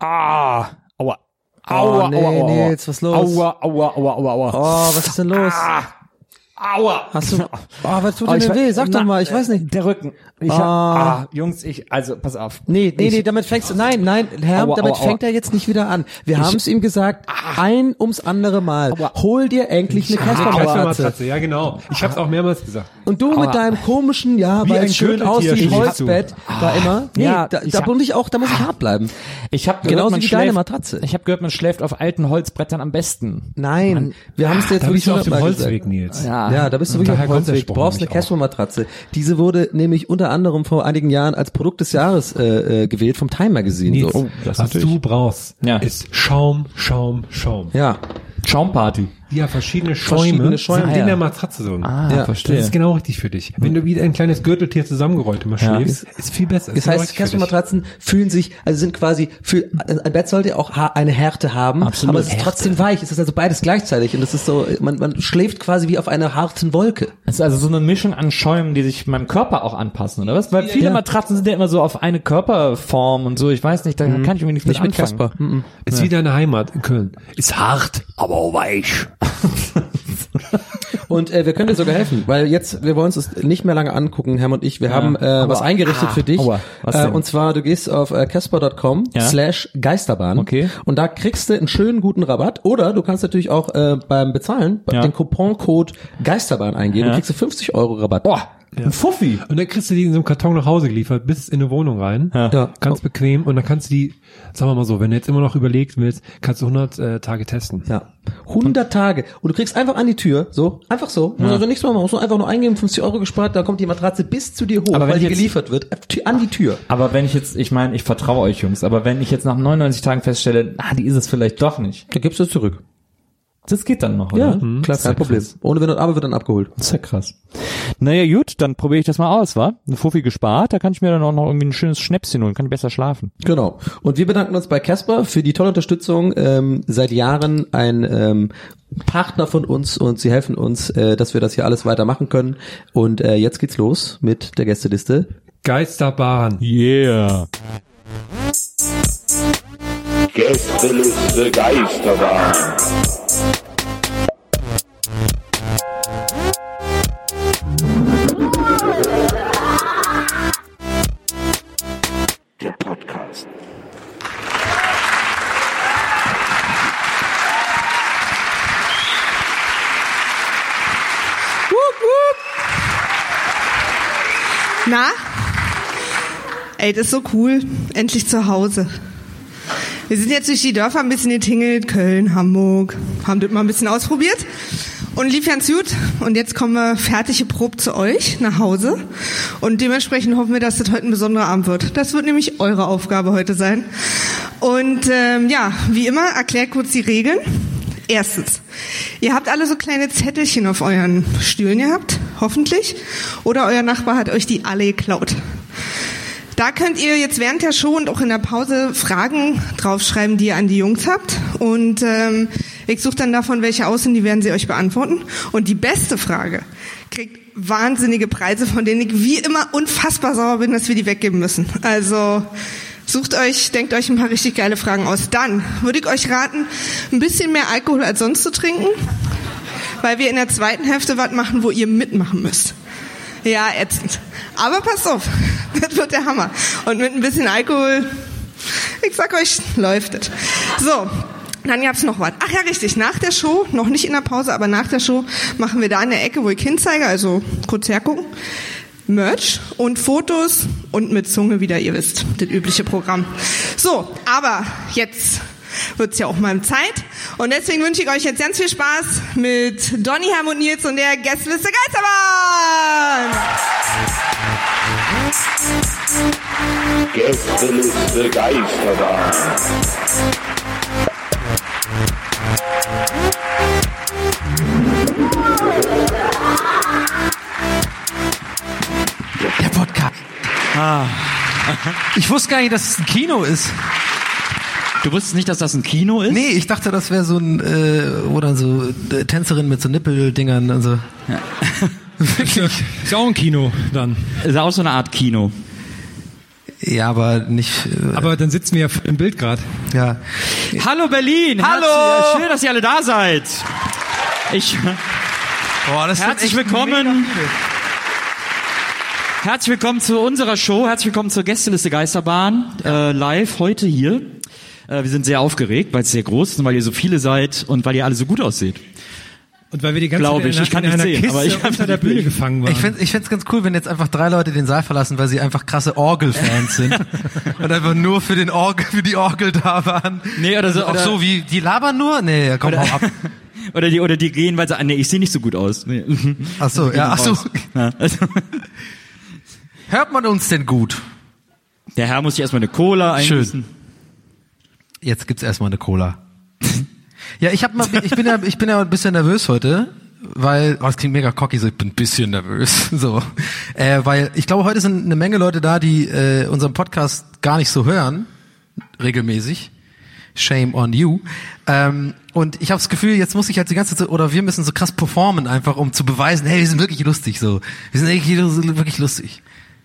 Ah, aua. Oh, Aua, nee, aua, aua, aua. Nils, was los? Aua, aua, aua, aua, aua. Oh, was ist denn los? Aua. Hast du, oh, was tut Oh, ich denn we- weh? Sag Na, doch mal, ich weiß nicht. Der Rücken. Ich hab, ah, Jungs, ich, also, pass auf. Nee, nee, ich, nee, damit fängst du, nein, nein, Herr, Aua, damit aua, fängt aua. er jetzt nicht wieder an. Wir haben es ihm gesagt, ein ums andere Mal. Aua. Hol dir endlich eine Casper-Matratze. Matratze, ja genau. Ich hab's auch mehrmals gesagt. Und du mit deinem komischen, ja, Wie weil ein es schön aussieht. Holzbett, da immer. Nee, Ja, da, ich da hab- bin ich auch, da muss ich hart bleiben. Ich habe Genauso wie deine Matratze. Ich habe gehört, man schläft auf alten Holzbrettern am besten. Nein, wir haben es jetzt wirklich du auf dem. Holzweg, Nils. Ja, da bist du wirklich auf dem Holzweg. Du brauchst eine. Casper-Matratze. Diese wurde nämlich unter anderem vor einigen Jahren als Produkt des Jahres äh, äh, gewählt vom Time Magazine. Nils, So. das was natürlich. du brauchst, Ja. ist Schaum, Schaum, Schaum. Ja, Schaumparty. Ja, verschiedene Schäume, Verschiedene Schäume. sind Ah, in ja. der Matratze so. Ah, Ja, verstehe. Das ist genau richtig für dich. Wenn du wie ein kleines Gürteltier zusammengerollt immer Ja. schläfst, ist viel besser. Das Ist genau heißt. Casper-Matratzen fühlen sich, also sind quasi, für, ein Bett sollte auch eine Härte haben, Absolut. aber es ist trotzdem weich. Es ist also beides gleichzeitig und das ist so, man, man schläft quasi wie auf einer harten Wolke. Das ist also so eine Mischung an Schäumen, die sich meinem Körper auch anpassen, oder was? Weil viele Ja. Matratzen sind ja immer so auf eine Körperform und so. Ich weiß nicht, da kann ich irgendwie nichts Nicht mit anfangen. Casper. Mhm. Ist wie deine Heimat in Köln. Ist hart, aber auch weich. Und äh, wir können dir sogar helfen, weil jetzt, wir wollen uns das nicht mehr lange angucken, Herm und ich. Wir haben äh, was eingerichtet für dich. aua, was äh, und zwar, du gehst auf äh, casper.com Ja. slash Geisterbahn. Okay. Und da kriegst du einen schönen guten Rabatt. Oder du kannst natürlich auch äh, beim Bezahlen Ja. den Couponcode Geisterbahn eingeben. Ja. und kriegst du 50 Euro Rabatt. Boah, ein Fuffi. Und dann kriegst du die in so einem Karton nach Hause geliefert, bis in eine Wohnung rein. Ja. Ganz bequem. Und dann kannst du die, sagen wir mal so, wenn du jetzt immer noch überlegt willst, kannst du 100 äh, Tage testen. Ja. 100 Tage. Und du kriegst einfach an die Tür, so, einfach so. Muss also nichts mehr machen, musst du einfach nur eingeben, 50 Euro gespart, da kommt die Matratze bis zu dir hoch, Aber wenn weil die jetzt- geliefert wird, an die Tür. Aber wenn ich jetzt, ich meine, ich vertraue euch Jungs, aber wenn ich jetzt nach 99 Tagen feststelle, ah, die ist es vielleicht doch nicht. Da gibst du es zurück. Das geht dann noch, oder? Ja, klar, Mhm. Ist kein Problem. krass. Ohne Wenn und Aber wird dann abgeholt. Das ist ja krass. Naja, gut, dann probiere ich das mal aus, wa? Eine Fuffi gespart, da kann ich mir dann auch noch irgendwie ein schönes Schnäpschen holen, kann ich besser schlafen. Genau. Und wir bedanken uns bei Casper für die tolle Unterstützung. Ähm, seit Jahren ein ähm, Partner von uns und sie helfen uns, äh, dass wir das hier alles weitermachen können. Und äh, jetzt geht's los mit der Gästeliste. Geisterbahn. Yeah. Gästeliste Geisterbahn. Ey, das ist so cool. Endlich zu Hause. Wir sind jetzt durch die Dörfer ein bisschen getingelt. Köln, Hamburg. Haben das mal ein bisschen ausprobiert. Und lief ganz gut. Und jetzt kommen wir fertig geprobt zu euch nach Hause. Und dementsprechend hoffen wir, dass das heute ein besonderer Abend wird. Das wird nämlich eure Aufgabe heute sein. Und ähm, ja, wie immer, erklärt kurz die Regeln. Erstens, ihr habt alle so kleine Zettelchen auf euren Stühlen gehabt, hoffentlich. Oder euer Nachbar hat euch die alle geklaut. Da könnt ihr jetzt während der Show und auch in der Pause Fragen draufschreiben, die ihr an die Jungs habt. Und ähm, ich suche dann davon welche aus und die werden sie euch beantworten. Und die beste Frage kriegt wahnsinnige Preise, von denen ich wie immer unfassbar sauer bin, dass wir die weggeben müssen. Also sucht euch, denkt euch ein paar richtig geile Fragen aus. Dann würde ich euch raten, ein bisschen mehr Alkohol als sonst zu trinken, weil wir in der zweiten Hälfte was machen, wo ihr mitmachen müsst. Ja, ätzend. Aber passt auf, das wird der Hammer. Und mit ein bisschen Alkohol, ich sag euch, läuft es. So, dann gab's noch was. Ach ja, richtig, nach der Show, noch nicht in der Pause, aber nach der Show machen wir da in der Ecke, wo ich hinzeige, also kurz hergucken, Merch und Fotos und mit Zunge wieder, ihr wisst, das übliche Programm. So, aber jetzt wird's ja auch mal Zeit. Und deswegen wünsche ich euch jetzt ganz viel Spaß mit Donny, Herm und Nils und der Gästeliste Geisterbahn. Gästeliste Geisterbahn. Der Podcast. Ah. Ich wusste gar nicht, dass es ein Kino ist. Du wusstest nicht, dass das ein Kino ist? Nee, ich dachte, das wäre so ein, äh, oder so äh, Tänzerin mit so Nippeldingern und so. Ist auch ein Kino dann. Ist auch so eine Art Kino. Ja, aber nicht. Äh, Aber dann sitzen wir ja im Bild gerade. ja. Hallo Berlin! Hallo! Herzlich, schön, dass ihr alle da seid. Ich, Boah, das herzlich willkommen. Herzlich willkommen zu unserer Show. Herzlich willkommen zur Gästeliste Geisterbahn. Äh, live heute hier. Äh, wir sind sehr aufgeregt, weil es sehr groß ist und weil ihr so viele seid und weil ihr alle so gut aussieht. Und weil wir die ganze Glaub Zeit ich. in, Ich kann in nicht einer sehen, Kiste aber ich unter der Bühne gefangen waren. Ich finde ich find's ganz cool, wenn jetzt einfach drei Leute den Saal verlassen, weil sie einfach krasse Orgelfans sind und einfach nur für den Orgel, für die Orgel da waren. Nee, oder so- Auch oder- so wie, die labern nur? Nee, komm, hau ab. Oder die, oder die gehen, weil sie, ah, nee, ich sehe nicht so gut aus. Nee. Ach so, ja, ach so. Ja, also, Hört man uns denn gut? der Herr muss sich erstmal eine Cola eingießen. Jetzt gibt's erstmal eine Cola. ja, ich hab mal, ich bin ja, ich bin ja ein bisschen nervös heute, weil, oh, das klingt mega cocky, so ich bin ein bisschen nervös, so, äh, weil ich glaube, heute sind eine Menge Leute da, die äh, unseren Podcast gar nicht so hören, regelmäßig. Shame on you. Ähm, und ich habe das Gefühl, jetzt muss ich halt die ganze Zeit, oder wir müssen so krass performen, einfach um zu beweisen, hey, wir sind wirklich lustig, so, wir sind wirklich, wirklich lustig.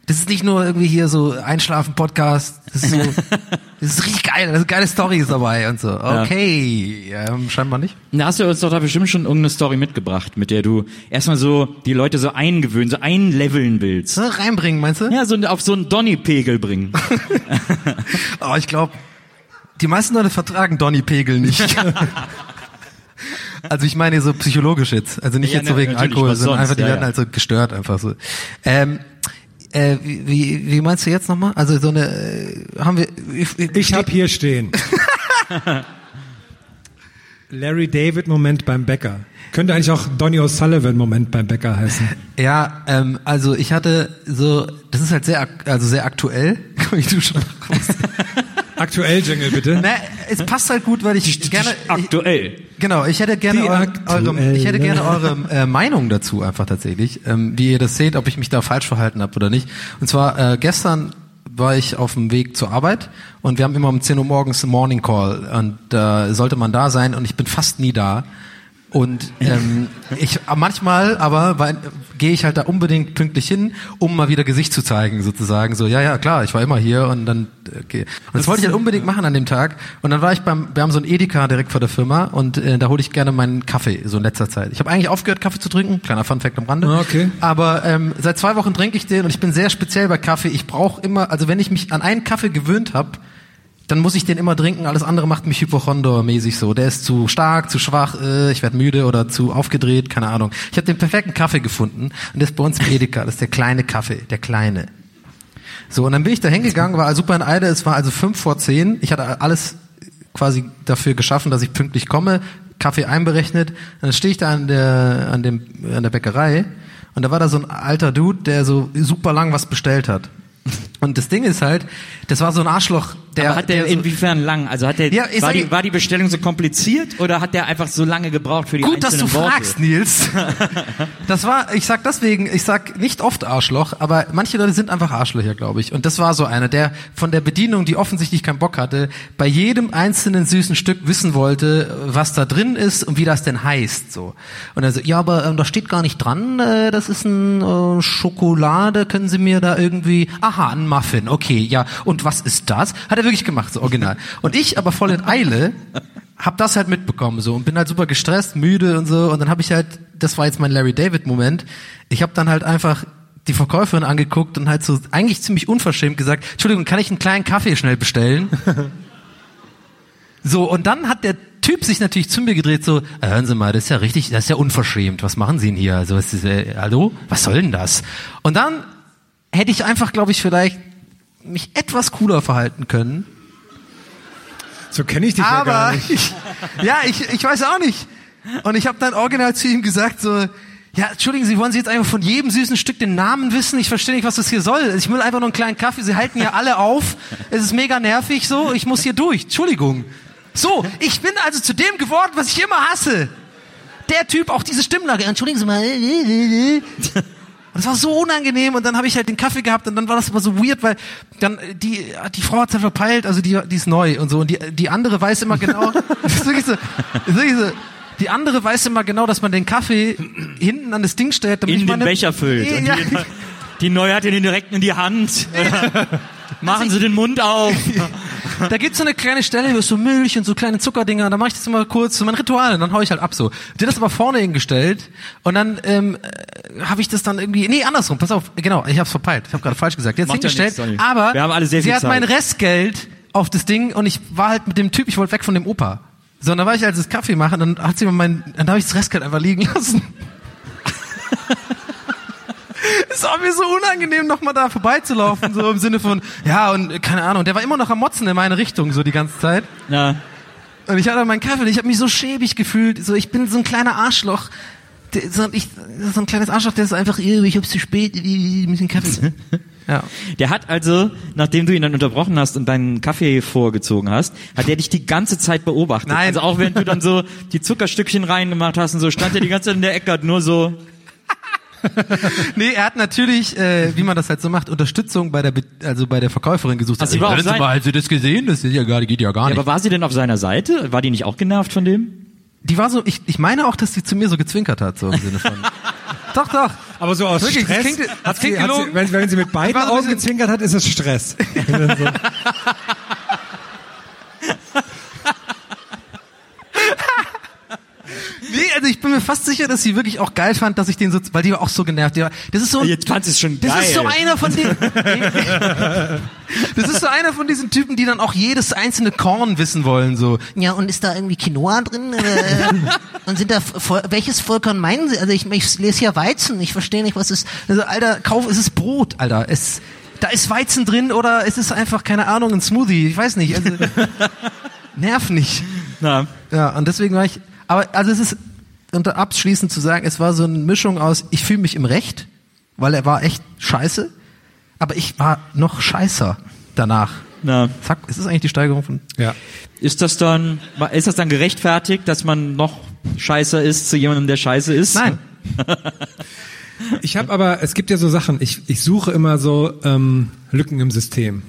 Das ist nicht nur irgendwie hier so Einschlafen-Podcast. Das ist so, das ist richtig geil. Da sind geile Stories dabei und so. Okay, ähm, scheinbar nicht. Da hast du uns doch da bestimmt schon irgendeine Story mitgebracht, mit der du erstmal so die Leute so eingewöhnen, so einleveln willst. So reinbringen, meinst du? Ja, so auf so einen Donny-Pegel bringen. Oh, ich glaube, die meisten Leute vertragen Donny-Pegel nicht. also ich meine so psychologisch jetzt. Also nicht Ja, jetzt so wegen Alkohol, sondern einfach, die Ja, werden ja. also gestört einfach so. Ähm, äh, wie, wie, wie meinst du jetzt nochmal? Also so eine, äh, haben wir, ich, Ich habe hier stehen. Larry David Moment beim Bäcker. Könnte eigentlich auch Donny O'Sullivan Moment beim Bäcker heißen. Ja, ähm, also ich hatte so, das ist halt sehr, also sehr aktuell, wie du schon Aktuell Jingle bitte. Na, es passt halt gut, weil ich gerne, ich, Aktuell. Genau, ich hätte gerne eure, eure, ich hätte gerne eure äh, Meinung dazu einfach tatsächlich, ähm, wie ihr das seht, ob ich mich da falsch verhalten habe oder nicht. Und zwar äh, gestern war ich auf dem Weg zur Arbeit und wir haben immer um 10 Uhr morgens einen Morning Call und da sollte man da sein und ich bin fast nie da. Und ähm, ich manchmal aber gehe ich halt da unbedingt pünktlich hin, um mal wieder Gesicht zu zeigen, sozusagen. So, ja, ja, klar, ich war immer hier und dann okay. Und das wollte ich halt unbedingt machen an dem Tag. Und dann war ich beim, wir haben so ein Edeka direkt vor der Firma und äh, da hole ich gerne meinen Kaffee, so in letzter Zeit. Ich habe eigentlich aufgehört, Kaffee zu trinken, kleiner Funfact am Rande. Ah, okay. Aber ähm, seit zwei Wochen trinke ich den und ich bin sehr speziell bei Kaffee. Ich brauche immer, also wenn ich mich an einen Kaffee gewöhnt habe, dann muss ich den immer trinken, alles andere macht mich hypochondor-mäßig so. Der ist zu stark, zu schwach, äh, ich werde müde oder zu aufgedreht, keine Ahnung. Ich habe den perfekten Kaffee gefunden und das ist bei uns im Edeka, das ist der kleine Kaffee, der kleine. So, und dann bin ich da hingegangen, war super in Eile, es war also fünf vor zehn. Ich hatte alles quasi dafür geschaffen, dass ich pünktlich komme, Kaffee einberechnet. Dann stehe ich da an der, an dem, an der Bäckerei und da war da so ein alter Dude, der so super lang was bestellt hat. Und das Ding ist halt, das war so ein Arschloch, der. Aber hat der, der so, inwiefern lang? Also hat der, Ja, war, die, war die Bestellung so kompliziert oder hat der einfach so lange gebraucht für die Gut, dass einzelnen du Worte? fragst, Nils. Das war, ich sag deswegen, ich sag nicht oft Arschloch, aber manche Leute sind einfach Arschlöcher, glaube ich. Und das war so einer, der von der Bedienung, die offensichtlich keinen Bock hatte, bei jedem einzelnen süßen Stück wissen wollte, was da drin ist und wie das denn heißt. So. Und er so, ja, aber ähm, da steht gar nicht dran, äh, das ist ein äh, Schokolade, können Sie mir da irgendwie, aha, ein Muffin, okay, ja. Und was ist das? Hat er wirklich gemacht, so original. Und ich aber voll in Eile hab das halt mitbekommen so und bin halt super gestresst, müde und so und dann habe ich halt, das war jetzt mein Larry David Moment, ich habe dann halt einfach die Verkäuferin angeguckt und halt so eigentlich ziemlich unverschämt gesagt, Entschuldigung, kann ich einen kleinen Kaffee schnell bestellen? so, und dann hat der Typ sich natürlich zu mir gedreht, so, äh, hören Sie mal, das ist ja richtig, das ist ja unverschämt, was machen Sie denn hier? Also, es ist, äh, hallo? Was soll denn das? Und dann hätte ich einfach, glaube ich, vielleicht mich etwas cooler verhalten können. So kenne ich dich ja Aber gar nicht. ich, ja, ich, ich weiß auch nicht. Und ich habe dann original zu ihm gesagt so, ja, entschuldigen Sie, wollen Sie jetzt einfach von jedem süßen Stück den Namen wissen? Ich verstehe nicht, was das hier soll. Ich will einfach nur einen kleinen Kaffee. Sie halten hier alle auf. Es ist mega nervig so. Ich muss hier durch. Entschuldigung. So, ich bin also zu dem geworden, was ich immer hasse. Der Typ, auch diese Stimmlage. Entschuldigen Sie mal. Das war so unangenehm und dann habe ich halt den Kaffee gehabt und dann war das aber so weird, weil dann äh, die die Frau hat's ja verpeilt, also die die ist neu und so und die die andere weiß immer genau, das ist wirklich so, das ist wirklich so die andere weiß immer genau, dass man den Kaffee hinten an das Ding stellt, damit In ich den meine, Becher füllt. Und Ja, die, die Neue hat den direkt in die Hand. Machen Sie den Mund auf. Da gibt's so eine kleine Stelle, wo ist so Milch und so kleine Zuckerdinger, da mache ich das immer kurz, so mein Ritual, und dann hau ich halt ab so. Die hat das aber vorne hingestellt und dann ähm, äh, habe ich das dann irgendwie, nee, andersrum, pass auf, genau, ich hab's verpeilt, ich habe gerade falsch gesagt, jetzt Macht ja hingestellt, nichts, Sonny. aber Wir haben alle sehr sie viel hat Zeit. mein Restgeld auf das Ding und ich war halt mit dem Typ, ich wollte weg von dem Opa. So, und dann war ich als das Kaffee machen, dann hat sie mir mein, dann habe ich das Restgeld einfach liegen lassen. Es war mir so unangenehm, nochmal da vorbeizulaufen, so im Sinne von, ja, und keine Ahnung, der war immer noch am Motzen in meine Richtung, so die ganze Zeit. Ja. Und ich hatte meinen Kaffee und ich habe mich so schäbig gefühlt. So, ich bin so ein kleiner Arschloch. Der, so, ich, so ein kleines Arschloch, der ist einfach, "Eh, ich hab's zu spät, äh, mit dem Kaffee. ja. Der hat also, nachdem du ihn dann unterbrochen hast und deinen Kaffee vorgezogen hast, hat der dich die ganze Zeit beobachtet. Nein. Also auch wenn du dann so die Zuckerstückchen reingemacht hast und so, stand er die ganze Zeit in der Ecke, nur so, Nee, er hat natürlich, äh, wie man das halt so macht, Unterstützung bei der, Be also bei der Verkäuferin gesucht. Also sie war auf Hören Sie mal, Sie das gesehen? Das ist ja gar, geht ja gar ja, nicht. aber war sie denn auf seiner Seite? War die nicht auch genervt von dem? die war so, ich, ich meine auch, dass sie zu mir so gezwinkert hat, so im Sinne von. doch, doch. Aber so aus Wirklich, Stress, klingt- hat sie, klingt hat sie, wenn, wenn sie mit beiden Augen bisschen- gezwinkert hat, ist es Stress. Und dann so, Nee, also ich bin mir fast sicher, dass sie wirklich auch geil fand, dass ich den so, weil die war auch so genervt. Die war, das ist so, Jetzt fand es schon das geil. ist so einer von den, das ist so einer von diesen Typen, die dann auch jedes einzelne Korn wissen wollen, so. Ja, und ist da irgendwie Quinoa drin? Und sind da welches Vollkorn meinen Sie? Also ich, ich lese hier Weizen, ich verstehe nicht, was ist. Also, Alter, kauf, es ist Brot, Alter. Es, da ist Weizen drin oder es ist einfach, keine Ahnung, ein Smoothie. Ich weiß nicht. Also, nerv nicht. Na, Ja, und deswegen war ich, aber also es ist unter abschließend zu sagen, es war so eine Mischung aus, ich fühle mich im Recht, weil er war echt scheiße, aber ich war noch scheißer danach. na. Zack, ist das eigentlich die Steigerung von? ja. Ist das dann, ist das dann gerechtfertigt, dass man noch scheißer ist zu jemandem, der scheiße ist? Nein. Ich habe aber, es gibt ja so Sachen, ich, ich suche immer so ähm, Lücken im System.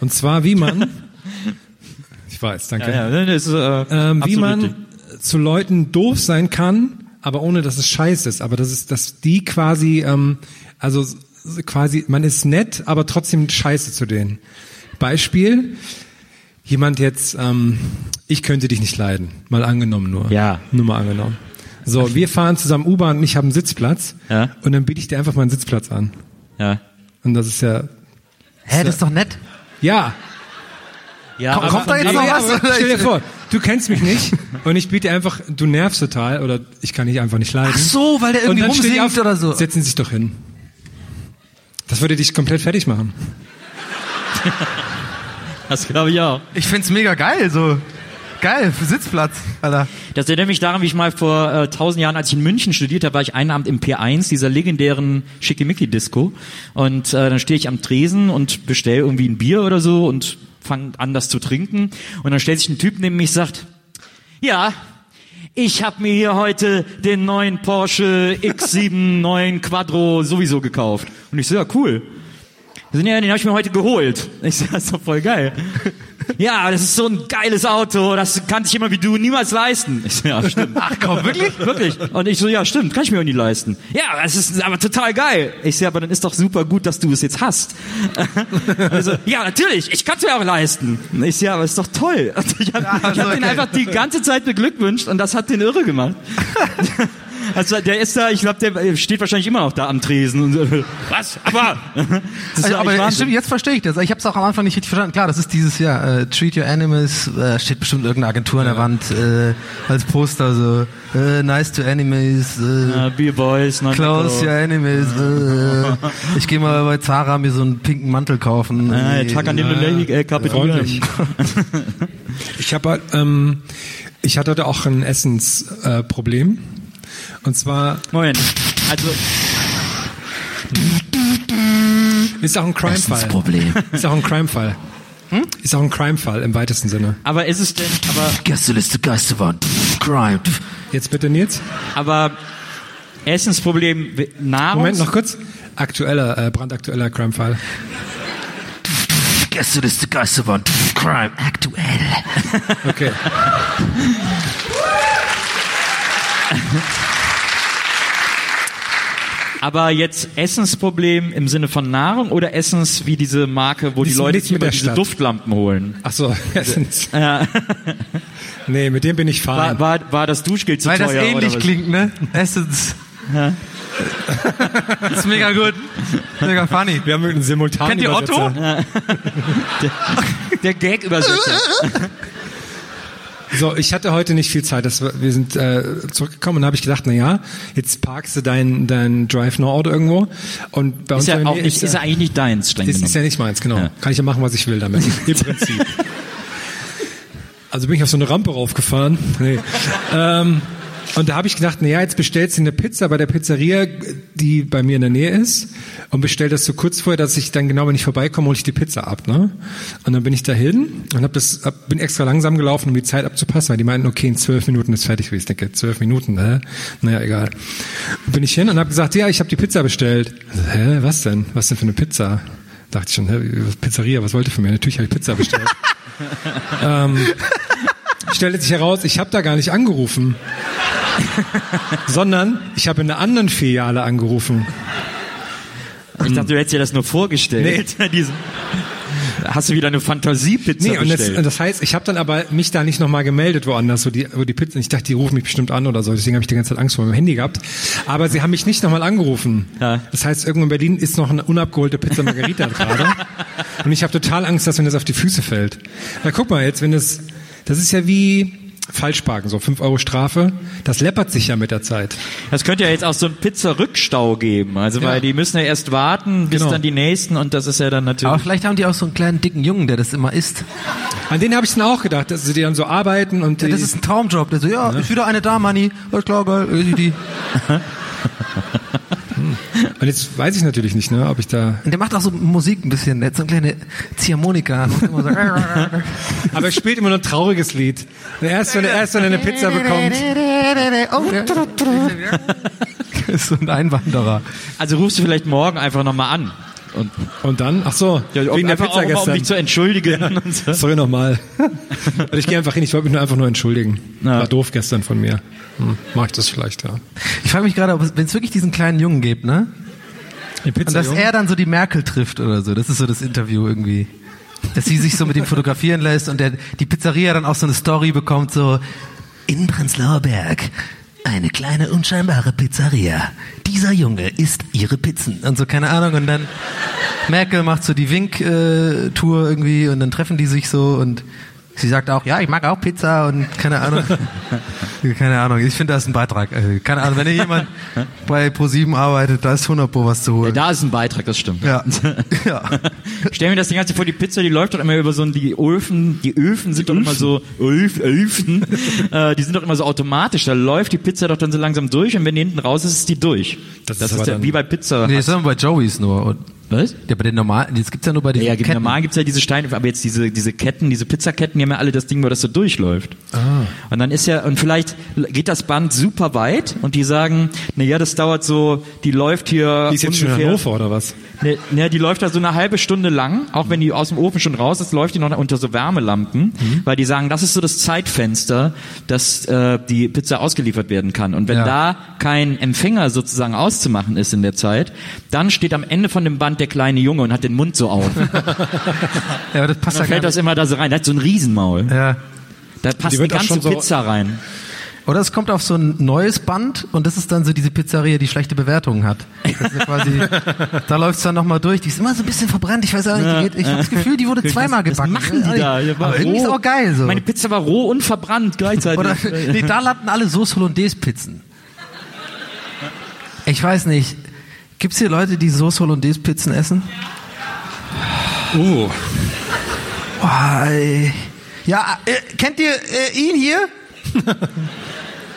Und zwar, wie man, ich weiß, danke, Ja, ja, ist, äh, ähm, wie man richtig. Zu Leuten doof sein kann, aber ohne dass es scheiße ist. Aber das ist, dass die quasi, ähm, also quasi, man ist nett, aber trotzdem scheiße zu denen. Beispiel, jemand jetzt, ähm, ich könnte dich nicht leiden. Mal angenommen nur. Ja. Nur mal angenommen. So, wir fahren zusammen U-Bahn und ich habe einen Sitzplatz. Ja. Und dann biete ich dir einfach mal einen Sitzplatz an. Ja. Und das ist ja, Hä, das ist doch nett. ja. Ja, Komm- aber kommt da jetzt noch was? aber stell dir vor, du kennst mich nicht und ich biete dir einfach, du nervst total oder ich kann dich einfach nicht leiden. Ach so, weil der irgendwie rumsingt oder so. Setzen Sie sich doch hin. Das würde dich komplett fertig machen. Das glaube ich auch. Ich find's mega geil, so. Geil, für Sitzplatz, Alter. Das erinnert mich daran, wie ich mal vor äh, tausend Jahren, als ich in München studiert habe, war ich einen Abend im P1, dieser legendären Schickimicki-Disco. Und äh, dann stehe ich am Tresen und bestell irgendwie ein Bier oder so und fange an, das zu trinken. Und dann stellt sich ein Typ neben mich und sagt, ja, ich habe mir hier heute den neuen Porsche X7 9 Quattro sowieso gekauft. Und ich so, ja, cool. Den, ja, den habe ich mir heute geholt. Ich so, das ist doch voll geil. Ja, das ist so ein geiles Auto, das kann sich jemand wie du niemals leisten. Ich so, ja, stimmt. Ach komm, wirklich? Wirklich. Und ich so, ja, stimmt, kann ich mir auch nie leisten. Ja, das ist aber total geil. Ich so, aber dann ist doch super gut, dass du es jetzt hast. Also, ja, natürlich, ich kann es mir auch leisten. Ich so, ja, aber ist doch toll. Und ich habe ich hab so, ihn okay. einfach die ganze Zeit beglückwünscht und das hat den irre gemacht. Also der ist da, ich glaube, der steht wahrscheinlich immer noch da am Tresen. Und so, was? Aber das ist Also, ja aber stimmt, jetzt verstehe ich das. Ich habe es auch am Anfang nicht richtig verstanden. Klar, das ist dieses Jahr. Äh, Treat Your Animals, äh, steht bestimmt irgendeine Agentur an der Wand äh, als Poster so. Äh, nice to Animals. Äh, Ja, Beer Boys, Close your Animals. Äh, ich gehe mal bei Zara mir so einen pinken Mantel kaufen. Ah. Tag an dem äh. Freundlich. Ich habe ähm, ich hatte heute auch ein Essensproblem. Und zwar Moment. Also, ist auch ein Crime-Fall. Problem. Ist auch ein Crime-Fall. Ist auch ein Crime-Fall im weitesten Sinne. aber ist es denn, aber, Gästeliste Geisterbahn. Crime. Jetzt bitte Nils. aber Essensproblem, Nahrung. Moment, noch kurz. Aktueller, äh, brandaktueller Crime-Fall. Gästeliste Geisterbahn. Crime. Aktuell. Okay. Aber jetzt Essensproblem im Sinne von Nahrung oder Essens wie diese Marke, wo die Nichts- Leute sich immer der diese Stadt. Duftlampen holen. Ach so, Essens. Ja. Nee, mit dem bin ich War, fein. war, war das Duschgel zu Weil das teuer oder ähnlich was? klingt, ne? Essence. das ist mega gut. Mega funny. Wir haben einen simultan Kennt ihr Otto? Der Gag-Übersetzer. So, ich hatte heute nicht viel Zeit. Das, wir sind äh, zurückgekommen und habe ich gedacht, na ja, jetzt parkst du dein, dein Drive No Auto irgendwo und bei uns Ist ja in der auch nicht, ist ja eigentlich nicht deins, streng Ist, ist ja nicht meins, genau. Ja. Kann ich ja machen, was ich will damit. Im Prinzip. Also bin ich auf so eine Rampe raufgefahren. Nee. ähm, und da habe ich gedacht, naja, jetzt bestellst du eine Pizza bei der Pizzeria, die bei mir in der Nähe ist, und bestell das so kurz vorher, dass ich dann genau, wenn ich vorbeikomme, hole ich die Pizza ab. Ne? Und dann bin ich dahin und hab das, hab, bin extra langsam gelaufen, um die Zeit abzupassen, weil die meinten, okay, in zwölf Minuten ist fertig. Ich denke, zwölf Minuten, ne? Naja, egal. Bin ich hin und habe gesagt, ja, ich habe die Pizza bestellt. Hä, was denn? Was denn für eine Pizza? Dachte ich schon, hä, Pizzeria, was wollt ihr von mir? Natürlich habe ich Pizza bestellt. ähm, stellte sich heraus, ich habe da gar nicht angerufen, sondern ich habe in einer anderen Filiale angerufen. Ich dachte, du hättest dir das nur vorgestellt. Diesen, hast du wieder eine Fantasiepizza Nee, und das, bestellt? und das heißt, ich habe dann aber mich da nicht nochmal gemeldet woanders, wo die, wo die Pizza, ich dachte, die rufen mich bestimmt an oder so, deswegen habe ich die ganze Zeit Angst vor meinem Handy gehabt. Aber sie haben mich nicht nochmal angerufen. Ja. Das heißt, irgendwo in Berlin ist noch eine unabgeholte Pizza Margarita gerade. Und ich habe total Angst, dass wenn das auf die Füße fällt. Na guck mal jetzt, wenn das, das ist ja wie Falschparken, so 5 Euro Strafe, das läppert sich ja mit der Zeit. Das könnte ja jetzt auch so einen Pizza-Rückstau geben. Also, Ja. weil die müssen ja erst warten, bis Genau. dann die nächsten und das ist ja dann natürlich. Aber vielleicht haben die auch so einen kleinen dicken Jungen, der das immer isst. An den habe ich dann auch gedacht, dass sie die dann so arbeiten und Ja, die, das ist ein Traumjob. Der so, ja, ist wieder eine da, Manni. Alles klar, geil. die. und jetzt weiß ich natürlich nicht, ne, ob ich da Und der macht auch so Musik ein bisschen. Der hat so eine kleine Ziehharmonika. So Aber er spielt immer nur ein trauriges Lied. Erst wenn er, erst wenn er eine Pizza bekommt. Oh, ist so ein Einwanderer. Also rufst du vielleicht morgen einfach nochmal an. Und Und dann, ach so, ja, wegen der einfach Pizza auch mal, um gestern. dich zu entschuldigen. Und so. Sorry nochmal. Und ich gehe einfach hin, ich wollte mich nur einfach nur entschuldigen. Ja. War doof gestern von mir. Hm, mach ich das vielleicht, ja. Ich frage mich gerade, wenn es wirklich diesen kleinen Jungen gibt, ne? Und dass er dann so die Merkel trifft oder so. Das ist so das Interview irgendwie. Dass sie sich so mit ihm fotografieren lässt und der, die Pizzeria dann auch so eine Story bekommt, so In Prenzlauer Berg. Eine kleine unscheinbare Pizzeria. Dieser Junge isst ihre Pizzen. und so, keine Ahnung. Und dann Merkel macht so die Wink-Tour irgendwie und dann treffen die sich so und sie sagt auch, ja, ich mag auch Pizza und keine Ahnung. keine Ahnung, ich finde, das ist ein Beitrag. Also, keine Ahnung, wenn hier jemand bei Pro7 arbeitet, da ist 100 Pro was zu Ja, holen. da ist ein Beitrag, das stimmt. Ja. ja. Stell mir das die ganze vor, die Pizza, die läuft doch immer über so ein, die Öfen, die Öfen sind doch immer so, Öf, Öfen, äh, die sind doch immer so automatisch, da läuft die Pizza doch dann so langsam durch und wenn die hinten raus ist, ist die durch. Das Das, ist ist ja dann- wie bei Pizza. Nee, das haben wir bei Joey's nur. Und, Was? ja, bei den normalen, das gibt's ja nur bei den Ja, ja, Ketten. normal gibt's ja diese Steine, aber jetzt diese, diese Ketten, diese Pizzaketten, die haben ja alle das Ding, wo das so durchläuft. Ah. Und dann ist ja, und vielleicht geht das Band super weit und die sagen, na ja, das dauert so, die läuft hier Die ist jetzt schon in Hannover oder was? Ne, ne, die läuft da so eine halbe Stunde lang, auch wenn die aus dem Ofen schon raus ist, läuft die noch unter so Wärmelampen, Mhm. weil die sagen, das ist so das Zeitfenster, dass äh, die Pizza ausgeliefert werden kann. Und wenn Ja. da kein Empfänger sozusagen auszumachen ist in der Zeit, dann steht am Ende von dem Band der kleine Junge und hat den Mund so auf. Ja, aber das passt Dann ja fällt das immer da so rein. Der hat so ein Riesenmaul. Ja. Da passt Die die, ganze so- Pizza rein. Oder es kommt auf so ein neues Band und das ist dann so diese Pizzeria, die schlechte Bewertungen hat. Ja quasi, da läuft's dann nochmal durch. Die ist immer so ein bisschen verbrannt. Ich weiß auch nicht, die geht, ich habe das Gefühl, die wurde zweimal Was gebacken. machen die da? Ja, Aber irgendwie ist auch geil so. Meine Pizza war roh und verbrannt gleichzeitig. Oder, nee, da landen alle Sauce Hollandaise Pizzen. Ich weiß nicht. Gibt's hier Leute, die Sauce Hollandaise Pizzen essen? Oh. Oh, ey. Ja, äh, kennt ihr äh, ihn hier?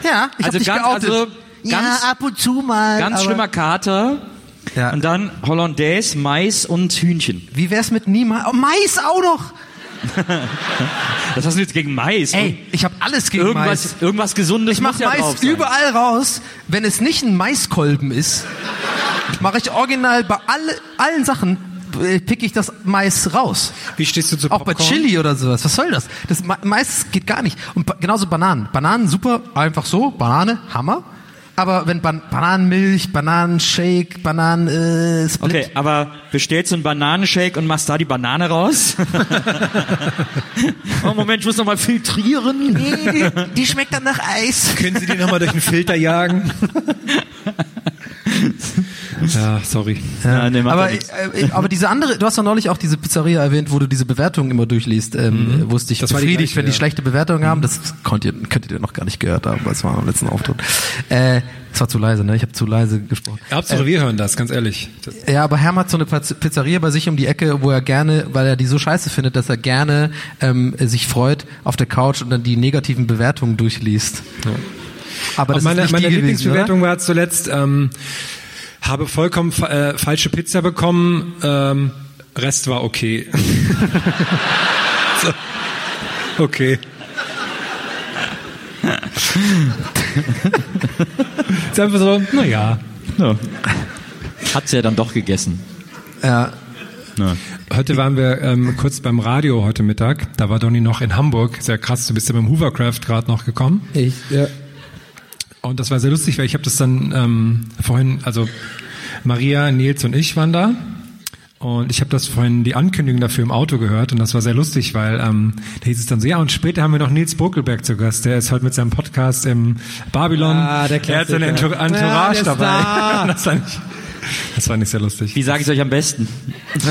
ja, ich hab also dich ganz, geoutet. also ganz, ja, ab und zu mal. ganz schlimmer Kater. Ja. Und dann Hollandaise, Mais und Hühnchen. Wie wär's mit niemals? Oh, Mais auch noch! Was hast du jetzt gegen Mais? Ey, ich habe alles gegen irgendwas, Mais. irgendwas Gesundes Ich mach muss ja Mais überall raus. Wenn es nicht ein Maiskolben ist, mache ich original bei alle, allen Sachen äh, pick ich das Mais raus. Wie stehst du zu Auch bei Popcorn? Chili oder sowas. Was soll das? Das Ma- Mais geht gar nicht. Und genauso Bananen. Bananen super, einfach so. Banane, Hammer. Aber wenn Ban Bananenmilch, Bananenshake, Bananen äh, Split. Okay, aber bestellst du einen Bananenshake und machst da die Banane raus? oh, Moment, ich muss noch mal filtrieren. Nee, die, die schmeckt dann nach Eis. Können Sie die nochmal durch den Filter jagen? ja, sorry. Ja, nee, macht aber, ja äh, äh, aber diese andere, du hast doch neulich auch diese Pizzeria erwähnt, wo du diese Bewertungen immer durchliest, ähm, Mhm. wusste ich Das war die befriedigt, gleiche, wenn die ja. schlechte Bewertungen haben. Das konnt ihr, könntet ihr noch gar nicht gehört haben, weil es war am letzten Auftritt. Äh, es war zu leise, ne? Ich habe zu leise gesprochen. Hauptsache, wir hören das, ganz ehrlich. Das, Ja, aber Herm hat so eine Pizzeria bei sich um die Ecke, wo er gerne, weil er die so scheiße findet, dass er gerne ähm, sich freut auf der Couch und dann die negativen Bewertungen durchliest. Aber das meine meine Lieblingsbewertung war zuletzt, ähm, habe vollkommen fa äh, falsche Pizza bekommen, ähm, Rest war okay. so. Okay. ist einfach so, naja. Ja. Hat's ja dann doch gegessen. oder? Ja. Heute waren wir ähm, kurz beim Radio heute Mittag. Da war Donny noch in Hamburg. Sehr krass, du bist ja dem Hoovercraft gerade noch gekommen. Ich, ja. Und das war sehr lustig, weil ich habe das dann ähm, vorhin, also Maria, Nils und ich waren da. Und ich habe das vorhin die Ankündigung dafür im Auto gehört und das war sehr lustig, weil ähm, da hieß es dann so, ja und später haben wir noch Nils Bokelberg zu Gast, der ist heute mit seinem Podcast im Babylon. Ah, der er hat seine Entourage Ja, dabei. da. das, fand ich, das fand ich sehr lustig. Wie sage ich euch am besten?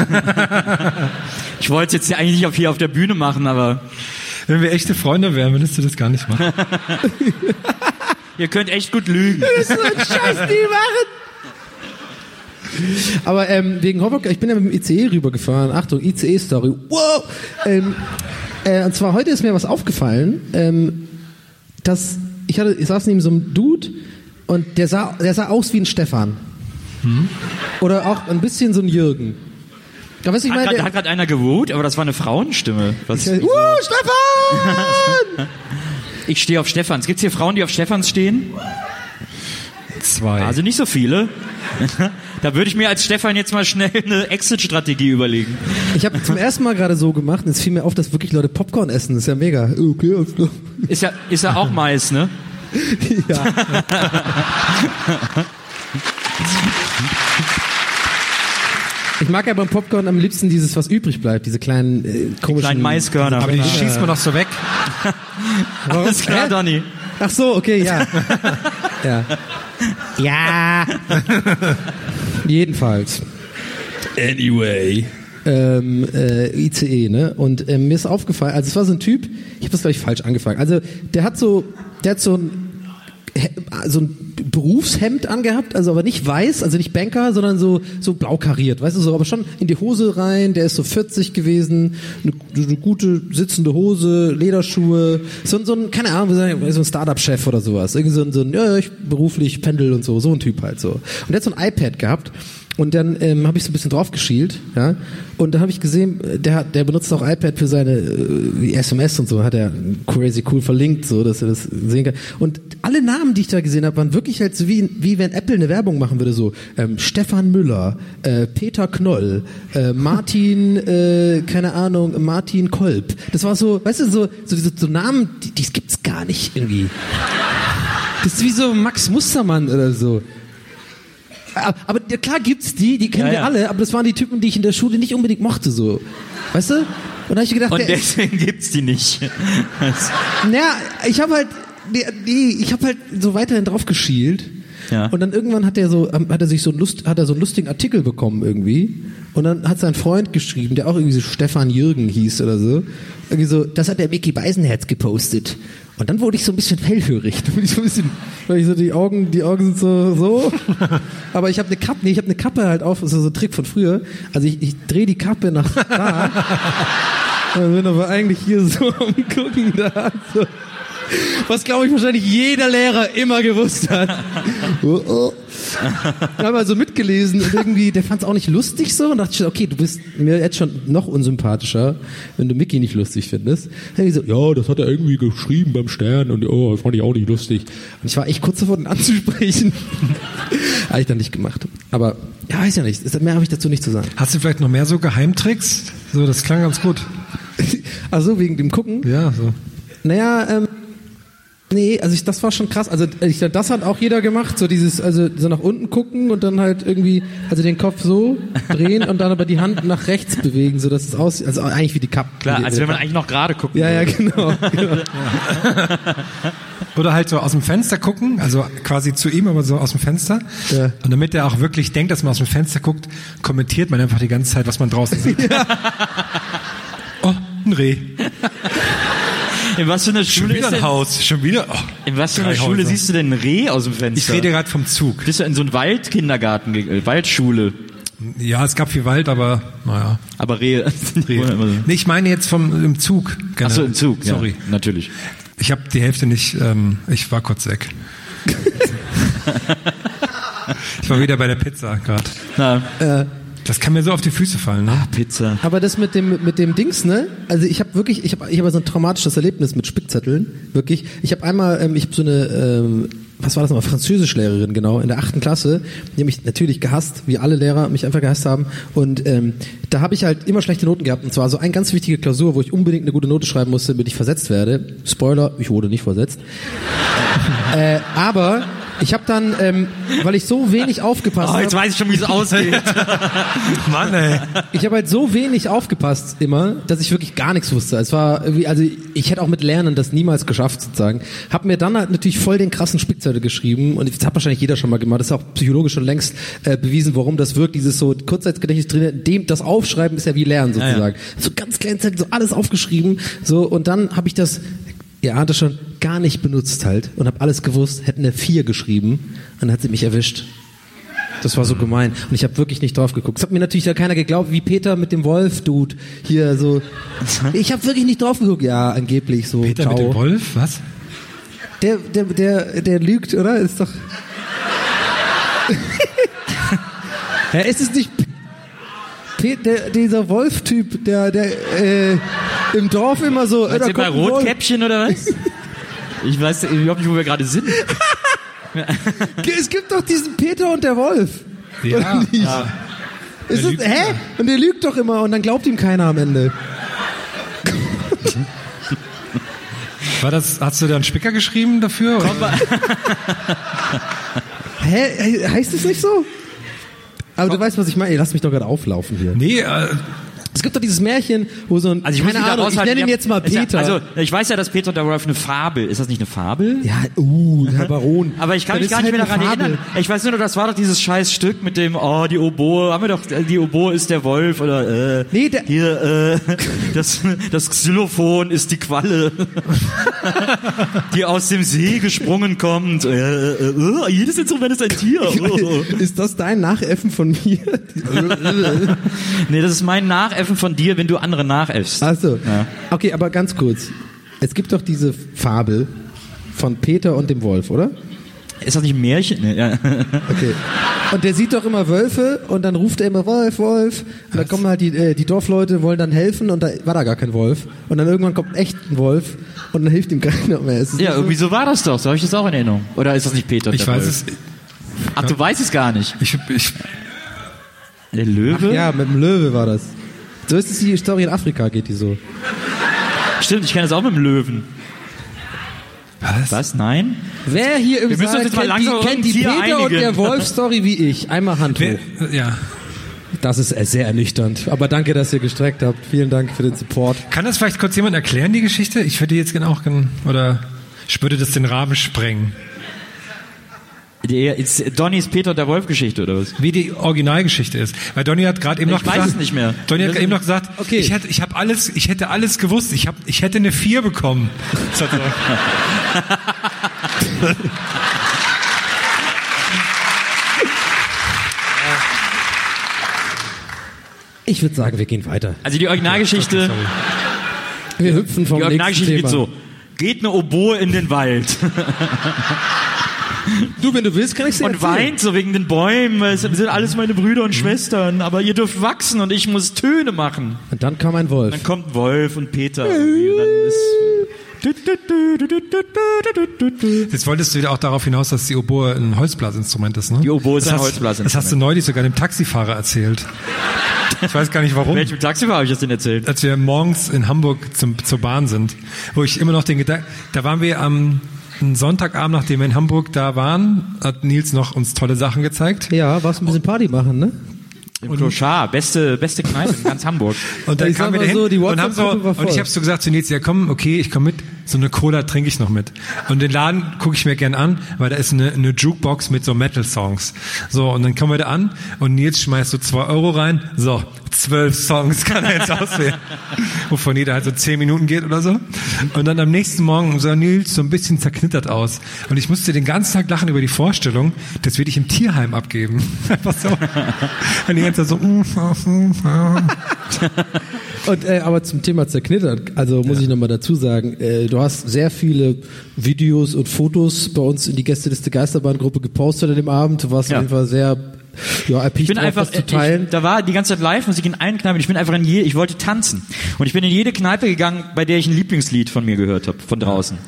ich wollte es jetzt eigentlich nicht auf hier auf der Bühne machen, aber Wenn wir echte Freunde wären, würdest du das gar nicht machen. ihr könnt echt gut lügen. so ein Scheiß, die machen. Aber ähm, wegen Hoboken, ich bin ja mit dem ICE rübergefahren. Achtung, ICE-Story. Wow! Ähm, äh, und zwar heute ist mir was aufgefallen, ähm, dass ich hatte, ich saß neben so einem Dude und der sah, der sah aus wie ein Stefan. Oder auch ein bisschen so ein Jürgen. Ja, weißt du, ich Hat gerade einer gewohnt, aber das war eine Frauenstimme. Was, uh, Stefan! ich stehe auf Stefans. Gibt's hier Frauen, die auf Stefans stehen? Zwei. Also nicht so viele. da würde ich mir als Stefan jetzt mal schnell eine Exit-Strategie überlegen. Ich habe zum ersten Mal gerade so gemacht und es fiel mir auf, dass wirklich Leute Popcorn essen. Das ist ja mega. Okay, alles klar. Ist ja, ist ja auch Mais, ne? ja. Ich mag ja beim Popcorn am liebsten dieses, was übrig bleibt, diese kleinen äh, komischen Kleinen Maiskörner. Aber die schießt man doch so weg. Alles klar, Hä? Donny. Ach so, okay, ja. ja. Ja. Jedenfalls. Anyway. ähm, äh, ICE, ne? Und ähm, mir ist aufgefallen, also es war so ein Typ, ich habe das gleich falsch angefangen. Also der hat so, der hat so ein so ein Berufshemd angehabt, also aber nicht weiß, also nicht Banker, sondern so so blau kariert, weißt du so, aber schon in die Hose rein. Der ist so 40 gewesen, eine, eine gute sitzende Hose, Lederschuhe, so, so ein keine Ahnung, so ein Startup-Chef oder sowas, irgendwie so ein, so ein ja, ich beruflich pendel und so, so ein Typ halt so. Und der hat so ein iPad gehabt und dann ähm, habe ich so ein bisschen drauf geschielt, ja. Und dann habe ich gesehen, äh, der hat, der benutzt auch iPad für seine äh, SMS und so, hat er crazy cool verlinkt, so dass er das sehen kann. Und alle Namen, die ich da gesehen habe, waren wirklich halt so wie, wie wenn Apple eine Werbung machen würde, so ähm, Stefan Müller, äh, Peter Knoll, äh, Martin, äh, keine Ahnung, Martin Kolb. Das war so, weißt du, so, so diese so Namen, die, die gibt's gar nicht irgendwie. Das ist wie so Max Mustermann oder so. Aber, klar gibt's die, die kennen Ja, wir ja. alle, aber das waren die Typen, die ich in der Schule nicht unbedingt mochte, so. Weißt du? Und da hab ich gedacht, Und der ist, deswegen gibt's die nicht. naja, ich habe halt, nee, ich habe halt so weiterhin drauf geschielt. Ja. Und dann irgendwann hat er so, hat er sich so einen Lust, hat er so einen lustigen Artikel bekommen irgendwie. Und dann hat sein Freund geschrieben, der auch irgendwie so Stefan Jürgen hieß oder so. Irgendwie so, das hat der Mickey Beisenherz gepostet. Und dann wurde ich so ein bisschen hellhörig. Dann wurde ich so ein bisschen, weil ich so die Augen, die Augen sind so, so. Aber ich habe eine Kappe, nee, ich habe eine Kappe halt auf, das ist so ein Trick von früher. Also ich, ich drehe die Kappe nach da. Bin aber eigentlich hier so am gucken da. So. Was glaube ich wahrscheinlich jeder Lehrer immer gewusst hat. Oh, oh. Ich habe also mitgelesen und irgendwie, der fand es auch nicht lustig so und dachte ich, okay, du bist mir jetzt schon noch unsympathischer, wenn du Mickey nicht lustig findest. Dann ich so, ja, das hat er irgendwie geschrieben beim Stern und oh, das fand ich auch nicht lustig. Und ich war echt kurz davor, den anzusprechen. habe ich dann nicht gemacht. Aber ja, weiß ja nicht. Mehr habe ich dazu nicht zu sagen. Hast du vielleicht noch mehr so Geheimtricks? So, das klang ganz gut. Also wegen dem Gucken? Ja, so. Naja, ähm, nee, also ich, das war schon krass. Also ich, das hat auch jeder gemacht, so dieses, also so nach unten gucken und dann halt irgendwie, also den Kopf so drehen und dann aber die Hand nach rechts bewegen, so dass es aussieht, also eigentlich wie die Kappe. Klar, als wenn man eigentlich noch gerade gucken Ja, ja, würde. genau. genau. Oder halt so aus dem Fenster gucken, also quasi zu ihm, aber so aus dem Fenster. Ja. Und damit er auch wirklich denkt, dass man aus dem Fenster guckt, kommentiert man einfach die ganze Zeit, was man draußen sieht. Oh, ein Reh. In was für einer Schon Schule wieder ist ein Haus. Schon wieder. Oh, in was für einer Schule Häuser. siehst du denn ein Reh aus dem Fenster? Ich rede gerade vom Zug. Bist du in so einem Waldkindergarten, äh, Waldschule? Ja, es gab viel Wald, aber naja. Aber Rehe. Reh. Nee, ich meine jetzt vom im Zug. Ach so, im Zug. Sorry. Ja, natürlich. Ich habe die Hälfte nicht, ähm, ich war kurz weg. ich war wieder bei der Pizza gerade. Na, Das kann mir so auf die Füße fallen. Ne? Pizza. Aber das mit dem mit dem Dings, ne? Also ich habe wirklich, ich habe ich habe so ein traumatisches Erlebnis mit Spickzetteln, wirklich. Ich habe einmal, ähm, ich habe so eine, ähm, was war das nochmal, Französischlehrerin genau in der achten Klasse, die mich natürlich gehasst, wie alle Lehrer mich einfach gehasst haben. Und ähm, da habe ich halt immer schlechte Noten gehabt. Und zwar so eine ganz wichtige Klausur, wo ich unbedingt eine gute Note schreiben musste, damit ich versetzt werde. Spoiler, ich wurde nicht versetzt. äh, aber ich habe dann, ähm, weil ich so wenig aufgepasst Oh, habe. jetzt weiß ich schon, wie es ausgeht. Mann, ey. Ich habe halt so wenig aufgepasst immer, dass ich wirklich gar nichts wusste. Es war irgendwie, also ich hätte auch mit Lernen das niemals geschafft sozusagen. Hab mir dann halt natürlich voll den krassen Spickzettel geschrieben und das hat wahrscheinlich jeder schon mal gemacht. Das ist auch psychologisch schon längst äh, bewiesen, warum das wirkt. Dieses so Kurzzeitgedächtnis drin, dem das Aufschreiben ist ja wie Lernen sozusagen. So ganz kleine Zettel, so alles aufgeschrieben, so und dann habe ich das ihr ahnt es schon, gar nicht benutzt halt und habe alles gewusst, hätten eine 4 geschrieben und dann hat sie mich erwischt. Das war so gemein. Und ich habe wirklich nicht drauf geguckt. Es hat mir natürlich ja keiner geglaubt, wie Peter mit dem Wolf-Dude hier so. Ich habe wirklich nicht drauf geguckt. Ja, angeblich so. Peter ciao. mit dem Wolf, was? Der, der, der, der lügt, oder? Ist doch. ja, ist es nicht Pe der, dieser Wolf-Typ, der, der äh, im Dorf immer so. äh, da du bei. Rotkäppchen oder was? Ich weiß überhaupt nicht, wo wir gerade sind. Es gibt doch diesen Peter und der Wolf. Ja. Oder nicht? Ist das, hä? Und der lügt doch immer und dann glaubt ihm keiner am Ende. War das, hast du da einen Spicker geschrieben dafür? Hä? Heißt es nicht so? Aber du weißt, was ich meine. Lass mich doch gerade auflaufen hier. Nee, äh, Es gibt doch dieses Märchen, wo so ein, Also ich keine Ahnung, ich nenne ihn jetzt mal ist ja- Peter. Also ich weiß ja, dass Peter der Wolf eine Fabel. Ist das nicht eine Fabel? ja, uh, Herr Baron. Aber ich kann Das mich gar nicht mehr halt daran eine Fabel. erinnern. Ich weiß nur, das war doch dieses scheiß Stück mit dem, oh, die Oboe, haben wir doch, äh, die Oboe ist der Wolf oder äh, Nee, der- hier, äh, das, das Xylophon ist die Qualle, die aus dem See gesprungen kommt. Äh, äh, äh, jedes Instrument ist ein Tier. Oh. Ist das dein Nachäffen von mir? Nee, das ist mein Nachäffen von dir, wenn du andere nachäffst. Achso. Ja. Okay, aber ganz kurz. Es gibt doch diese Fabel von Peter und dem Wolf, oder? Ist das nicht ein Märchen? Nee, ja. Okay. Und der sieht doch immer Wölfe und dann ruft er immer Wolf, Wolf. Und dann kommen halt die, äh, die Dorfleute, wollen dann helfen und da war da gar kein Wolf. Und dann irgendwann kommt echt ein Wolf und dann hilft ihm keiner mehr. Ja, irgendwie so war das doch. So habe ich das auch in Erinnerung. Oder ist das nicht Peter ich der weiß Wolf? es. Ach, du weißt es gar nicht. Ich, ich, Der? Löwe? Ach ja, mit dem Löwe war das. So ist es die Story in Afrika, geht die so. Stimmt, ich kenne das auch mit dem Löwen. was? Was? Nein? Wer hier im Wir Saal kennt die, kennt die Peter und einigen. der Wolf-Story wie ich? Einmal Hand hoch. Wer, ja. Das ist äh, sehr ernüchternd. Aber danke, dass ihr gestreckt habt. Vielen Dank für den Support. Kann das vielleicht kurz jemand erklären, die Geschichte? Ich würde jetzt genau, oder, Ich würde das den Rahmen sprengen. Die- Ist Donnys Peter der Wolf-Geschichte oder was? Wie die Originalgeschichte ist. Weil Donny hat gerade eben Ich noch weiß gesagt, es nicht mehr. Donny hat eben noch gesagt, Okay. ich hätte, ich habe alles, ich hätte alles gewusst. Ich hab, ich hätte eine 4 bekommen. Ich würde sagen, wir gehen weiter. Also die Originalgeschichte, Wir hüpfen vom die nächsten Originalgeschichte Thema. geht so. Geht eine Oboe in den Wald Du, wenn du willst, kann ich dir und erzählen. weint so wegen den Bäumen. Es sind alles meine Brüder und Schwestern, aber ihr dürft wachsen und ich muss Töne machen. Und dann kam ein Wolf. Dann kommt Wolf und Peter irgendwie und dann ist Jetzt wolltest du wieder auch darauf hinaus, dass die Oboe ein Holzblasinstrument ist, ne? Die Oboe ist Das ein hast- Holzblasinstrument. Das hast du neulich sogar dem Taxifahrer erzählt. Ich weiß gar nicht warum. Welchem Taxifahrer habe ich das denn erzählt? Als wir morgens in Hamburg zum, zur Bahn sind, wo ich immer noch den Gedanken, da waren wir am einen Sonntagabend, nachdem wir in Hamburg da waren, hat Nils noch uns tolle Sachen gezeigt. Ja, warst ein bisschen Party machen, ne? Im Clochard, beste, beste Kneipe in ganz Hamburg. Und dann Ich sag kamen wir mal dahin so, die und haben so, und ich habe so gesagt zu Nils, ja komm, okay, ich komme mit, so eine Cola trinke ich noch mit. Und den Laden gucke ich mir gern an, weil da ist eine, eine Jukebox mit so Metal-Songs. So, und dann kommen wir da an und Nils schmeißt so zwei Euro rein, so, zwölf Songs kann er jetzt auswählen. Wovon jeder halt so zehn Minuten geht oder so. Und dann am nächsten Morgen sah Nils so ein bisschen zerknittert aus. Und ich musste den ganzen Tag lachen über die Vorstellung, dass wir dich im Tierheim abgeben. Einfach so. Und die ganze Zeit so, mm, mm, mm. Und, äh, aber zum Thema zerknittert, also muss ich nochmal dazu sagen, äh, du hast sehr viele Videos und Fotos bei uns in die Gästeliste Geisterbahn-Gruppe gepostet an dem Abend. Du warst Ja. auf jeden Fall sehr ja, Ich bin drauf, einfach, zu teilen. ich, da war die ganze Zeit Live-Musik in allen Kneipen. Ich bin einfach in je, ich wollte tanzen. Und ich bin in jede Kneipe gegangen, bei der ich ein Lieblingslied von mir gehört habe, von draußen.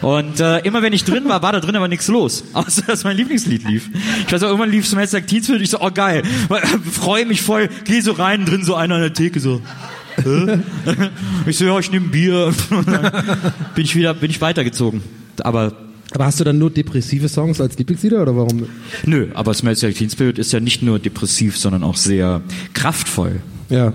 Und äh, immer wenn ich drin war, war da drin aber nichts los. Außer, dass mein Lieblingslied lief. Ich weiß auch, irgendwann lief Smells Like Teen Spirit. Ich so, oh geil. Freue mich voll. Geh so rein, drin so einer an der Theke so. Hä? ich so, ja, ich nehme Bier. Und dann bin ich wieder, bin ich weitergezogen. Aber aber hast du dann nur depressive Songs als Lieblingslieder oder warum? Nö, aber Smells Like Teen Spirit ist ja nicht nur depressiv, sondern auch sehr kraftvoll. Ja.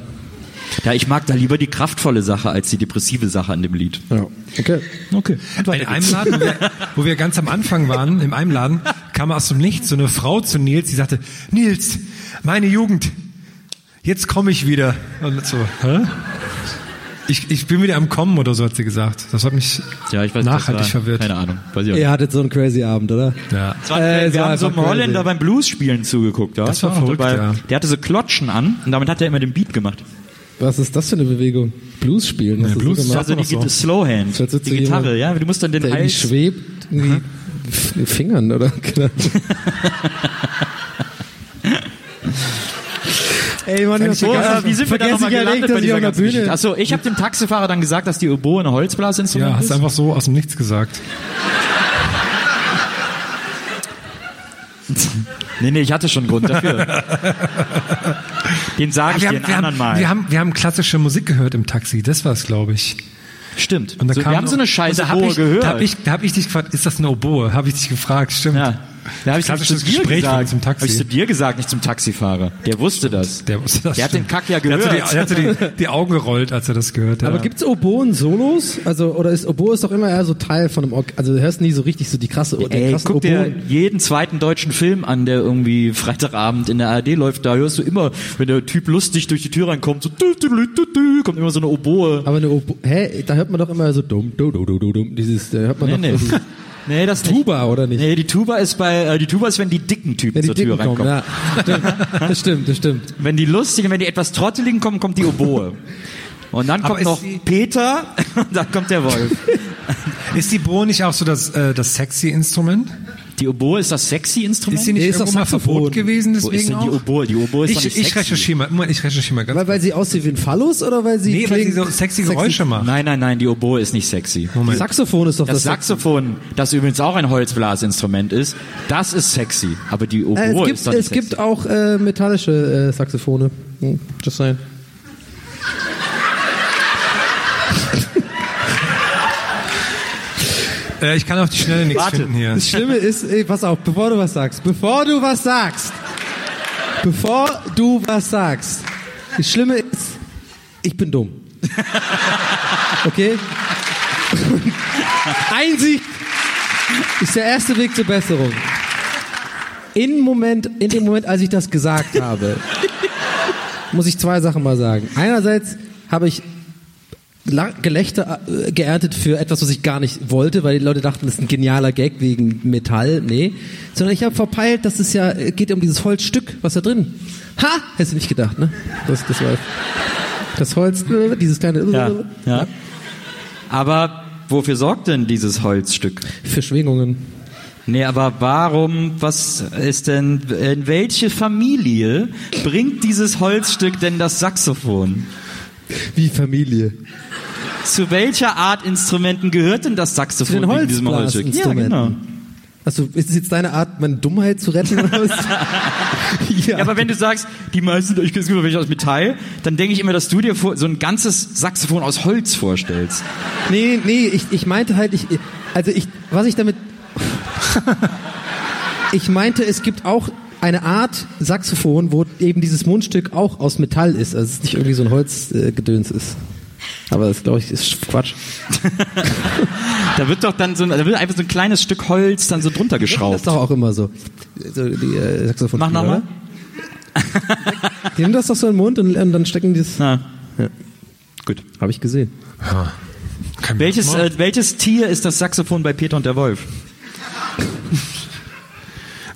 Ja, ich mag da lieber die kraftvolle Sache als die depressive Sache an dem Lied. ja. Okay. Okay. In einem Laden, wo wir, wo wir ganz am Anfang waren, in einem Laden, kam aus dem Nichts so eine Frau zu Nils, die sagte, Nils, meine Jugend, jetzt komme ich wieder. Und so, hä? Ich, ich bin wieder am Kommen oder so, hat sie gesagt. Das hat mich Ja, ich weiß nachhaltig das war, verwirrt. Keine Ahnung. Weiß ich auch nicht. Ihr hattet so einen crazy Abend, oder? Ja. Das war, Äh, wir war haben so einem crazy. Holländer beim Blues-Spielen zugeguckt. Ja? Das war auch verrückt, dabei. ja. Der hatte so Klotschen an und damit hat er immer den Beat gemacht. Was ist das für eine Bewegung? Blues spielen? Du Blues so? Also die so. Slowhand, So, die du Gitarre, ja. Du musst dann den der Hals... schwebt, irgendwie mit Fingern, oder? Genau. Ey, Mann, Eigentlich So, äh, wie sind wir da nochmal ich ja gelandet bei ich dieser ganzen Bühne- Geschichte? Achso, ich habe dem Taxifahrer dann gesagt, dass die Oboe ein Holzblasinstrument Ja, hast ist. einfach so aus dem Nichts gesagt. Nee, nee, ich hatte schon einen Grund dafür. Den sage ich haben, ein wir, anderen Mal. wir, haben, wir haben klassische Musik gehört im Taxi, das war's, glaube ich. Stimmt. Und da so, kam wir haben so eine scheiße Oboe ich, gehört. Da habe ich, da hab ich dich gefragt, ist das eine Oboe? Habe ich dich gefragt, stimmt. ja. Da habe ich Klassisches zu dir Gespräch gesagt. im Taxi. Hab ich zu dir gesagt, nicht zum Taxifahrer. Der wusste das. Der, wusste das Der hat stimmt. den Kack ja Der gehört. hatte, die, der hatte die, die Augen gerollt, als er das gehört hat. Aber gibt's Oboen-Solos? Also, oder ist Oboe ist doch immer eher so Teil von einem Ork Also du hörst nie so richtig so die krasse, den Ey, krassen guck dir Oboen. jeden zweiten deutschen Film an, der irgendwie Freitagabend in der ARD läuft. Da hörst du immer, wenn der Typ lustig durch die Tür reinkommt, so dü, dü, dü, dü, dü, kommt immer so eine Oboe. Aber eine Oboe, hä, da hört man doch immer so dumm, du, du, du, du, dumm, dieses, da hört man Nee, doch nee. Nee, das nicht. Tuba, oder nicht? Nee, die Tuba ist bei, äh, die Tuba ist, wenn die dicken Typen Wenn die zur Tür Dicken kommen, reinkommen. ja. Stimmt, das stimmt, das stimmt. Wenn die lustigen, wenn die etwas trotteligen kommen, kommt die Oboe. Und dann Aber kommt noch die- Peter und dann kommt der Wolf. ist die Bohr nicht auch so das, äh, das sexy Instrument? Die Oboe ist das sexy Instrument? Ist sie nicht ist doch irgendwo mal Saxophon. Verbot gewesen Wo ist deswegen denn die? Oboe? Die Oboe ist doch Ich, nicht ich sexy. recherchiere mal, Moment, ich recherchiere mal ganz Weil, weil sie aussieht wie ein Phallus oder weil sie Nee, weil sie so sexy Geräusche macht. Nein, nein, nein, die Oboe ist nicht sexy. Moment. Saxophon ist doch Das das, Saxophon, das übrigens auch ein Holzblasinstrument ist, das ist sexy. Aber die Oboe Äh, es gibt, ist doch nicht es sexy. gibt auch äh, metallische äh, Saxophone. Hm, just saying. Äh, ich kann auf die Schnelle nichts Warte. finden hier. Das Schlimme ist, ey, pass auf, bevor du was sagst, bevor du was sagst, bevor du was sagst, das Schlimme ist, ich bin dumm. Okay? Einsicht, Ist der erste Weg zur Besserung. In, Moment, in dem Moment, als ich das gesagt habe, muss ich zwei Sachen mal sagen. Einerseits habe ich Gelächter äh, geerntet für etwas, was ich gar nicht wollte, weil die Leute dachten, das ist ein genialer Gag wegen Metall. Nee. Sondern ich habe verpeilt, dass es ja äh, geht um dieses Holzstück, was da drin. Ha! Hättest du nicht gedacht, ne? Das, das war das Holz, äh, dieses kleine Ja, ja. Aber wofür sorgt denn dieses Holzstück? für Schwingungen. Nee, aber warum, was ist denn, in welche Familie bringt dieses Holzstück denn das Saxophon? Wie Familie. Zu welcher Art Instrumenten gehört denn das Saxophon Zu den Holzstück? Ja, Holzblasinstrumenten. genau. Also ist es jetzt deine Art, meine Dummheit zu retten oder was? Ja, aber wenn du sagst, die meisten, ich kenne welche aus Metall, dann denke ich immer, dass du dir vor, so ein ganzes Saxophon aus Holz vorstellst. Nee, nee, ich, ich meinte halt, ich, also ich, was ich damit, ich meinte, es gibt auch eine Art Saxophon, wo eben dieses Mundstück auch aus Metall ist, also es nicht irgendwie so ein Holzgedöns äh, ist. Aber das glaube ich ist Quatsch. Da wird doch dann so, ein- da wird einfach so ein kleines Stück Holz dann so drunter Das geschraubt. ist doch auch immer so. so die äh, Saxophon. Mach nochmal. Die nehmen das doch so in den Mund und, und dann stecken die es. Na, gut. Habe ich gesehen. Kein Welches, äh, welches Tier ist das Saxophon bei Peter und der Wolf?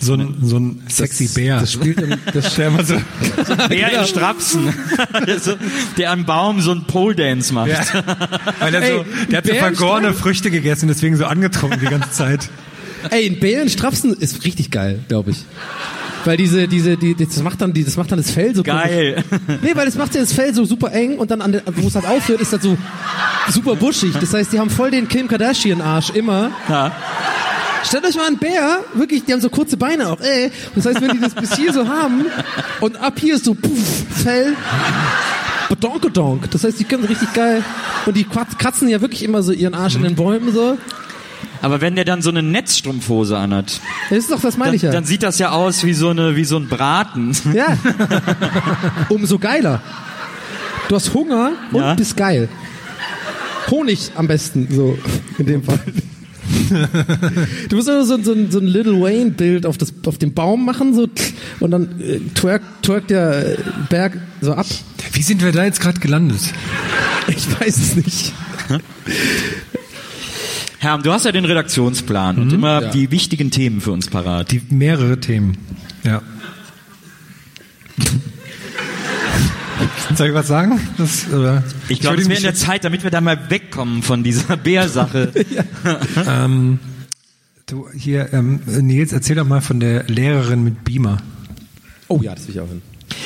So ein, so ein sexy Bär. Das spielt im, das der immer so, Bär in Strapsen, der, so, der am Baum so einen Pole Dance macht. weil er so, Ey, der hat so Bär im vergorene Früchte gegessen, deswegen so angetrunken die ganze Zeit. Ey, ein Bär in Strapsen ist richtig geil, glaube ich. Weil diese, diese, die, das macht dann, die, das macht dann das Fell so Geil. komisch. Nee, weil das macht ja das Fell so super eng und dann, an der, wo es halt aufhört, ist das so super buschig. Das heißt, die haben voll den Kim Kardashian Arsch immer. Ja. Stellt euch mal einen Bär, wirklich, die haben so kurze Beine auch, ey. Das heißt, wenn die das bis hier so haben und ab hier ist so puff, Fell, badonkodonk. Das heißt, die können richtig geil. Und die kratzen ja wirklich immer so ihren Arsch in den Bäumen so. Aber wenn der dann so eine Netzstrumpfhose anhat, Das ist doch, das meine dann, ich ja. dann sieht das ja aus wie so, eine, wie so ein Braten. Ja. Umso geiler. Du hast Hunger und Ja. bist geil. Honig am besten, so in dem Fall. Du musst immer so, so, ein- so ein Little Wayne-Bild auf, das- auf dem Baum machen, so und dann äh, twerk, twerk der äh, Berg so ab. Wie sind wir da jetzt gerade gelandet? Ich weiß es nicht. Herr, du hast ja den Redaktionsplan und immer Ja. die wichtigen Themen für uns parat. Die mehrere Themen. Ja. Soll ich was sagen? Das, oder? Ich glaube, es wäre in der Zeit, damit wir da mal wegkommen von dieser Bärsache. ähm, du, hier, ähm, Nils, erzähl doch mal von der Lehrerin mit Beamer. Oh ja, das will ich auch hin.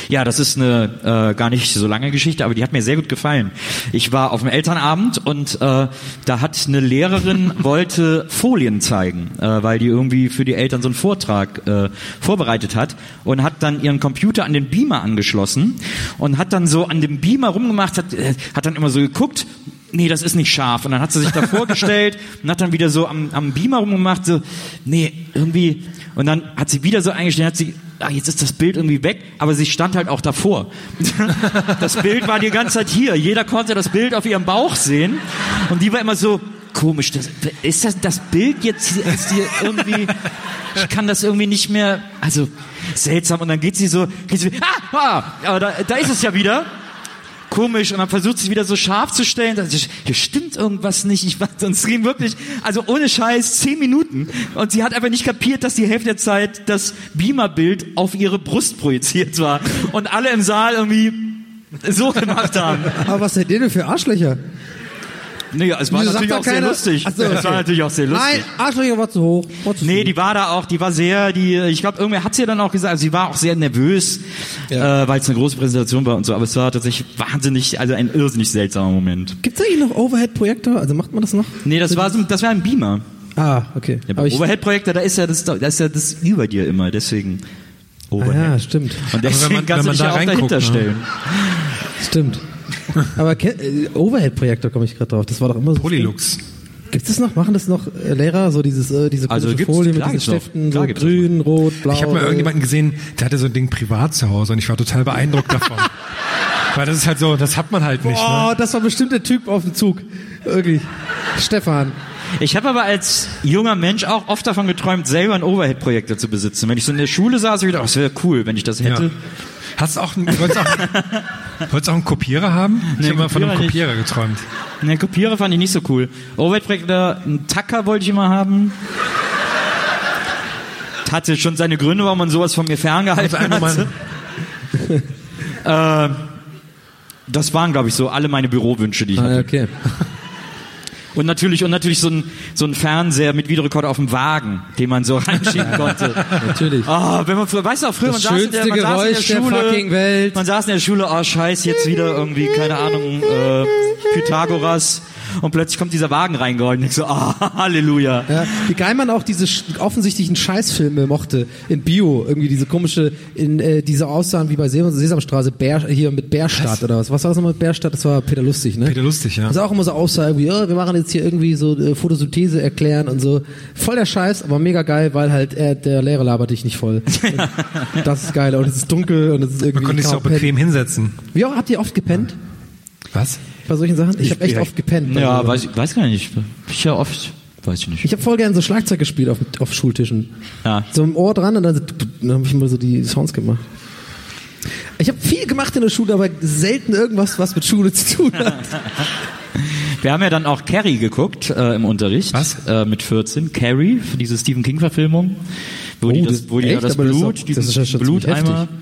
Ja, das ist eine äh, gar nicht so lange Geschichte, aber die hat mir sehr gut gefallen. Ich war auf dem Elternabend und äh, da hat eine Lehrerin wollte Folien zeigen, äh, weil die irgendwie für die Eltern so einen Vortrag äh, vorbereitet hat und hat dann ihren Computer an den Beamer angeschlossen und hat dann so an dem Beamer rumgemacht, hat, äh, hat dann immer so geguckt, nee, das ist nicht scharf. Und dann hat sie sich da vorgestellt und hat dann wieder so am, am Beamer rumgemacht, so, nee, irgendwie. Und dann hat sie wieder so eingestellt, hat sie, ah, jetzt ist das Bild irgendwie weg, aber sie stand halt auch davor. Das Bild war die ganze Zeit hier. Jeder konnte das Bild auf ihrem Bauch sehen. Und die war immer so, komisch, das, ist das, das Bild jetzt hier, ist hier irgendwie, ich kann das irgendwie nicht mehr, also, seltsam. Und dann geht sie so, geht sie, ah, ah, aber da, da ist es ja wieder komisch und dann versucht sie wieder so scharf zu stellen. Dann, hier stimmt irgendwas nicht. Ich war, und es ging wirklich, also ohne Scheiß, zehn Minuten. Und sie hat einfach nicht kapiert, dass die Hälfte der Zeit das Beamer-Bild auf ihre Brust projiziert war. Und alle im Saal irgendwie so gemacht haben. Aber was seid ihr denn für Arschlöcher? Nee, es war Wieso natürlich auch sehr lustig. Ach so, Es war okay. natürlich auch sehr lustig. Nein, Arschlöcher war zu hoch. War zu Nee, viel. die war da auch, die war sehr, die, ich glaube, irgendwer hat sie dann auch gesagt, also sie war auch sehr nervös, Ja. äh, weil es eine große Präsentation war und so, aber es war tatsächlich wahnsinnig, also ein irrsinnig seltsamer Moment. Gibt's eigentlich noch Overhead-Projektor? Also macht man das noch? Nee, das war so, das war ein Beamer. Ah, okay. Ja, Aber ich- Overhead-Projektor, da ist ja das, da ist ja das über dir immer, deswegen Ah, Overhead. ja, stimmt. Und deswegen wenn man- kannst wenn du dich da ja auch reinguckt, dahinter ne? stellen. Stimmt. Aber äh, Overhead-Projektor komme ich gerade drauf. Das war doch immer so. Polylux. Gibt's das noch? Machen das noch äh, Lehrer? So dieses, äh, diese Also Folie mit diesen. Stiften, so grün, rot, blau. Ich habe mal äh, irgendjemanden gesehen, der hatte so ein Ding privat zu Hause und ich war total beeindruckt davon. Weil das ist halt so, das hat man halt nicht. Oh, Ne? das war bestimmt der Typ auf dem Zug. Wirklich. Stefan. Ich habe aber als junger Mensch auch oft davon geträumt, selber einen Overhead-Projektor zu besitzen. Wenn ich so in der Schule saß, ich gedacht, oh, das wäre cool, wenn ich das hätte. Ja. Hast du auch, einen- wolltest auch, wolltest auch einen Kopierer haben? Ich Nee, habe mal von einem Kopierer Kopierer geträumt. Ne, Kopierer fand ich nicht so cool. Overhead-Projektor, einen Tacker wollte ich immer haben. Hatte schon seine Gründe, warum man sowas von mir ferngehalten Also hat. äh, das waren, glaube ich, so alle meine Bürowünsche, die ich Ah, hatte. okay. Und natürlich, und natürlich so ein, so ein Fernseher mit Videorekorder auf dem Wagen, den man so reinschieben konnte. Natürlich. Ah, wenn man weißt du auch früher, Das man saß in der, man saß in der der Schule, fucking Welt. man saß in der Schule, oh scheiß, jetzt wieder irgendwie, keine Ahnung, äh, Pythagoras und plötzlich kommt dieser Wagen reingerollt und ich so, ah, Halleluja. Ja, wie geil man auch diese offensichtlichen Scheißfilme mochte in Bio, irgendwie diese komische, in äh, diese aussahen wie bei Sesam- Sesamstraße, Bär, hier mit Bärstadt oder was. Was war das nochmal mit Bärstadt? Das war Peter Lustig, ne? Peter Lustig, ja. Also auch immer so aussah, irgendwie, ja, wir machen jetzt hier irgendwie so äh, Photosynthese erklären und so. Voll der Scheiß, aber mega geil, weil halt er, der Lehrer labert dich nicht voll. Das ist geil und es ist dunkel und es ist irgendwie. Man konnte sich auch bequem hinsetzen. Wie auch, habt ihr oft gepennt Was? Bei solchen Sachen? Ich, habe echt oft gepennt. Ja, so- weiß, ich weiß gar nicht. Ich ja oft, weiß ich nicht. Ich habe voll gern so Schlagzeug gespielt auf, auf Schultischen. Ja. So im Ohr dran und dann, dann habe ich mal so die Sounds gemacht. Ich habe viel gemacht in der Schule, aber selten irgendwas, was mit Schule zu tun hat. Wir haben ja dann auch Carrie geguckt äh, im Unterricht. Was? Äh, mit 14. Carrie, diese Stephen King-Verfilmung. Wo die Oh, das, das- wo die echt? das Aber das ist Blut, das ist ja Bluteimer. heftig.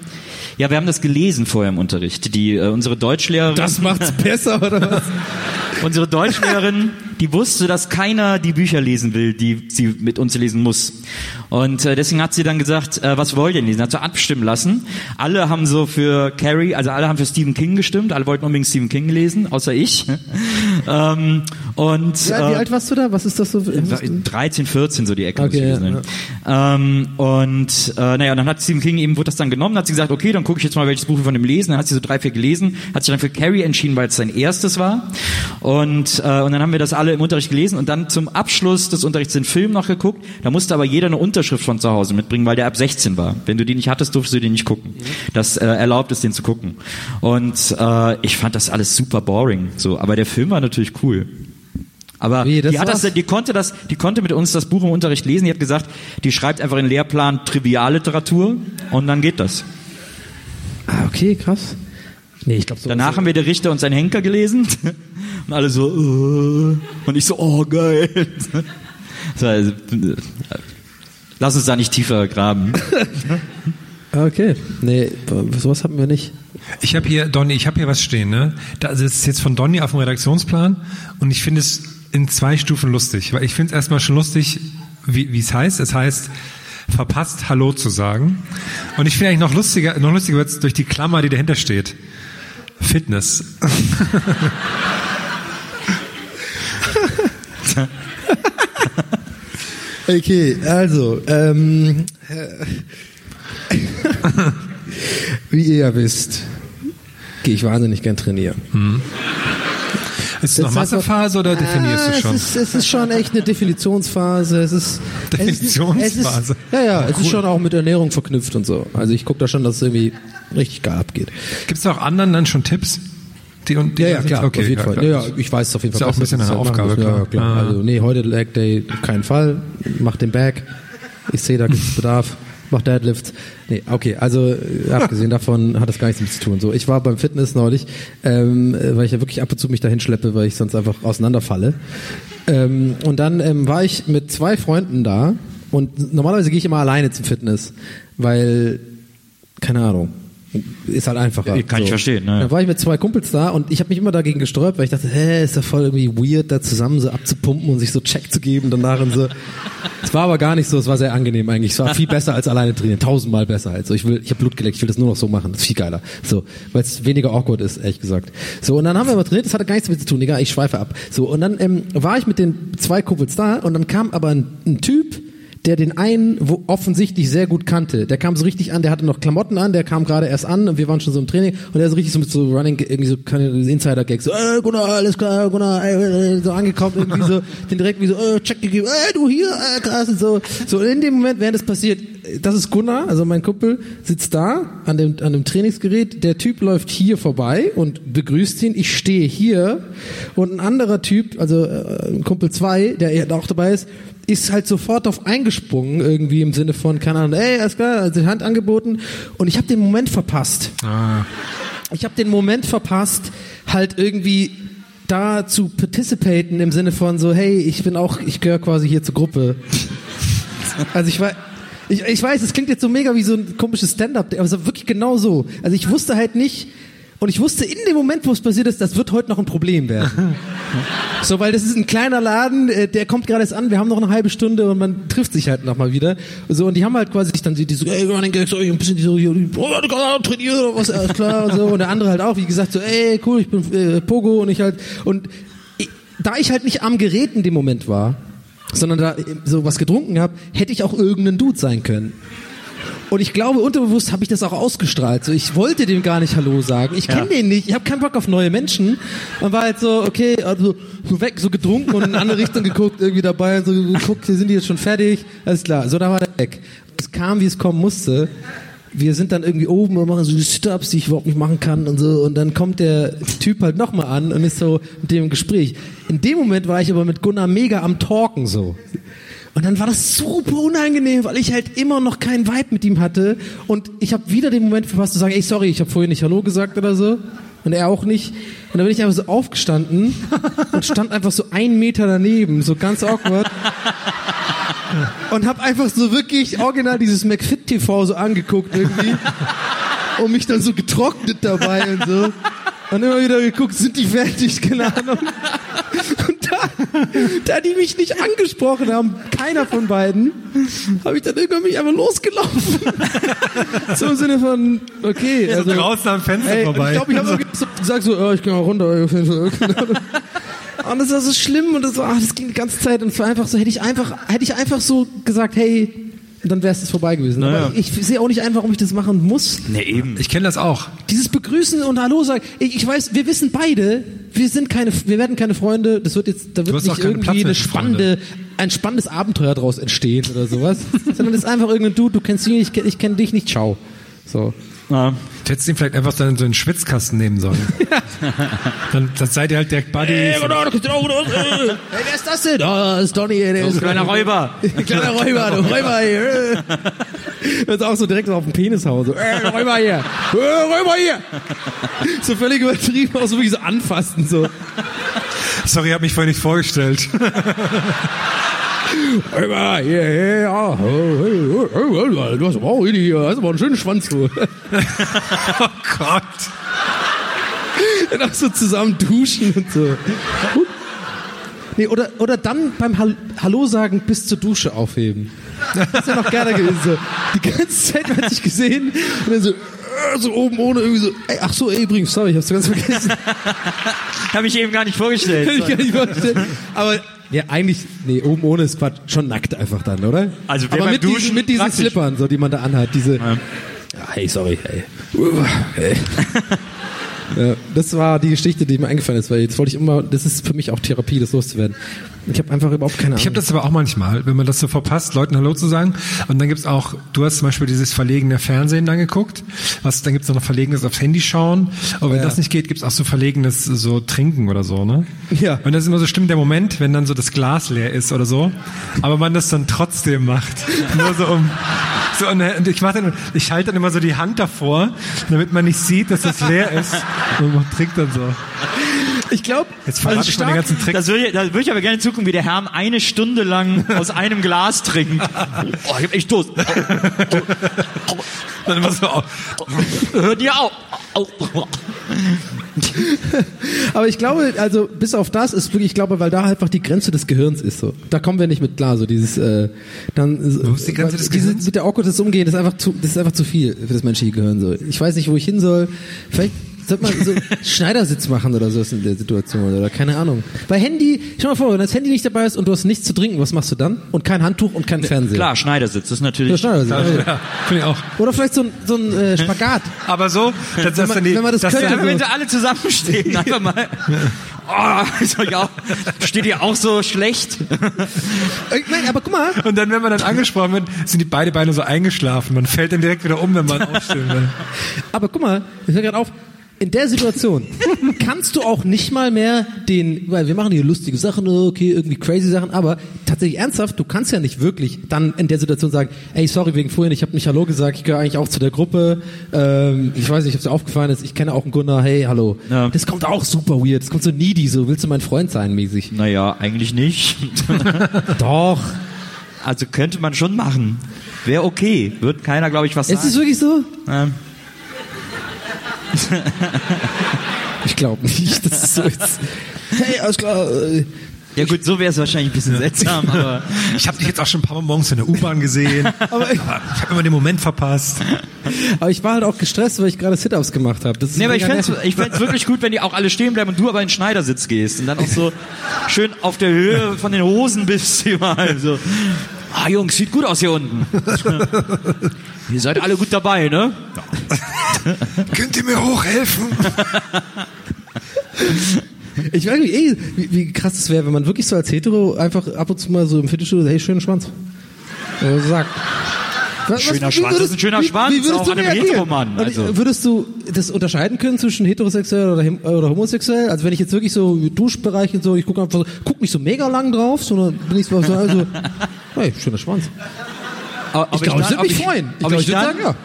Ja, wir haben das gelesen vorher im Unterricht. Die, äh, unsere Deutschlehrerin. Das macht's besser, oder was? Unsere Deutschlehrerin, die wusste, dass keiner die Bücher lesen will, die sie mit uns lesen muss. Und äh, deswegen hat sie dann gesagt, äh, was wollt ihr denn lesen? Hat sie abstimmen lassen. Alle haben so für Carrie, also alle haben für Stephen King gestimmt. Alle wollten unbedingt Stephen King lesen, außer ich. ähm, und Ja, wie äh, alt warst du da? Was ist das so? 13, 14 so die Ecke Okay, gewesen sein. Ähm, und äh, naja, dann hat Stephen King eben wurde das dann genommen, hat sie gesagt, okay, dann gucke ich jetzt mal, welches Buch wir von dem lesen. Dann hat sie so drei, vier gelesen, hat sich dann für Carrie entschieden, weil es sein erstes war. Und äh, und dann haben wir das alle im Unterricht gelesen und dann zum Abschluss des Unterrichts den Film noch geguckt. Da musste aber jeder eine Unterschrift von zu Hause mitbringen, weil der ab 16 war. Wenn du die nicht hattest, durftest du den nicht gucken. Das äh, erlaubt es, den zu gucken. Und äh, ich fand das alles super boring. So, aber der Film war natürlich cool. Aber Wie, das die hat das, die konnte das, die konnte mit uns das Buch im Unterricht lesen. Die hat gesagt, die schreibt einfach in den Lehrplan Trivialliteratur und dann geht das. Ah, okay, krass. Nee, ich glaube so. Danach haben wir der Richter und sein Henker gelesen und alle so äh, und ich so oh geil. So, also, Lass uns da nicht tiefer graben. Okay. Nee, sowas hatten wir nicht. Ich habe hier, Donny, ich habe hier was stehen, ne? Da, das ist jetzt von Donny auf dem Redaktionsplan und ich finde es in zwei Stufen lustig, weil ich finde es erstmal schon lustig, wie wie es heißt. Es heißt verpasst Hallo zu sagen. Und ich finde eigentlich noch lustiger, noch lustiger wird's durch die Klammer, die dahinter steht. Fitness. Okay, also, ähm, wie ihr ja wisst, gehe ich wahnsinnig gern trainieren. Ist es noch Massephase oder definierst Ah, du schon? Es ist, es ist schon echt eine Definitionsphase. Es ist Definitionsphase. Es ist, es ist, ja, ja, es ist schon auch mit Ernährung verknüpft und so. Also ich gucke da schon, dass es irgendwie richtig geil abgeht. Gibt es auch anderen dann schon Tipps? Die, und die Ja, ja, klar, okay, auf jeden Fall. klar. Ja, ich weiß es auf jeden Ist Fall. ja auch ein bisschen eine Aufgabe, muss. Ja, klar. klar. Ah. Also nee, heute Leg Day auf keinen Fall. Mach den Back. Ich sehe, da gibt es Bedarf. Mach Deadlifts. Nee, okay, also äh, abgesehen davon hat das gar nichts mit zu tun. So, ich war beim Fitness neulich, ähm, äh, weil ich ja wirklich ab und zu mich dahin schleppe, weil ich sonst einfach auseinanderfalle. Ähm, und dann ähm, war ich mit zwei Freunden da und normalerweise gehe ich immer alleine zum Fitness, weil keine Ahnung. Ist halt einfacher. Kann ich verstehen, ne? Dann war ich mit zwei Kumpels da und ich habe mich immer dagegen gesträubt, weil ich dachte, hä, ist ja voll irgendwie weird, da zusammen so abzupumpen und sich so Check zu geben danach und so. Es war aber gar nicht so, es war sehr angenehm eigentlich. Es war viel besser als alleine trainieren, tausendmal besser. Also ich will, ich habe Blut geleckt, ich will das nur noch so machen, das ist viel geiler. So, weil es weniger awkward ist, ehrlich gesagt. So und dann haben wir aber trainiert, das hatte gar nichts damit zu tun, egal, ich schweife ab. So und dann ähm, war ich mit den zwei Kumpels da und dann kam aber ein, ein Typ, der den einen wo offensichtlich sehr gut kannte. Der kam so richtig an, der hatte noch Klamotten an, der kam gerade erst an und wir waren schon so im Training und der so richtig so mit so Running, irgendwie so Insider-Gags, so, äh, Gunnar, alles klar, Gunnar, äh, äh, so angekommen, irgendwie so, den direkt wie so, äh, check gegeben, äh, du hier, äh, krass und so. So in dem Moment, während das passiert, das ist Gunnar, also mein Kumpel, sitzt da an dem, an dem Trainingsgerät. Der Typ läuft hier vorbei und begrüßt ihn. Ich stehe hier und ein anderer Typ, also äh, Kumpel 2, der auch dabei ist, ist halt sofort auf eingesprungen, irgendwie im Sinne von, keine Ahnung, ey, alles klar, also die Hand angeboten und ich habe den Moment verpasst. Ah. Ich habe den Moment verpasst, halt irgendwie da zu participaten im Sinne von so, hey, ich bin auch, ich gehöre quasi hier zur Gruppe. Also ich war, ich, ich weiß, es klingt jetzt so mega wie so ein komisches Stand-up, aber es war wirklich genau so. Also ich wusste halt nicht, und ich wusste in dem Moment, wo es passiert ist, das wird heute noch ein Problem werden. So, weil das ist ein kleiner Laden, äh, der kommt gerade erst an, wir haben noch eine halbe Stunde und man trifft sich halt nochmal wieder. So, und die haben halt quasi sich dann die, die so, ey, Running Gags, so, ein bisschen die so, hier, oh, trainieren was, alles klar, und so. Und der andere halt auch, wie gesagt, so, ey, cool, ich bin äh, Pogo und ich halt, und ich, da ich halt nicht am Gerät in dem Moment war, sondern da so was getrunken habe, hätte ich auch irgendein Dude sein können. Und ich glaube, unterbewusst habe ich das auch ausgestrahlt. So, ich wollte dem gar nicht Hallo sagen. Ich kenne Ja. den nicht. Ich habe keinen Bock auf neue Menschen. Und war halt so, okay, also so weg, so getrunken und in eine andere Richtung geguckt, irgendwie dabei. Und so geguckt, hier sind die jetzt schon fertig. Alles klar. So, da war der weg. Es kam, wie es kommen musste. Wir sind dann irgendwie oben und machen so Sit-Ups, die ich überhaupt nicht machen kann und so. Und dann kommt der Typ halt nochmal an und ist so mit dem Gespräch. In dem Moment war ich aber mit Gunnar mega am Talken so. Und dann war das super unangenehm, weil ich halt immer noch keinen Vibe mit ihm hatte. Und ich habe wieder den Moment verpasst zu sagen, ey, sorry, ich habe vorhin nicht Hallo gesagt oder so. Und er auch nicht. Und dann bin ich einfach so aufgestanden und stand einfach so einen Meter daneben, so ganz awkward. Und habe einfach so wirklich original dieses McFit TV so angeguckt irgendwie. Und mich dann so getrocknet dabei und so. Und immer wieder geguckt, sind die fertig, keine Ahnung. Da, die mich nicht angesprochen haben, keiner von beiden, habe ich dann irgendwann mich einfach losgelaufen. so im Sinne von, okay. So Also, draußen am Fenster ey, vorbei. Ich glaube, ich habe so gesagt so, ja, ich gehe mal runter. Und das war so schlimm und das, war, ach, das ging die ganze Zeit und es war einfach so, hätte ich einfach, hätte ich einfach so gesagt, hey, dann wäre es vorbei gewesen. Naja. Aber ich sehe auch nicht ein, warum ich das machen muss. Ne, eben. Ich kenne das auch. Dieses Begrüßen und Hallo sagen. Ich, ich weiß, wir wissen beide, wir sind keine, wir werden keine Freunde. Das wird jetzt, da wird nicht irgendwie Platz eine spannende, ein spannendes Abenteuer daraus entstehen oder sowas. Sondern es ist einfach irgendein Dude, du kennst ihn, ich, kenn- ich kenne dich nicht, ciao. So. Ja. Du hättest ihn vielleicht einfach dann in so einen Schwitzkasten nehmen sollen. dann, dann seid ihr halt direkt Buddies. Hey, wer ist das denn? Oh, das ist Donny. Der ist Kleiner Räuber. Kleiner Räuber, du Räuber hier. Das ist auch so direkt so auf dem Penis hauen. So, äh, Räuber hier. Äh, Räuber hier. So völlig übertrieben, auch so wie so anfassen. So. Sorry, ich habe mich vorhin nicht vorgestellt. Ja. Du hast aber auch hier, hast aber einen schönen Schwanz. Du. oh Gott. Und auch so zusammen duschen und so. Nee, oder, oder dann beim Hall Hallo sagen bis zur Dusche aufheben. Das wäre noch gerne gewesen. So. Die ganze Zeit hat sich gesehen und dann so, äh, so oben ohne irgendwie so, ey, ach so, ey, übrigens, sorry, ich hab's ganz vergessen. Habe ich eben gar nicht vorgestellt. Kann ich gar nicht vorstellen. Aber ja, eigentlich, nee, oben ohne ist Quatsch, schon nackt einfach dann, oder? Also Aber mit diesen, Duschen mit diesen praktisch. Slippern, so, die man da anhat, diese, ja. hey, sorry, hey. Uh, hey. Ja, das war die Geschichte, die mir eingefallen ist, weil jetzt wollte ich immer, das ist für mich auch Therapie, das loszuwerden. Ich habe einfach überhaupt keine Ahnung. Ich habe das aber auch manchmal, wenn man das so verpasst, Leuten Hallo zu sagen. Und dann gibt's auch, du hast zum Beispiel dieses verlegene Fernsehen dann geguckt. Was, dann gibt's noch verlegenes aufs Handy schauen. Und wenn Ja. das nicht geht, gibt's auch so verlegenes so Trinken oder so, ne? Ja. Und das ist immer so stimmt der Moment, wenn dann so das Glas leer ist oder so. Aber man das dann trotzdem macht. Nur so um, so, und und ich mach dann, ich halte dann immer so die Hand davor, damit man nicht sieht, dass das leer ist. Und man trinkt dann so. Ich glaube, Jetzt verrate ich mal den ganzen Trick. Das würde ich, das würde ich aber gerne zugucken, wie der Herr eine Stunde lang aus einem Glas trinkt. Oh, ich hab echt Durst. Dann immer so, Hört ihr auf. Aber ich glaube, also bis auf das ist wirklich, ich glaube, weil da einfach die Grenze des Gehirns ist so. Da kommen wir nicht mit klar, so dieses äh, dann Wo ist die Grenze des diese, Gehirns? mit der Awkwardness umgehen, das ist einfach zu das ist einfach zu viel für das menschliche Gehirn so. Ich weiß nicht, wo ich hin soll. Vielleicht sollte man so Schneidersitz machen oder so in der Situation oder keine Ahnung. Bei Handy, stell mal vor, wenn das Handy nicht dabei ist und du hast nichts zu trinken, was machst du dann? Und kein Handtuch und kein Fernseher. Klar, Schneidersitz, das ist Ja, natürlich. Schneidersitz. ja, finde ich auch. Oder vielleicht so ein, so ein äh, Spagat. Aber so, dass, Wenn man- dann die, wenn man das dass könnte, Wenn sie alle zusammenstehen, einfach mal. oh, euch auch, steht ihr auch so schlecht? Äh, Nein, aber guck mal. Und dann, wenn man dann angesprochen wird, sind die beide Beine so eingeschlafen. Man fällt dann direkt wieder um, wenn man aufstehen will. Aber guck mal, ich höre gerade auf. In der Situation kannst du auch nicht mal mehr den, weil wir machen hier lustige Sachen, okay, irgendwie crazy Sachen, aber tatsächlich ernsthaft, du kannst ja nicht wirklich dann in der Situation sagen, ey, sorry wegen vorhin, ich habe nicht Hallo gesagt, ich gehöre eigentlich auch zu der Gruppe, ähm, ich weiß nicht, ob es dir aufgefallen ist, ich kenne auch einen Gunnar, hey, hallo. Ja. Das kommt auch super weird, das kommt so needy, so willst du mein Freund sein mäßig. Naja, eigentlich nicht. Doch. Also könnte man schon machen. Wäre okay. Wird keiner, glaube ich, was Ist es sagen. wirklich so? Ähm, Ich glaube nicht, dass es so ist. Hey, alles klar. äh, ja gut, so wäre es wahrscheinlich ein bisschen seltsam, aber Ich habe dich jetzt auch schon ein paar Mal morgens in der U-Bahn gesehen. aber ich, ich habe immer den Moment verpasst. Aber ich war halt auch gestresst, weil ich gerade Sit-Ups gemacht habe. Nee, aber ich ich fänd's wirklich gut, wenn die auch alle stehen bleiben und du aber in den Schneidersitz gehst und dann auch so schön auf der Höhe von den Hosen bist überall. So. Ah, Jungs, sieht gut aus hier unten. Ihr seid alle gut dabei, ne? Könnt ihr mir hochhelfen? Ich weiß nicht, ey, wie, wie krass es wäre, wenn man wirklich so als Hetero einfach ab und zu mal so im Fitnessstudio, hey, schönen Schwanz. Äh, sagt. Was- Schöner was- wie Schwanz ist ein schöner Schwanz, würdest auch du an einem Und also. Würdest du das unterscheiden können zwischen heterosexuell oder, hem- oder homosexuell? Also wenn ich jetzt wirklich so Duschbereich und so, ich gucke einfach so, guck nicht so mega lang drauf, sondern bin ich so, so also, hey, schöner Schwanz. Aber, Ich glaube, ich würde mich freuen. Ich glaube, ich ich würde sagen, ja.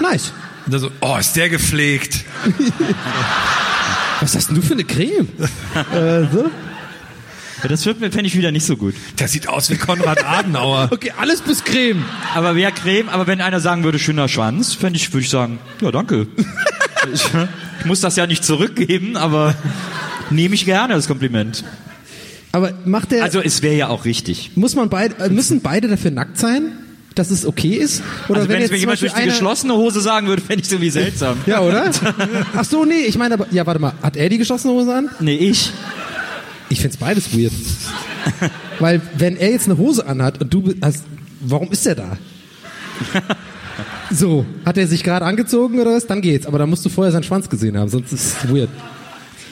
Nice. Und dann so, oh, ist der gepflegt. Was hast denn du für eine Creme? äh, so? Ja, das wird mir- fände ich wieder nicht so gut. Der sieht aus wie Konrad Adenauer. Okay, alles bis Creme. Aber wer Creme, aber wenn einer sagen würde, schöner Schwanz, fände ich, würde ich sagen, ja, danke. ich, ich muss das ja nicht zurückgeben, aber nehme ich gerne das Kompliment. Aber macht der, Also es wäre ja auch richtig. muss man beide, äh, müssen beide dafür nackt sein, dass es okay ist? Oder also wenn, es mir zum jemand durch die einer- geschlossene Hose sagen würde, fände ich es irgendwie seltsam. Ja, oder? Ach so, nee, ich meine aber, ja, warte mal, hat er die geschlossene Hose an? Nee, ich. Ich find's beides weird. Weil, wenn er jetzt eine Hose anhat und du hast, warum ist er da? So, hat er sich gerade angezogen oder was? Dann geht's. Aber dann musst du vorher seinen Schwanz gesehen haben, sonst ist es weird.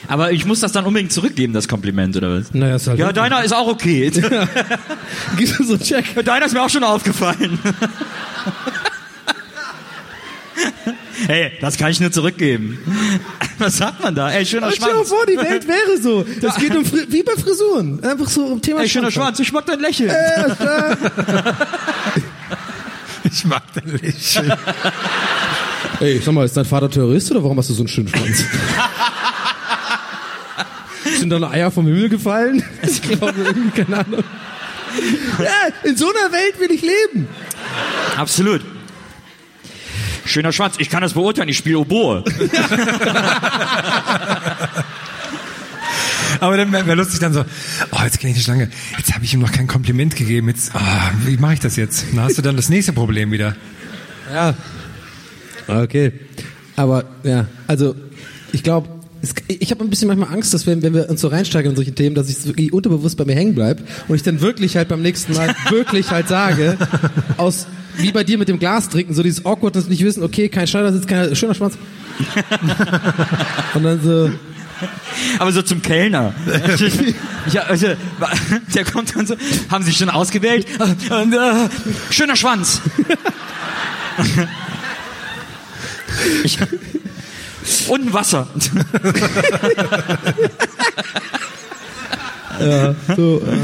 Aber ich muss das dann unbedingt zurückgeben, das Kompliment, oder was? Naja, ist halt Ja, deiner ist auch okay. Gib mir so einen Check. deiner ist mir auch schon aufgefallen. hey, das kann ich nur zurückgeben. Was sagt man da? Ey, schöner Stell dir mal Schwanz. vor, die Welt wäre so. Das geht um, Fri- wie bei Frisuren. Einfach so um Thema Ey, schöner Schwanz. Schwanz, ich mag dein Lächeln. Äh. Ich mag den Lächeln. Ey, sag mal, ist dein Vater Terrorist oder warum hast du so einen schönen Schwanz? Sind deine Eier vom Himmel gefallen? Ich glaube irgendwie, keine Ahnung. Ja, in so einer Welt will ich leben. Absolut. Schöner Schwanz, ich kann das beurteilen, ich spiele Oboe. Aber dann wäre wär lustig dann so, oh, jetzt kenne ich die Schlange. Jetzt habe ich ihm noch kein Kompliment gegeben. Jetzt, ah, wie mache ich das jetzt? Dann hast du dann das nächste Problem wieder. Ja. Okay. Aber ja, also ich glaube, ich habe ein bisschen manchmal Angst, dass wenn, wenn wir uns so reinsteigen in solche Themen, dass ich wirklich unterbewusst bei mir hängen bleibt und ich dann wirklich halt beim nächsten Mal wirklich halt sage, aus wie bei dir mit dem Glas trinken, so dieses Awkwardness nicht wissen, okay, kein Schneidersitz, kein schöner Schwanz. und dann so, Aber so zum Kellner. ja, also, der kommt dann so, haben Sie schon ausgewählt? Und, äh, schöner Schwanz. Ich, und ein Wasser. ja, so, äh,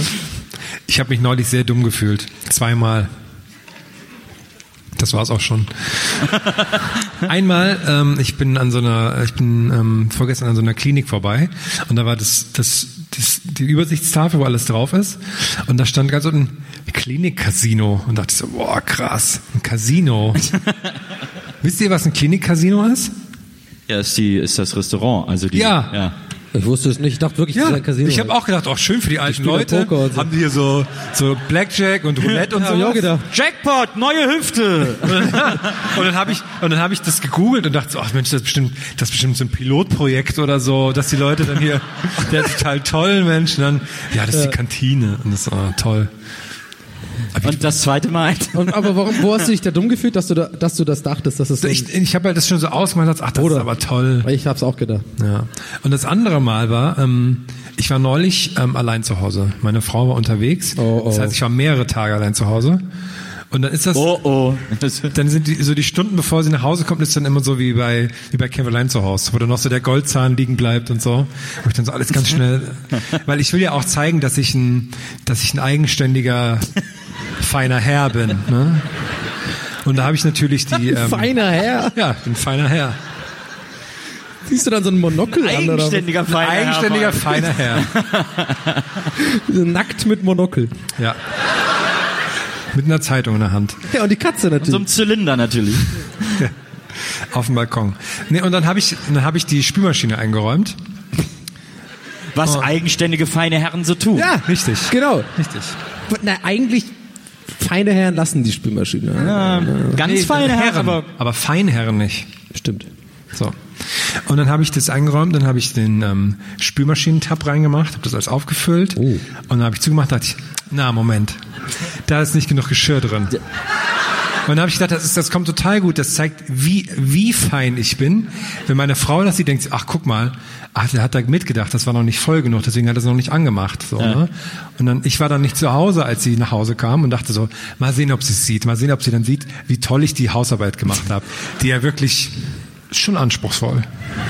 Ich habe mich neulich sehr dumm gefühlt. Zweimal. Das war's auch schon. Einmal, ähm, ich bin an so einer, ich bin ähm, vorgestern an so einer Klinik vorbei und da war das, das, das die Übersichtstafel, wo alles drauf ist und da stand ganz unten Klinik-Casino und dachte ich so, boah krass, ein Casino. Wisst ihr, was ein Klinik-Casino ist? Ja, ist, die, ist das Restaurant. Also die, Ja. ja. ich wusste es nicht, ich dachte wirklich, das Ja, ist ein Casino. ich habe auch gedacht, auch schön für die alten spielen Leute. Poker und so. Haben die hier so, so Blackjack und Roulette und Ja, so. hab ich auch gedacht. Jackpot, neue Hüfte. Und dann habe ich und dann habe ich das gegoogelt und dachte so, ach Mensch, das ist bestimmt das ist bestimmt so ein Pilotprojekt oder so, dass die Leute dann hier der ist total toll Mensch und dann ja, das ist die Kantine und das ist oh, toll. Und das zweite Mal. Und, aber warum, wo hast du dich da dumm gefühlt, dass du, da, dass du das dachtest, dass es so ein- Ich, ich habe halt das schon so ausgemacht, als, ach, das ist aber toll. Ich hab's auch gedacht. Ja. Und das andere Mal war, ähm, ich war neulich ähm, allein zu Hause. Meine Frau war unterwegs. Oh, oh. Das heißt, ich war mehrere Tage allein zu Hause. Und dann ist das, Oh, oh. dann sind die, so die Stunden, bevor sie nach Hause kommt, ist dann immer so wie bei, wie bei Caroline zu Hause, wo dann noch so der Goldzahn liegen bleibt und so. Wo ich dann so alles ganz schnell, weil ich will ja auch zeigen, dass ich ein, dass ich ein eigenständiger, feiner Herr bin, ne? Und da habe ich natürlich die, ähm, Feiner Herr. ja, bin ein feiner Herr. Siehst du dann so ein Monokel an oder was? Eigenständiger feiner Eigenständiger, Herr. feiner Herr. Nackt mit Monokel. Ja. Mit einer Zeitung in der Hand. Ja, und die Katze So natürlich. einem Zylinder natürlich. Auf dem Balkon. Nee, und dann habe ich, dann habe ich die Spülmaschine eingeräumt. Was Oh. eigenständige feine Herren so tun. ja, Richtig. genau. Richtig. Na, eigentlich, feine Herren lassen die Spülmaschine. Ja, ganz feine Herren, Herren, aber aber Feinherren nicht. Stimmt. So. Und dann habe ich das eingeräumt, dann habe ich den ähm, Spülmaschinentab reingemacht, habe das alles aufgefüllt Oh. und dann habe ich zugemacht, dachte ich, na Moment, da ist nicht genug Geschirr drin. Und dann habe ich gedacht, das, ist, das kommt total gut, das zeigt, wie, wie fein ich bin. Wenn meine Frau das sieht, denkt sie, ach guck mal, ach, der hat da mitgedacht, das war noch nicht voll genug, deswegen hat er es noch nicht angemacht. So, ne? Und dann, ich war dann nicht zu Hause, als sie nach Hause kam und dachte so, mal sehen, ob sie es sieht, mal sehen, ob sie dann sieht, wie toll ich die Hausarbeit gemacht habe, die ja wirklich schon anspruchsvoll.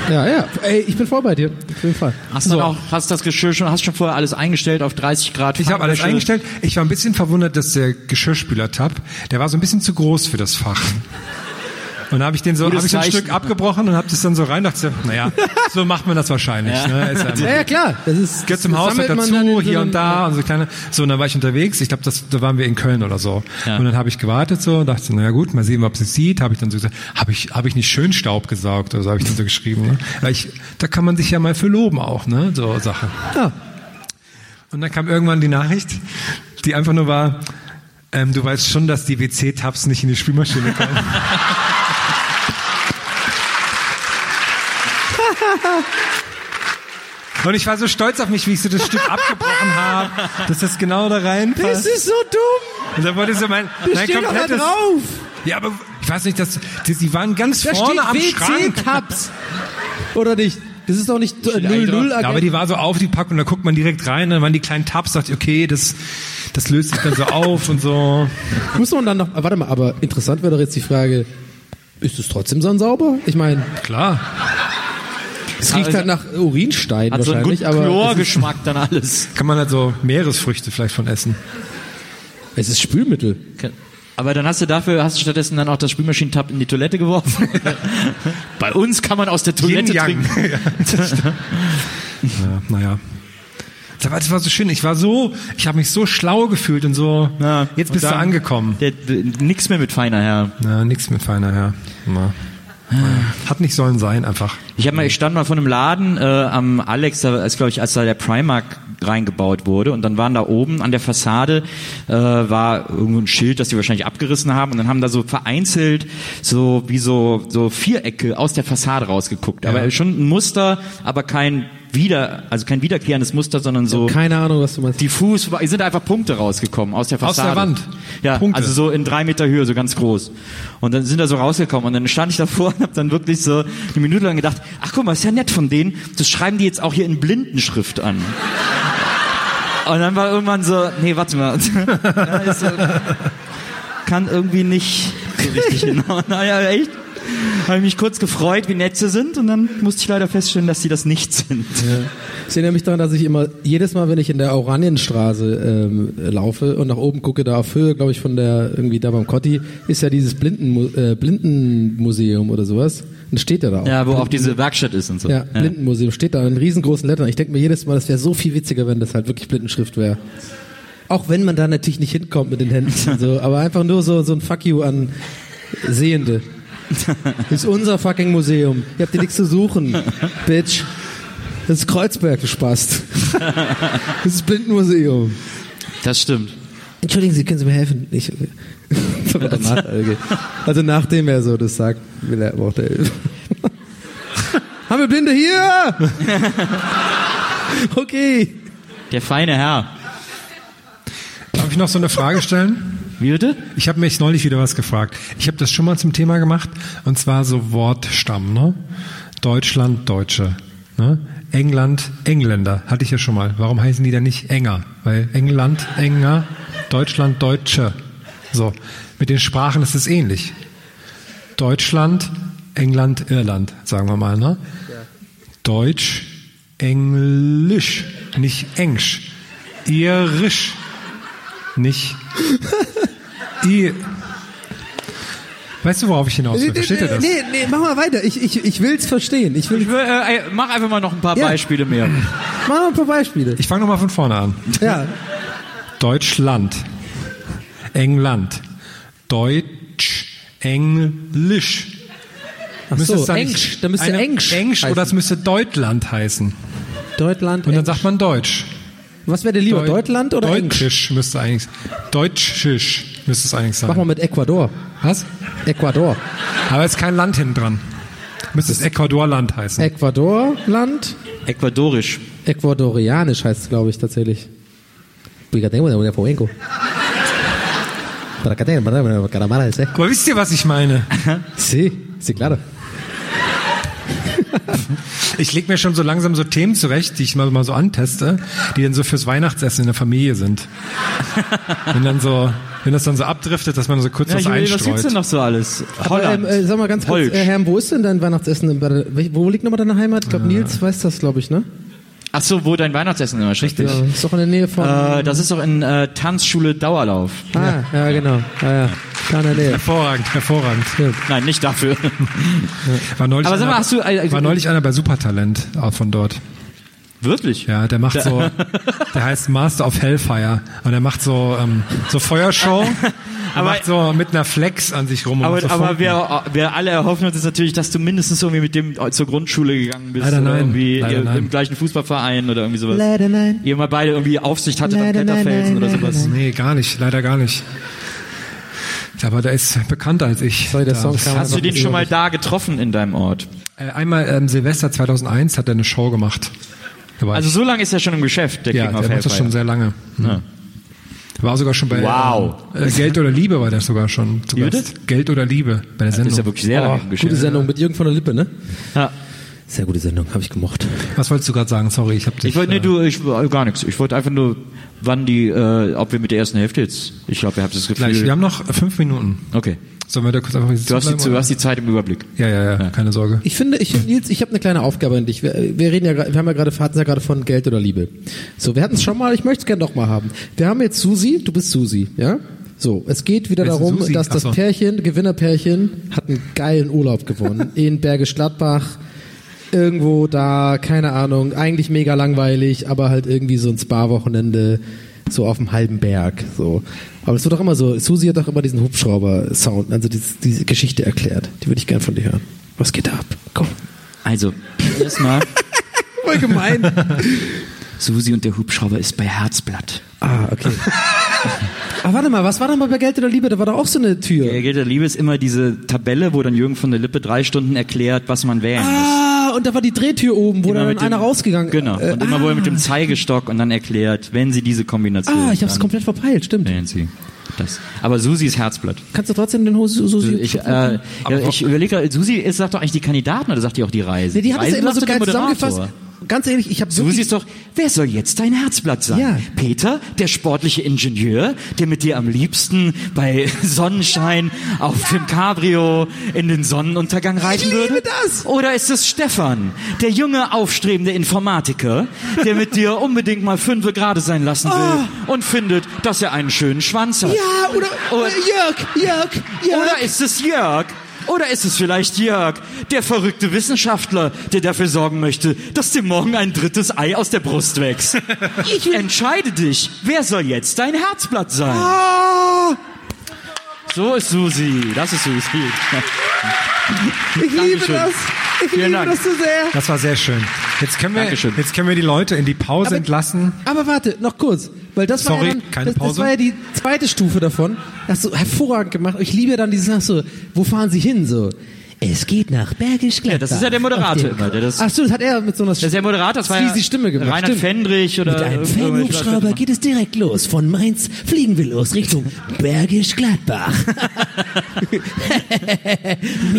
Ja, ja. Ey, ich bin voll bei dir. Auf jeden Fall. hast du auch, hast das Geschirr schon, hast schon vorher alles eingestellt auf 30 Grad? Ich habe alles eingestellt. Ich war ein bisschen verwundert, dass der Geschirrspüler-Tab, der war so ein bisschen zu groß für das Fach. Und da habe ich den so, habe ich so ein Zeichen. Stück abgebrochen und habe das dann so rein, dachte, naja, so macht man das wahrscheinlich. Ne? Ist ja Ja, ja, klar. Das ist, Gehört zum das Haushalt dazu, dann so hier und da und so kleine. So, und dann war ich unterwegs. Ich glaube, das, da waren wir in Köln oder so. Ja. Und dann habe ich gewartet so und dachte, naja gut, mal sehen, ob sie es sieht. Habe ich dann so gesagt, habe ich, habe ich nicht schön Staub gesaugt oder so habe ich dann so geschrieben. Ne? Weil ich, da kann man sich ja mal für loben auch, ne? So Sache. Ja. Und dann kam irgendwann die Nachricht, die einfach nur war, ähm, du weißt schon, dass die WC-Tabs nicht in die Spülmaschine kommen. Und ich war so stolz auf mich, wie ich so das Stück abgebrochen habe, dass das genau da reinpasst. Das ist so dumm. Und dann wollte so mein, Das mein steht doch da komplettes... drauf. Ja, aber ich weiß nicht, dass die, die waren ganz Da vorne am steht Schrank. WC-Tabs. Oder nicht? Das ist doch nicht 0-0 Ja, aber die war so aufgepackt und da guckt man direkt rein, dann waren die kleinen Tabs, ich, okay, das, das löst sich dann so auf und so. Muss man dann noch, warte mal, aber interessant wäre doch jetzt die Frage, ist es trotzdem so sauber? Ich meine, Klar. Es riecht halt nach Urinstein Hat so einen wahrscheinlich, guten Chlorgeschmack dann alles. Kann man halt so Meeresfrüchte vielleicht von essen. es ist Spülmittel. Aber dann hast du dafür, hast du stattdessen dann auch das Spülmaschinentab in die Toilette geworfen. Bei uns kann man aus der Toilette trinken. Ja, naja. Das war, so schön. Ich war so, ich habe mich so schlau gefühlt und so. Ja, jetzt bist du dann- angekommen. Der, der, nix mehr mit feiner Herr. Ja, nix mit feiner Herr. Ja. Naja. Hat nicht sollen sein, einfach. Ich hab mal, ich stand mal vor einem Laden äh, am Alex, da ist glaube ich, als da der Primark reingebaut wurde und dann waren da oben an der Fassade äh, war irgendwo ein Schild, das die wahrscheinlich abgerissen haben und dann haben da so vereinzelt so wie so so Vierecke aus der Fassade rausgeguckt, aber schon ein Muster, aber kein wieder, also kein wiederkehrendes Muster, sondern so Keine Ahnung, was du meinst. diffus, es sind einfach Punkte rausgekommen aus der Aus der Fassade. Wand. Ja, Punkte. also so in drei Meter Höhe, so ganz groß. Und dann sind da so rausgekommen und dann stand ich davor und habe dann wirklich so eine Minute lang gedacht, ach guck mal, ist ja nett von denen, das schreiben die jetzt auch hier in Blindenschrift an. Und dann war irgendwann so, nee, warte mal. Ja, ist so, kann irgendwie nicht so richtig hinhauen. Naja, echt. Habe ich mich kurz gefreut, wie nett sie sind und dann musste ich leider feststellen, dass sie das nicht sind. Ich erinnere mich daran, dass ich immer, jedes Mal, wenn ich in der Oranienstraße ähm, laufe und nach oben gucke, da auf Höhe, glaube ich, von der, irgendwie da beim Kotti, ist ja dieses Blindenmu äh, Blindenmuseum oder sowas. Und das steht ja da auch. Ja, wo auch diese Werkstatt ist und so. Ja, Blindenmuseum steht da in riesengroßen Lettern. Ich denke mir jedes Mal, das wäre so viel witziger, wenn das halt wirklich Blindenschrift wäre. Auch wenn man da natürlich nicht hinkommt mit den Händen und so, aber einfach nur so, so ein Fuck you an Sehende. Das ist unser fucking Museum. Ihr habt hier nichts zu suchen, Bitch. Das ist Kreuzberg, du Spast. Das ist Blindenmuseum. Das stimmt. Entschuldigen Sie, können Sie mir helfen? Ich, Danach, okay. Also nachdem er so das sagt, will er braucht er Hilfe. Haben wir Blinde hier? okay. Der feine Herr. Darf ich noch so eine Frage stellen? Wie bitte? Ich habe mich neulich wieder was gefragt. Ich habe das schon mal zum Thema gemacht und zwar so Wortstamm, ne? Deutschland, Deutsche, ne? England, Engländer, hatte ich ja schon mal. Warum heißen die dann nicht enger? Weil England, enger, Deutschland, Deutsche. So, mit den Sprachen ist es ähnlich. Deutschland, England, Irland, sagen wir mal, ne? Deutsch, Englisch, nicht Englisch. Irisch, nicht I. Weißt du, worauf ich hinaus will? Versteht ihr das? Nee, nee, mach mal weiter. Ich, ich, ich will's verstehen. Ich will, Ich will, äh, mach einfach mal noch ein paar Ja. Beispiele mehr. mach mal ein paar Beispiele. Ich fange nochmal von vorne an. Ja. Deutschland, England, Deutsch, Englisch. Ach Müsste so, es dann nicht Englisch. Da müsste eine- Englisch. Englisch oder es müsste Deutschland heißen. Deutschland. Und dann Englisch. sagt man Deutsch. Was wäre dir lieber, Deu- Deutschland oder Englisch? Deutschisch müsste eigentlich Deutschisch müsste es eigentlich sein. Mach mal mit Ecuador. Was? Ecuador. Aber es ist kein Land hinten dran. Müsste es Ecuadorland heißen. Ecuadorland. Ecuadorisch. Ecuadorianisch heißt es, glaube ich, tatsächlich. Aber wisst ihr, was ich meine? Sí, sí, claro. Ich leg mir schon so langsam so Themen zurecht, die ich mal, mal so anteste, die dann so fürs Weihnachtsessen in der Familie sind. Wenn dann so, wenn das dann so abdriftet, dass man so kurz Ja, was ich will, was gibt's einstreut. denn noch so alles? Aber, ähm, äh, sag mal ganz kurz, Holsch. äh, Herr, wo ist denn dein Weihnachtsessen? Wo liegt nochmal deine Heimat? Ich glaube, Nils weiß das, glaube ich, ne? Ach so, wo dein Weihnachtsessen immer richtig. Ja, ist doch in der Nähe von... Äh, das ist doch in äh, Tanzschule Dauerlauf. ah, ja, genau. Ja, ja. Da in der Nähe. Hervorragend, hervorragend. Nein, nicht dafür. War neulich, Aber sag mal, einer, hast du, äh, war neulich einer bei Supertalent auch von dort. Wirklich? Ja, der macht so, der heißt Master of Hellfire und er macht so ähm, so Feuershow. Er Aber- macht so mit einer Flex an sich rum. und Aber, so aber wir, wir alle erhoffen uns jetzt natürlich, dass du mindestens irgendwie mit dem zur Grundschule gegangen bist. Leider oder nein, irgendwie leider ihr, nein. im gleichen Fußballverein oder irgendwie sowas. Leider nein. Ihr mal beide irgendwie Aufsicht hattet am Leider nein, Kletterfelsen nein, oder nein, sowas. Nee, gar nicht, leider gar nicht. Aber der ist bekannter als ich. Sorry, der Da- Song kam Hast du den schon mal da getroffen in deinem Ort? Äh, einmal ähm, Silvester 2001 hat er eine Show gemacht. Da Also so lange ist er schon im Geschäft, der ja, King of der macht das Hellfire. schon sehr lange. Ja. War sogar schon bei Wow. ähm, äh, Geld oder Liebe war der sogar schon zu. Geld oder Liebe bei der Das Sendung. ist ja wirklich sehr lange Oh, gute. Sendung mit Jürgen von der Lippe, ne? Ja. Sehr gute Sendung, habe ich gemocht. Was wolltest du gerade sagen? Sorry, ich habe dich. Ich wollte, nee, äh, du, ich, äh, gar nichts. Ich wollte einfach nur, wann die, äh, ob wir mit der ersten Hälfte jetzt, ich glaube, ihr habt das Gefühl. gleich. Wir haben noch fünf Minuten. okay. Sollen wir da kurz einfach Du hast, die, du hast die Zeit im Überblick. Ja, ja, ja, keine Sorge. Ich finde, ich, Nils, ich habe eine kleine Aufgabe an dich. Wir, wir reden ja, wir haben ja gerade, hatten ja gerade von Geld oder Liebe. So, wir hatten es schon mal. Ich möchte es gerne noch mal haben. Wir haben jetzt Susi. Du bist Susi, ja? So, es geht wieder darum, Susi? dass das so. Pärchen, Gewinnerpärchen, hat einen geilen Urlaub gewonnen in Bergisch Gladbach. Irgendwo da, keine Ahnung, eigentlich mega langweilig, aber halt irgendwie so ein Spa-Wochenende, so auf dem halben Berg, so. Aber es wird doch immer so, Susi hat doch immer diesen Hubschrauber-Sound, also diese, diese Geschichte erklärt. Die würde ich gern von dir hören. Was geht da ab? Komm. Also, erstmal, Voll gemein. Susi und der Hubschrauber ist bei Herzblatt. ah, okay. Aber warte mal, was war denn mal bei Geld oder Liebe? Da war doch auch so eine Tür. Der Geld der Liebe ist immer diese Tabelle, wo dann Jürgen von der Lippe drei Stunden erklärt, was man wählen muss. Ah, und da war die Drehtür oben, wo Immer dann mit einer dem- rausgegangen Genau. Äh, Und immer wohl mit dem Zeigestock und dann erklärt, wenn sie diese Kombination. ah, ich hab's komplett verpeilt, stimmt. wählen sie. Das. Aber Susi ist Herzblatt. Kannst du trotzdem den Hose Susi Ich, äh, ja, ich überlege, Susi ist, sagt doch eigentlich die Kandidaten oder sagt die auch die Reise? Nee, die hat es ja immer so geil zusammengefasst. Ganz ehrlich, ich habe Susi ist doch, wer soll jetzt dein Herzblatt sein? Ja. Peter, der sportliche Ingenieur, der mit dir am liebsten bei Sonnenschein auf dem Cabrio in den Sonnenuntergang reiten liebe würde? das. Oder ist es Stefan, der junge, aufstrebende Informatiker, der mit dir unbedingt mal fünfe gerade sein lassen will und findet, dass er einen schönen Schwanz hat? Ja, oder Und- äh, Jörg, Jörg, Jörg. Oder ist es Jörg? Oder ist es vielleicht Jörg, der verrückte Wissenschaftler, der dafür sorgen möchte, dass dir morgen ein drittes Ei aus der Brust wächst? Entscheide dich, wer soll jetzt dein Herzblatt sein? Ah, So ist Susi, das ist Susi. Ich liebe das. Ich Vielen liebe Dank. das so sehr. Das war sehr schön. Jetzt können wir, Dankeschön. jetzt können wir die Leute in die Pause Aber- entlassen. Aber warte, noch kurz, weil das war Sorry, ja dann, keine das, das Pause. war ja die zweite Stufe davon. Hast du hervorragend gemacht. Ich liebe ja dann dieses, ach so, wo fahren Sie hin so? Es geht nach Bergisch Gladbach. Ja, das ist ja der Moderator immer. Der das, Ach so, das hat er mit so einer das ist der Moderator, das war ja Stimme gemacht. Reinhard Stimmt. Fendrich oder Mit einem Fanhubschrauber geht es direkt los. Von Mainz fliegen wir los Richtung Bergisch Gladbach.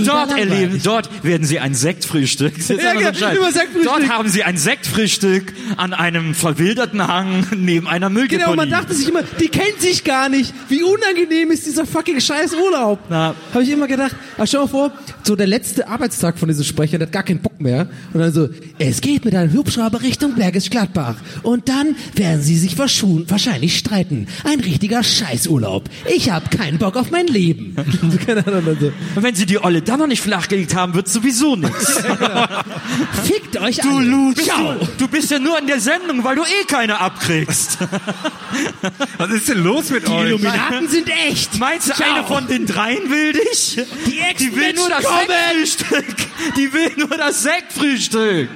Dort erleben, dort werden Sie ein Sektfrühstück. Ja, immer so genau, Sektfrühstück. Dort haben Sie ein Sektfrühstück an einem verwilderten Hang neben einer Mülldeponie. Genau, man dachte sich immer, die kennen sich gar nicht. Wie unangenehm ist dieser fucking scheiß Urlaub? Na. Habe ich immer gedacht. Aber stell mal vor, so der letzte Arbeitstag von diesem Sprecher, der hat gar keinen Bock mehr. Und dann so, es geht mit einem Hubschrauber Richtung Bergisch Gladbach. Und dann werden sie sich wahrscheinlich streiten. Ein richtiger Scheißurlaub. Ich habe keinen Bock auf mein Leben. So, keine Ahnung, so, Und wenn Sie die Olle dann noch nicht flachgelegt haben, wird sowieso nichts. Fickt euch Du alle. Lu, bist Ciao. du, du bist ja nur in der Sendung, weil du eh keine abkriegst. Was ist denn los mit Die euch? Illuminaten sind echt. Meinst du, Ciao. eine von den dreien will dich? Die Die will nur das. Sektfrühstück. Die will nur das Sektfrühstück.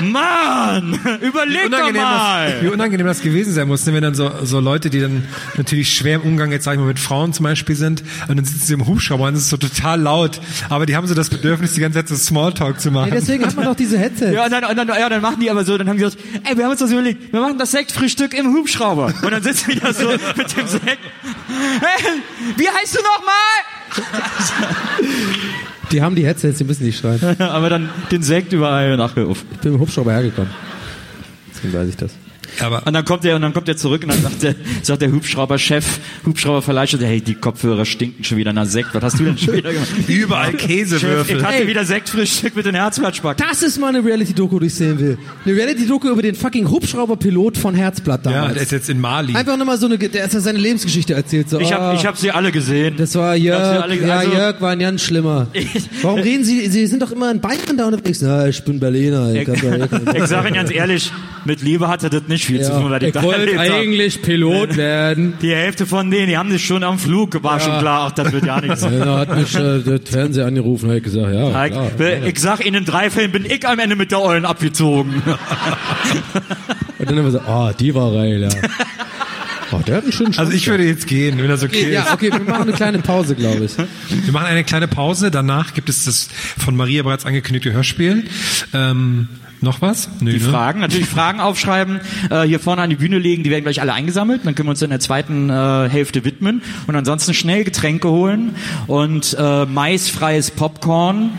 Mann, überleg doch mal. das, wie unangenehm das gewesen sein muss, ne, wenn dann so, so Leute, die dann natürlich schwer im Umgang jetzt sag ich mal mit Frauen zum Beispiel sind, und dann sitzen sie im Hubschrauber und es ist so total laut, aber die haben so das Bedürfnis, die ganze Zeit so Smalltalk zu machen. Ja, deswegen hat man doch diese Headsets. Ja, und dann, und dann, ja, dann machen die aber so, dann haben die gesagt, ey, wir haben uns das überlegt, wir machen das Sektfrühstück im Hubschrauber. Und dann sitzen wir da so mit dem Sekt. Hey, wie heißt du nochmal? Die haben die Headsets, die müssen nicht schreien. aber dann den Sekt überall nachgerufen. Ich bin mit dem Hubschrauber hergekommen. Deswegen weiß ich das. Aber Und dann kommt er und dann kommt er zurück und dann sagt der, sagt der Hubschrauber-Chef, Hubschrauberverleihchef, hey, die Kopfhörer stinken schon wieder nach Sekt. Was hast du denn schon wieder gemacht? überall Chef, Käsewürfel. ich hatte Ey. wieder Sektfrühstück mit den Herzblattspacken. Das ist mal eine Reality-Doku, die ich sehen will. Eine Reality-Doku über den fucking Hubschrauberpilot von Herzblatt ja, damals. der ist jetzt in Mali. Einfach nochmal so eine, der hat seine Lebensgeschichte erzählt. So, Ich ah, habe ich hab sie alle gesehen. das war Ich Jörg, alle- ja, also- Jörg war ein ganz schlimmer. Warum reden Sie, Sie sind doch immer in Bayern da unterwegs. Na, ich bin Berliner. Ich, da- Ich sage Ihnen ganz ehrlich, mit Liebe hatte das nicht viel zu tun, weil ich, ich wollte eigentlich Pilot werden. Die Hälfte von denen, die haben sich schon am Flug, war schon klar, ach, das wird ja nichts. Da hat mich äh, der Fernseher angerufen, hat gesagt, ja, Ich, ich sag Ihnen, in drei Fällen bin ich am Ende mit der Eulen abgezogen. Und dann haben wir so, ah, die war geil, ja. Oh, der hat einen schönen Also ich würde jetzt gehen, wenn das okay Ja, ist. okay, wir machen eine kleine Pause, glaube ich. Wir machen eine kleine Pause, danach gibt es das von Maria bereits angekündigte Hörspiel. Ähm, noch was? Nö, Die ne? Fragen, natürlich Fragen aufschreiben, äh, hier vorne an die Bühne legen, die werden gleich alle eingesammelt, dann können wir uns in der zweiten äh, Hälfte widmen und ansonsten schnell Getränke holen und äh, maisfreies Popcorn,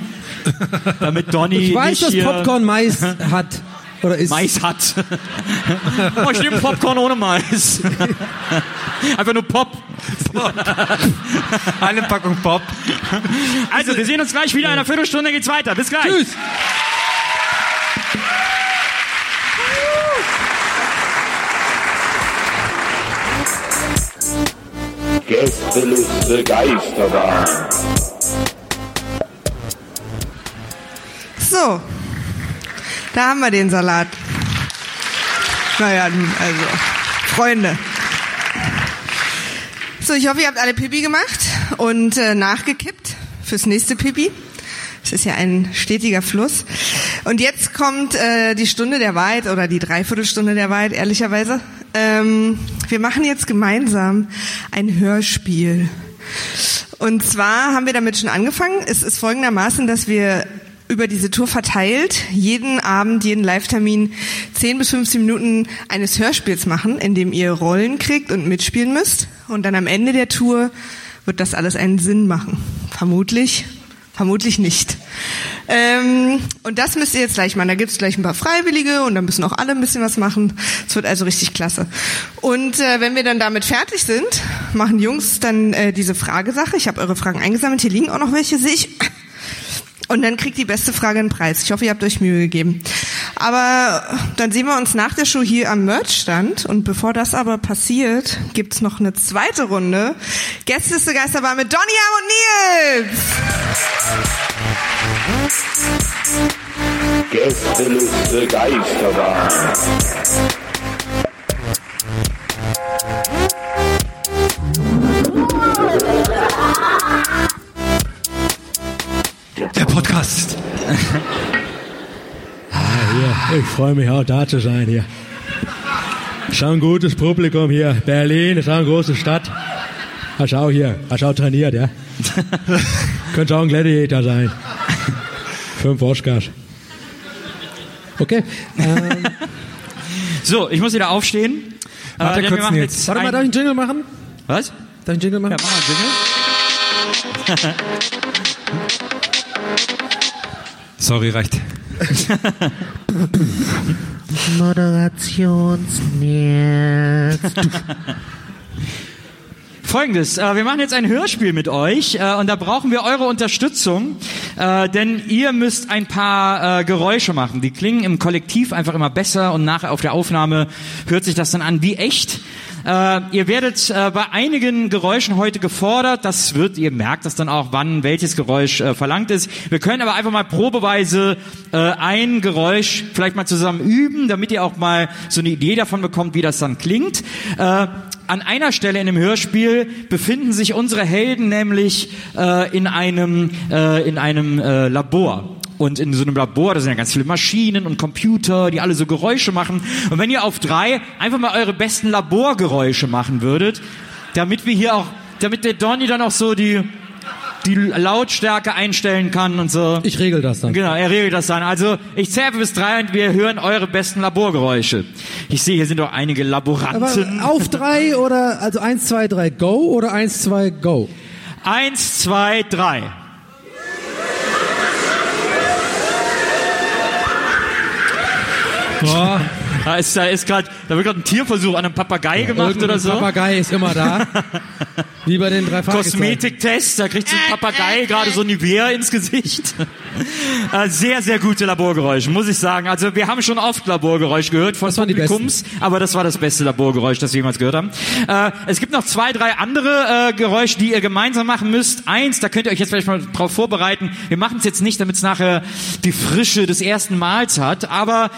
damit Donny Ich weiß, nicht dass hier Popcorn Mais hat. Oder ist. Mais hat. oh, ich nehme Popcorn ohne Mais. Einfach nur Pop. Eine Packung Pop. Also, wir sehen uns gleich wieder in einer Viertelstunde, geht's weiter. Bis gleich. Tschüss. Gästeliste Geisterbahn. So, da haben wir den Salat. Naja, also, Freunde. So, ich hoffe, ihr habt alle Pipi gemacht und äh, nachgekippt fürs nächste Pipi. Es ist ja ein stetiger Fluss. Und jetzt kommt äh, die Stunde der Wahrheit oder die Dreiviertelstunde der Wahrheit, ehrlicherweise. Ähm, wir machen jetzt gemeinsam ein Hörspiel. Und zwar haben wir damit schon angefangen. Es ist folgendermaßen, dass wir über diese Tour verteilt jeden Abend, jeden Live-Termin 10 bis 15 Minuten eines Hörspiels machen, in dem ihr Rollen kriegt und mitspielen müsst. Und dann am Ende der Tour wird das alles einen Sinn machen. Vermutlich, vermutlich nicht. Ähm, und das müsst ihr jetzt gleich machen. Da gibt's gleich ein paar Freiwillige und dann müssen auch alle ein bisschen was machen. Es wird also richtig klasse. Und äh, wenn wir dann damit fertig sind, machen Jungs dann äh, diese Fragesache. Ich habe eure Fragen eingesammelt. Hier liegen auch noch welche, sehe ich. Und dann kriegt die beste Frage einen Preis. Ich hoffe, ihr habt euch Mühe gegeben. Aber dann sehen wir uns nach der Show hier am Merchstand. Und bevor das aber passiert, gibt's noch eine zweite Runde. Gästeliste Geisterbahn mit Donny und Nils. Gästeliste Geisterbahn. Der Podcast. Ich freue mich auch da zu sein hier. Schon ein gutes Publikum hier. Berlin ist auch eine große Stadt. Hast auch hier, hast auch trainiert, ja? Könnte auch ein Gladiator sein. Fünf Oscars. Okay. Ähm, So, ich muss wieder aufstehen. Warte denn wir kurz, jetzt warte mal, darf ich einen Jingle machen? Was? Darf ich einen Jingle machen? Ja, mach mal einen Jingle. Sorry, reicht. Moderationsnetz. Folgendes, äh, wir machen jetzt ein Hörspiel mit euch äh, und da brauchen wir eure Unterstützung, äh, denn ihr müsst ein paar äh, Geräusche machen. Die klingen im Kollektiv einfach immer besser und nachher auf der Aufnahme hört sich das dann an wie echt. Äh, ihr werdet äh, bei einigen Geräuschen heute gefordert. Das wird, ihr merkt das dann auch, wann welches Geräusch verlangt ist. Wir können aber einfach mal probeweise ein Geräusch vielleicht mal zusammen üben, damit ihr auch mal so eine Idee davon bekommt, wie das dann klingt. An einer Stelle in dem Hörspiel befinden sich unsere Helden nämlich äh, in einem äh, in einem äh, Labor. Und in so einem Labor, da sind ja ganz viele Maschinen und Computer, die alle so Geräusche machen. Und wenn ihr auf drei einfach mal eure besten Laborgeräusche machen würdet, damit wir hier auch, damit der Donny dann auch so die die Lautstärke einstellen kann und so. Ich regel das dann. Genau, er regelt das dann. Also ich zähle bis drei und wir hören eure besten Laborgeräusche. Ich sehe, hier sind doch einige Aber Laboranten. auf drei oder, also eins, zwei, drei, go oder eins, zwei, go? Eins, zwei, drei. Boah. Da ist, da ist gerade, da wird gerade ein Tierversuch an einem Papagei gemacht Irgendein oder so. Papagei ist immer da. Wie bei den drei. Kosmetiktest, da kriegt so ein Papagei gerade so Nivea ins Gesicht. Äh, sehr, sehr gute Laborgeräusche, muss ich sagen. Also wir haben schon oft Laborgeräusche gehört von Publikums, aber das war das beste Laborgeräusch, das wir jemals gehört haben. Äh, es gibt noch zwei, drei andere äh, Geräusche, die ihr gemeinsam machen müsst. Eins, da könnt ihr euch jetzt vielleicht mal drauf vorbereiten. Wir machen es jetzt nicht, damit es nachher die Frische des ersten Mals hat, aber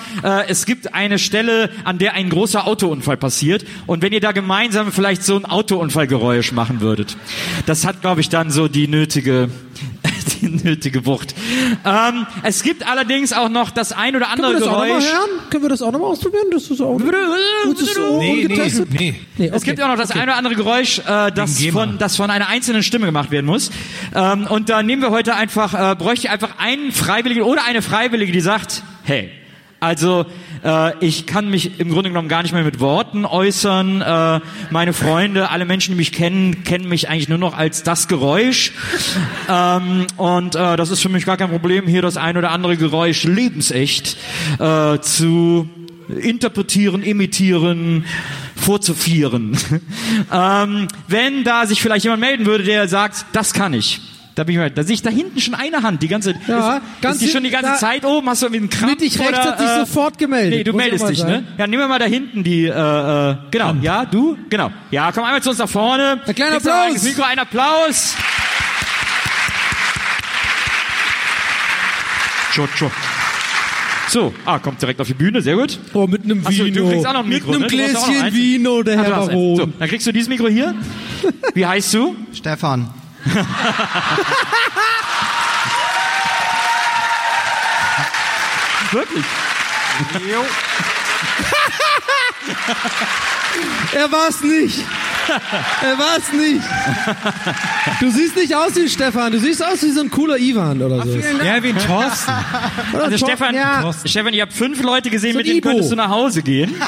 es gibt eine Stelle, an der ein großer Autounfall passiert und wenn ihr da gemeinsam vielleicht so ein Autounfallgeräusch machen würdet, das hat, glaube ich, dann so die nötige die nötige Wucht. Ähm, es gibt allerdings auch noch das ein oder Können andere wir das auch nochmal Geräusch. hören? Können wir das auch nochmal ausprobieren? Das ist auch, das ist so Nee, nee, ungetestet? nee. Nee, Es gibt auch noch das ein oder andere Geräusch, äh, das, von, das von einer einzelnen Stimme gemacht werden muss. Ähm, und da nehmen wir heute einfach, äh, bräuchte ich einfach einen Freiwilligen oder eine Freiwillige, die sagt, hey, also äh, ich kann mich im Grunde genommen gar nicht mehr mit Worten äußern. Äh, meine Freunde, alle Menschen, die mich kennen, kennen mich eigentlich nur noch als das Geräusch. ähm, und äh, das ist für mich gar kein Problem, hier das ein oder andere Geräusch lebensecht äh, zu interpretieren, imitieren, vorzuführen. ähm, wenn da sich vielleicht jemand melden würde, der sagt, das kann ich. Da bin ich mal, da sehe ich da hinten schon eine Hand, die ganze, Ja, ist, ganz ist die schon die ganze da- Zeit oben, hast du irgendwie einen Krampf Mittig rechts hat sich äh, sofort gemeldet. Nee, du meldest dich, ne? Ja, nehmen wir mal da hinten die, äh, äh, genau, ja, du, genau. Ja, komm einmal zu uns nach vorne. Ein kleiner Applaus. Das Mikro, ein Applaus. Tscho. So, ah, kommt direkt auf die Bühne, sehr gut. Oh, mit einem so, Vino. du kriegst auch noch ein Mikro, Mit einem ne? Gläschen eins. Vino, der Ah, Herr. Baron. So, dann kriegst du dieses Mikro hier. Wie heißt du? Stefan. Wirklich? Er war's nicht. Er war's nicht. Du siehst nicht aus wie Stefan, du siehst aus wie so ein cooler Ivan oder so. Ja, wie ein Thorsten. Also Tor- Stefan, ja, Stefan, ich habe fünf Leute gesehen, So mit denen Ibo. könntest du nach Hause gehen.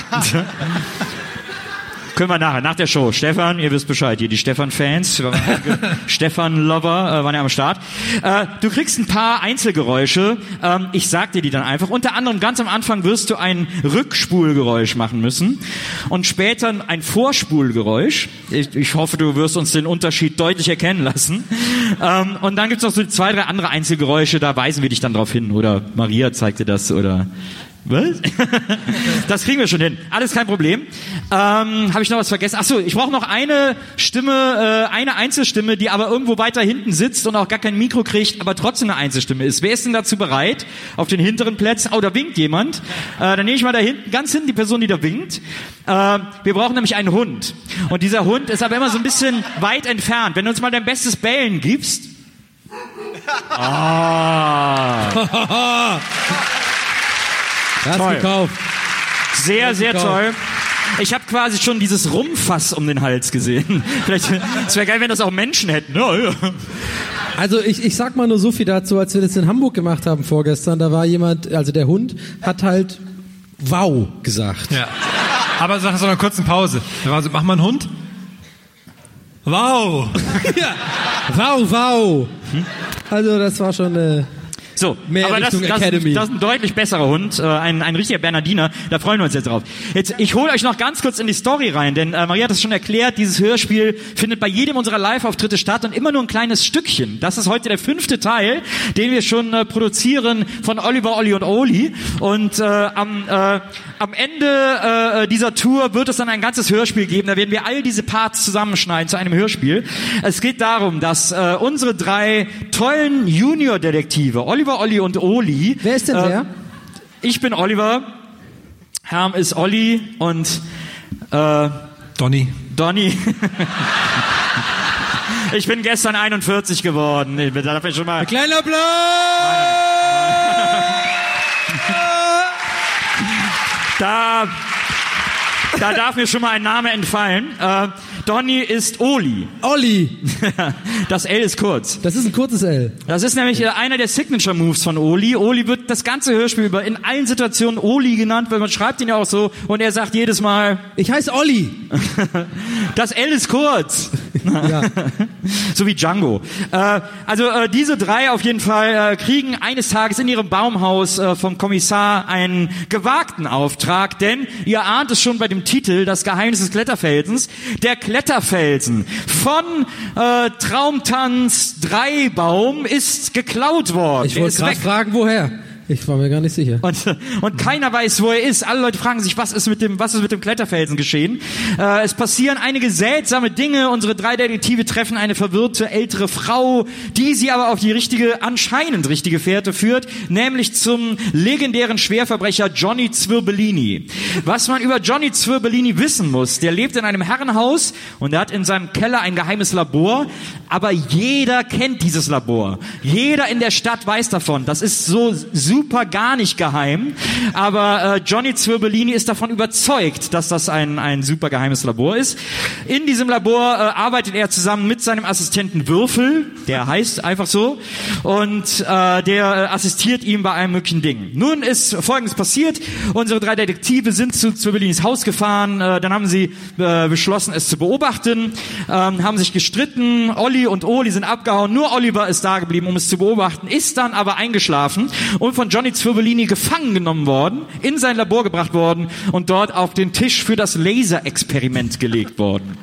Können wir nachher, nach der Show. Stefan, ihr wisst Bescheid, hier die Stefan-Fans, Stefan-Lover äh, waren ja am Start. Äh, du kriegst ein paar Einzelgeräusche. Ähm, ich sag dir die dann einfach. Unter anderem ganz am Anfang wirst du ein Rückspulgeräusch machen müssen und später ein Vorspulgeräusch. Ich, ich hoffe, du wirst uns den Unterschied deutlich erkennen lassen. Ähm, und dann gibt's noch so zwei, drei andere Einzelgeräusche, da weisen wir dich dann drauf hin. Oder Maria zeigt dir das oder was? Das kriegen wir schon hin. Alles kein Problem. Ähm, Habe ich noch was vergessen? Ach so, ich brauche noch eine Stimme, äh, eine Einzelstimme, die aber irgendwo weiter hinten sitzt und auch gar kein Mikro kriegt, aber trotzdem eine Einzelstimme ist. Wer ist denn dazu bereit? Auf den hinteren Plätzen. Oh, da winkt jemand. Äh, dann nehme ich mal da hinten, ganz hinten die Person, die da winkt. Äh, wir brauchen nämlich einen Hund. Und dieser Hund ist aber immer so ein bisschen weit entfernt. Wenn du uns mal dein bestes Bellen gibst. Ah. das toll. gekauft. Sehr, sehr gekauft. toll. Ich habe quasi schon dieses Rumfass um den Hals gesehen. Vielleicht, es wäre geil, wenn das auch Menschen hätten. Ja, ja. Also ich, ich sag mal nur so viel dazu, als wir das in Hamburg gemacht haben vorgestern, da war jemand, also der Hund hat halt wow gesagt. Ja. Aber nach so einer kurzen Pause. Da war so, mach mal einen Hund. Wow. ja. Wow, wow. Also das war schon äh, So, Mehr aber das, Richtung das, Academy. das ist ein deutlich besserer Hund, äh, ein, ein richtiger Bernardiner. Da freuen wir uns jetzt drauf. Jetzt, ich hole euch noch ganz kurz in die Story rein, denn äh, Maria hat es schon erklärt, dieses Hörspiel findet bei jedem unserer Live-Auftritte statt und immer nur ein kleines Stückchen. Das ist heute der fünfte Teil, den wir schon äh, produzieren von Oliver, Olli und Oli. Und äh, am, äh, am Ende äh, dieser Tour wird es dann ein ganzes Hörspiel geben. Da werden wir all diese Parts zusammenschneiden zu einem Hörspiel. Es geht darum, dass äh, unsere drei tollen Junior-Detektive, Oliver, Olli und Oli. Wer ist denn äh, wer? Ich bin Oliver, Herm ist Olli und äh, Donny. Donny. ich bin gestern 41 geworden. Ich bin- darf ich schon mal. Kleiner Applaus! Da, da darf mir schon mal ein Name entfallen. Äh, Donny ist Oli. Olli. Das L ist kurz. Das ist ein kurzes L. Das ist nämlich äh, einer der Signature Moves von Oli. Oli wird das ganze Hörspiel über in allen Situationen Oli genannt, weil man schreibt ihn ja auch so und er sagt jedes Mal, Ich heiße Olli. das L ist kurz. Ja. so wie Django. Äh, also äh, diese drei auf jeden Fall äh, kriegen eines Tages in ihrem Baumhaus äh, vom Kommissar einen gewagten Auftrag, denn ihr ahnt es schon bei dem Titel, das Geheimnis des Kletterfelsens. Der Kletterfelsen von äh, Traumtanz 3 Baum ist geklaut worden. Ich wollte gerade fragen, woher. Ich war mir gar nicht sicher. Und, und keiner weiß, wo er ist. Alle Leute fragen sich, was ist mit dem, was ist mit dem Kletterfelsen geschehen? Äh, es passieren einige seltsame Dinge. Unsere drei Detektive treffen eine verwirrte ältere Frau, die sie aber auf die richtige, anscheinend richtige Fährte führt, nämlich zum legendären Schwerverbrecher Johnny Zwirbellini. Was man über Johnny Zwirbellini wissen muss, der lebt in einem Herrenhaus und er hat in seinem Keller ein geheimes Labor, aber jeder kennt dieses Labor. Jeder in der Stadt weiß davon. Das ist so super gar nicht geheim. Aber äh, Johnny Zwirbellini ist davon überzeugt, dass das ein, ein super geheimes Labor ist. In diesem Labor äh, arbeitet er zusammen mit seinem Assistenten Würfel, der heißt einfach so, und äh, der äh, assistiert ihm bei allen möglichen Dingen. Nun ist Folgendes passiert. Unsere drei Detektive sind zu Zwirbellinis Haus gefahren. Äh, dann haben sie äh, beschlossen, es zu beobachten, ähm, haben sich gestritten. Olli und Oli sind abgehauen. Nur Oliver ist da geblieben, um es zu beobachten, ist dann aber eingeschlafen und von Johnny Zwirbellini gefangen genommen worden, in sein Labor gebracht worden und dort auf den Tisch für das Laserexperiment gelegt worden.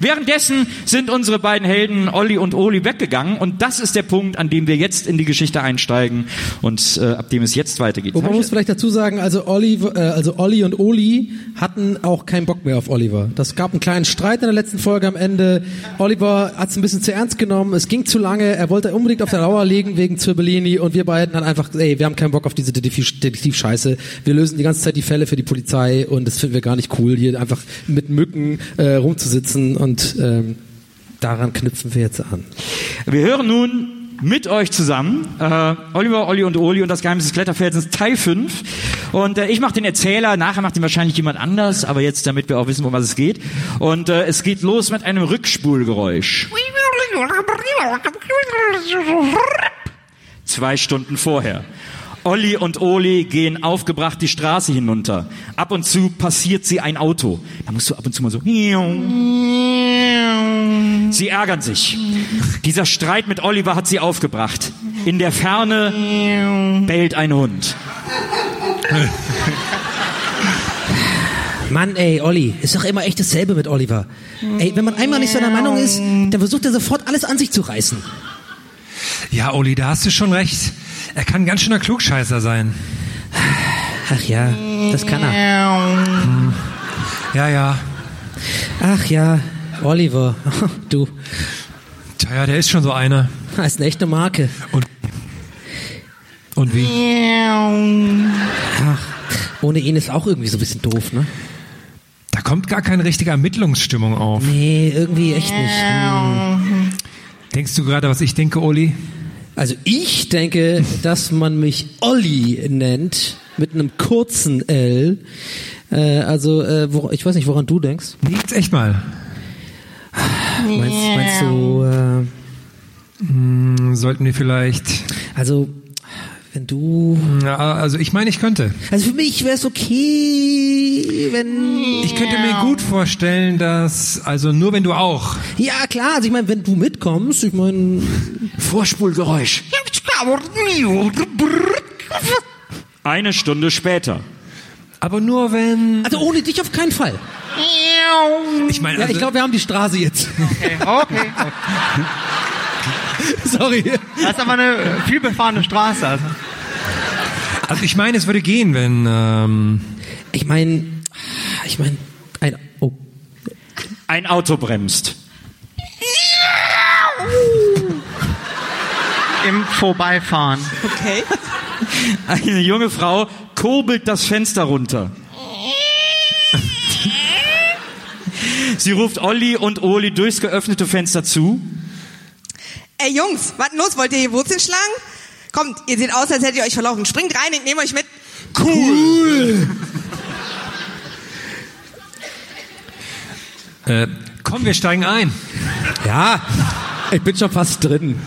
Währenddessen sind unsere beiden Helden Olli und Oli weggegangen und das ist der Punkt, an dem wir jetzt in die Geschichte einsteigen und äh, ab dem es jetzt weitergeht. Und man muss vielleicht dazu sagen, also Oliver, äh, also Olli und Oli hatten auch keinen Bock mehr auf Oliver. Das gab einen kleinen Streit in der letzten Folge am Ende. Oliver hat es ein bisschen zu ernst genommen, es ging zu lange, er wollte unbedingt auf der Lauer liegen wegen Zirbellini und wir beiden haben einfach, ey, wir haben keinen Bock auf diese Detektiv- Detektivscheiße. Wir lösen die ganze Zeit die Fälle für die Polizei und das finden wir gar nicht cool, hier einfach mit Mücken äh, rumzusitzen und ähm, daran knüpfen wir jetzt an. Wir hören nun mit euch zusammen äh, Oliver, Olli und Oli und das Geheimnis des Kletterfelsens Teil 5 und äh, ich mache den Erzähler, nachher macht ihn wahrscheinlich jemand anders, aber jetzt damit wir auch wissen, um was es geht und äh, es geht los mit einem Rückspulgeräusch. Zwei Stunden vorher. Olli und Oli gehen aufgebracht die Straße hinunter. Ab und zu passiert sie ein Auto. Da musst du ab und zu mal so. Sie ärgern sich. Dieser Streit mit Oliver hat sie aufgebracht. In der Ferne bellt ein Hund. Mann, ey, Olli, ist doch immer echt dasselbe mit Oliver. Ey, wenn man einmal nicht seiner Meinung ist, dann versucht er sofort alles an sich zu reißen. Ja, Oli, da hast du schon recht. Er kann ein ganz schöner Klugscheißer sein. Ach ja, das kann er. Ja, ja. Ach ja, Oliver, du, Tja, ja, der ist schon so einer. das ist eine echte Marke. Und, und wie? Ach, ohne ihn ist auch irgendwie so ein bisschen doof, ne? Da kommt gar keine richtige Ermittlungsstimmung auf. Nee, irgendwie echt nicht. Hm. Denkst du gerade, was ich denke, Oli? Also ich denke, dass man mich Olli nennt, mit einem kurzen L. Äh, also, äh, wo, ich weiß nicht, woran du denkst. Nee, jetzt echt mal. Meinst, meinst du, äh, Hm, Sollten wir vielleicht. Also, wenn du. Ja, also ich meine, ich könnte. Also für mich wäre es okay, wenn. Ich könnte mir gut vorstellen, dass, also nur wenn du auch. Ja, klar, also ich meine, wenn du mitkommst, ich meine. Vorspulgeräusch. Eine Stunde später. Aber nur wenn. Also ohne dich auf keinen Fall. Ich meine, Ja, also, ich glaube, wir haben die Straße jetzt. Okay, okay. Sorry. Das ist aber eine viel befahrene Straße. Also. also ich meine, es würde gehen, wenn. Ähm, Ich meine, ich meine, ein. Oh. Ein Auto bremst. Im Vorbeifahren. Okay. Eine junge Frau kurbelt das Fenster runter. Sie ruft Olli und Oli durchs geöffnete Fenster zu. Ey Jungs, was denn los? Wollt ihr hier Wurzeln schlagen? Kommt, ihr seht aus, als hättet ihr euch verlaufen. Springt rein, ich nehme euch mit. Cool. äh, komm, wir steigen ein. Ja, ich bin schon fast drin.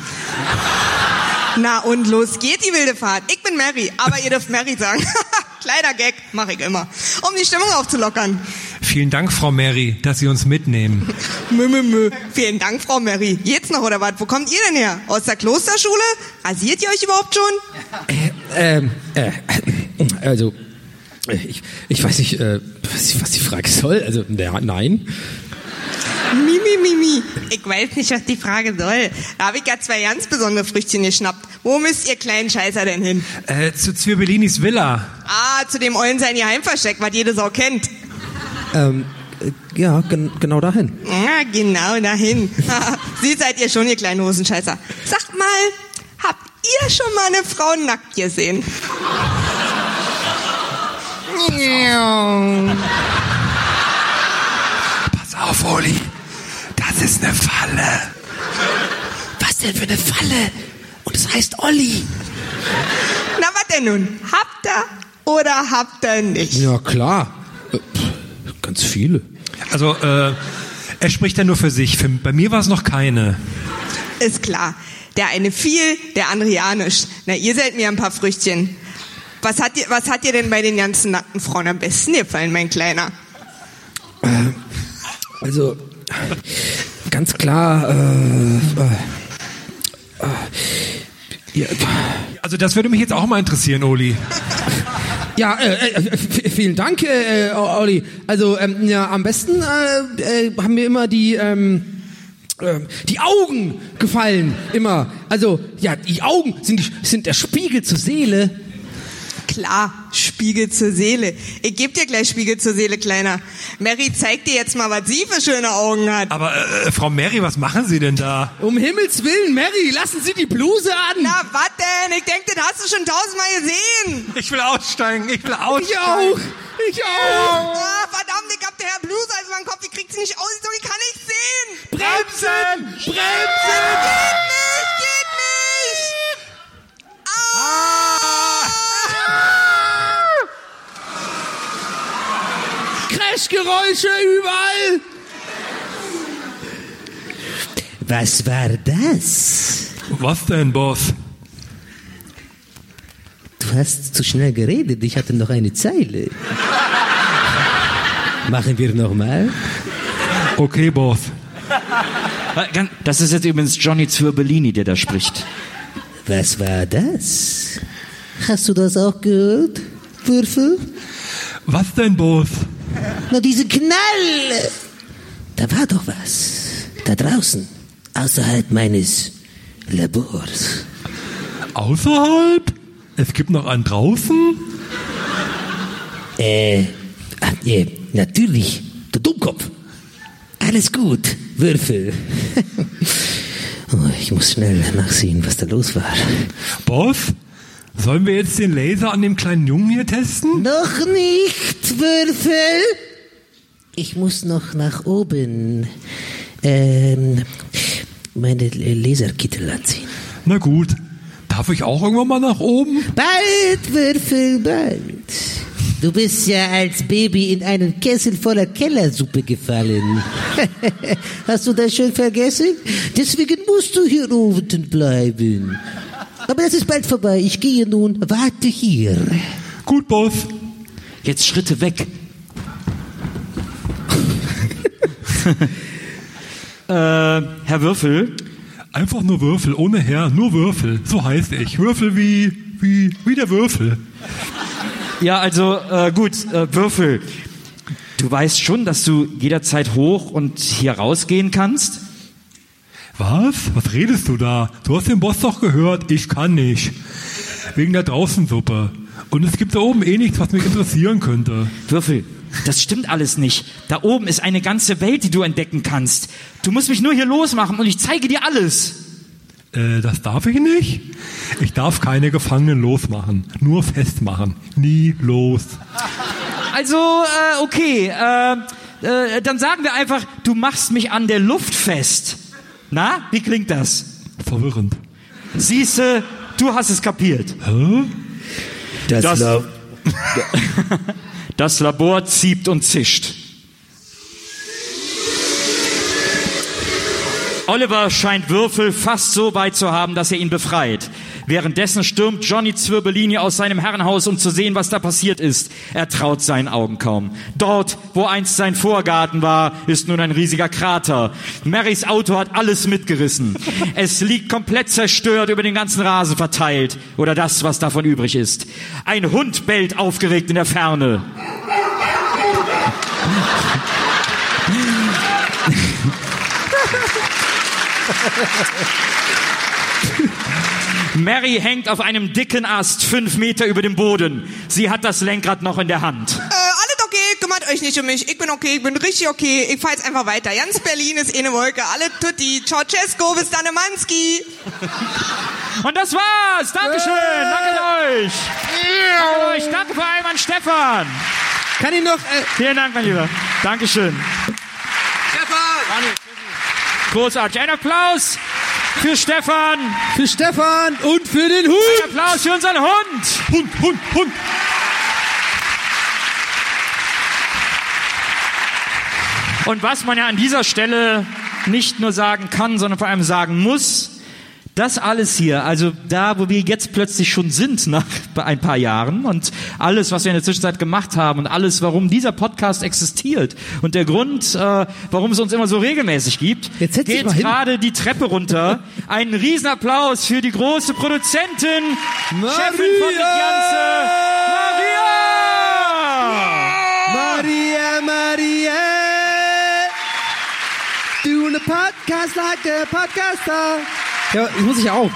Na und los geht die wilde Fahrt. Ich bin Mary, aber ihr dürft Mary sagen. Kleiner Gag, mache ich immer. Um die Stimmung aufzulockern. Vielen Dank, Frau Mary, dass Sie uns mitnehmen. Mö, mö, mö. Vielen Dank, Frau Mary. Jetzt noch oder was? Wo kommt ihr denn her? Aus der Klosterschule? Rasiert ihr euch überhaupt schon? Ähm, äh, also, äh, ich, ich weiß nicht, äh, was, was die Frage soll. Also, ja, nein. Mimi, Mimi. Ich weiß nicht, was die Frage soll. Da habe ich ja zwei ganz besondere Früchtchen geschnappt. Wo müsst ihr kleinen Scheißer denn hin? Äh, zu Zwirbelinis Villa. Ah, zu dem Eulen sein Geheimversteck, was jede Sau kennt. Ähm, äh, ja, gen genau dahin. Ja, genau dahin. Sie seid ihr schon, ihr kleinen Hosenscheißer. Sagt mal, habt ihr schon mal eine Frau nackt gesehen? Pass auf, Oli. Das ist eine Falle. Was denn für eine Falle? Und es heißt Olli. Na, was denn nun? Habt ihr oder habt ihr nicht? Ja, klar. Äh, pff, Ganz viele. Also, äh, er spricht ja nur für sich. Für, bei mir war es noch keine. Ist klar. Der eine viel, der andere ja nicht. Na, ihr seid mir ein paar Früchtchen. Was hat, dir, was hat dir denn bei den ganzen nackten Frauen am besten gefallen, mein Kleiner? Also, ganz klar, äh, äh, äh, ja, Also, das würde mich jetzt auch mal interessieren, Oli. ja äh, äh, v- vielen Dank, äh, äh, Olli. Also, ähm, ja, am besten äh, äh, haben mir immer die, ähm, ähm, die Augen gefallen, immer. Also, ja, die Augen sind, sind der Spiegel zur Seele. Klar, Spiegel zur Seele. Ich geb dir gleich Spiegel zur Seele, Kleiner. Mary zeigt dir jetzt mal, was sie für schöne Augen hat. Aber, äh, Frau Mary, was machen Sie denn da? Um Himmels Willen, Mary, lassen Sie die Bluse an. Na, was denn? Ich denke, das hast du schon tausendmal gesehen. Ich will aussteigen, ich will aussteigen. ich auch. Ich auch. Ah, verdammt, ich hab der Herr Bluse als meinen Kopf. Die kriegt sie nicht aus. Ich kann nicht sehen. Bremsen! Geht nicht, geht nicht. Crashgeräusche überall. Was war das? Was denn, Boss? Du hast zu schnell geredet. Ich hatte noch eine Zeile. Machen wir nochmal. Okay, Boss. Das ist jetzt übrigens Johnny Zwirbellini, der da spricht. Was war das? Hast du das auch gehört, Würfel? Was denn, Boss? Na, diese Knall! Da war doch was. Da draußen. Außerhalb meines Labors. Außerhalb? Es gibt noch einen draußen? Äh, ah, äh, natürlich. Du Dummkopf. Alles gut, Würfel. oh, ich muss schnell nachsehen, was da los war. Boss? Sollen wir jetzt den Laser an dem kleinen Jungen hier testen? Noch nicht, Würfel. Ich muss noch nach oben. Ähm, meine Laserkittel anziehen. Na gut. Darf ich auch irgendwann mal nach oben? Bald, Würfel, bald. Du bist ja als Baby in einen Kessel voller Kellersuppe gefallen. Hast du das schon vergessen? Deswegen musst du hier unten bleiben. Aber das ist bald vorbei. Ich gehe nun. Warte hier. Gut, Boss. Jetzt Schritte weg. äh, Herr Würfel. Einfach nur Würfel, ohne Herr, nur Würfel. So heißt ich. Würfel wie, wie, wie der Würfel. Ja, also äh, gut, äh, Würfel. Du weißt schon, dass du jederzeit hoch und hier rausgehen kannst? Was? Was redest du da? Du hast den Boss doch gehört. Ich kann nicht. Wegen der Draußensuppe. Und es gibt da oben eh nichts, was mich interessieren könnte. Würfel, das stimmt alles nicht. Da oben ist eine ganze Welt, die du entdecken kannst. Du musst mich nur hier losmachen und ich zeige dir alles. Äh, das darf ich nicht? Ich darf keine Gefangenen losmachen. Nur festmachen. Nie los. Also, äh, okay, äh, äh, dann sagen wir einfach, du machst mich an der Luft fest. Na, wie klingt das? Verwirrend. Siehste, du hast es kapiert. Hä? Das, Das das, das Labor zieht und zischt. Oliver scheint Würfel fast so weit zu haben, dass er ihn befreit. Währenddessen stürmt Johnny Zwirbellini aus seinem Herrenhaus, um zu sehen, was da passiert ist. Er traut seinen Augen kaum. Dort, wo einst sein Vorgarten war, ist nun ein riesiger Krater. Marys Auto hat alles mitgerissen. Es liegt komplett zerstört über den ganzen Rasen verteilt. Oder das, was davon übrig ist. Ein Hund bellt aufgeregt in der Ferne. Mary hängt auf einem dicken Ast fünf Meter über dem Boden. Sie hat das Lenkrad noch in der Hand. Äh, alles okay, kümmert euch nicht um mich. Ich bin okay, ich bin richtig okay. Ich fahr jetzt einfach weiter. Ganz Berlin ist eh eine Wolke. Alle tutti. Ceausescu, bis dann, Manski. Und das war's. Dankeschön. Danke euch. Danke euch. Danke vor allem an Stefan. Kann ich noch... Äh, Vielen Dank, mein Lieber. Dankeschön. Stefan! Großartig. Ein Applaus für Stefan. Für Stefan und für den Hund. Ein Applaus für unseren Hund. Hund, Hund, Hund. Und was man ja an dieser Stelle nicht nur sagen kann, sondern vor allem sagen muss, das alles hier, also da, wo wir jetzt plötzlich schon sind nach ein paar Jahren und alles, was wir in der Zwischenzeit gemacht haben und alles, warum dieser Podcast existiert und der Grund, äh, warum es uns immer so regelmäßig gibt, Jetzt geht gerade die Treppe runter. Einen Riesenapplaus für die große Produzentin, Chefin von die ganze Maria! Maria, Maria. Doing a podcast like a podcaster. Ja, ich muss ich auch.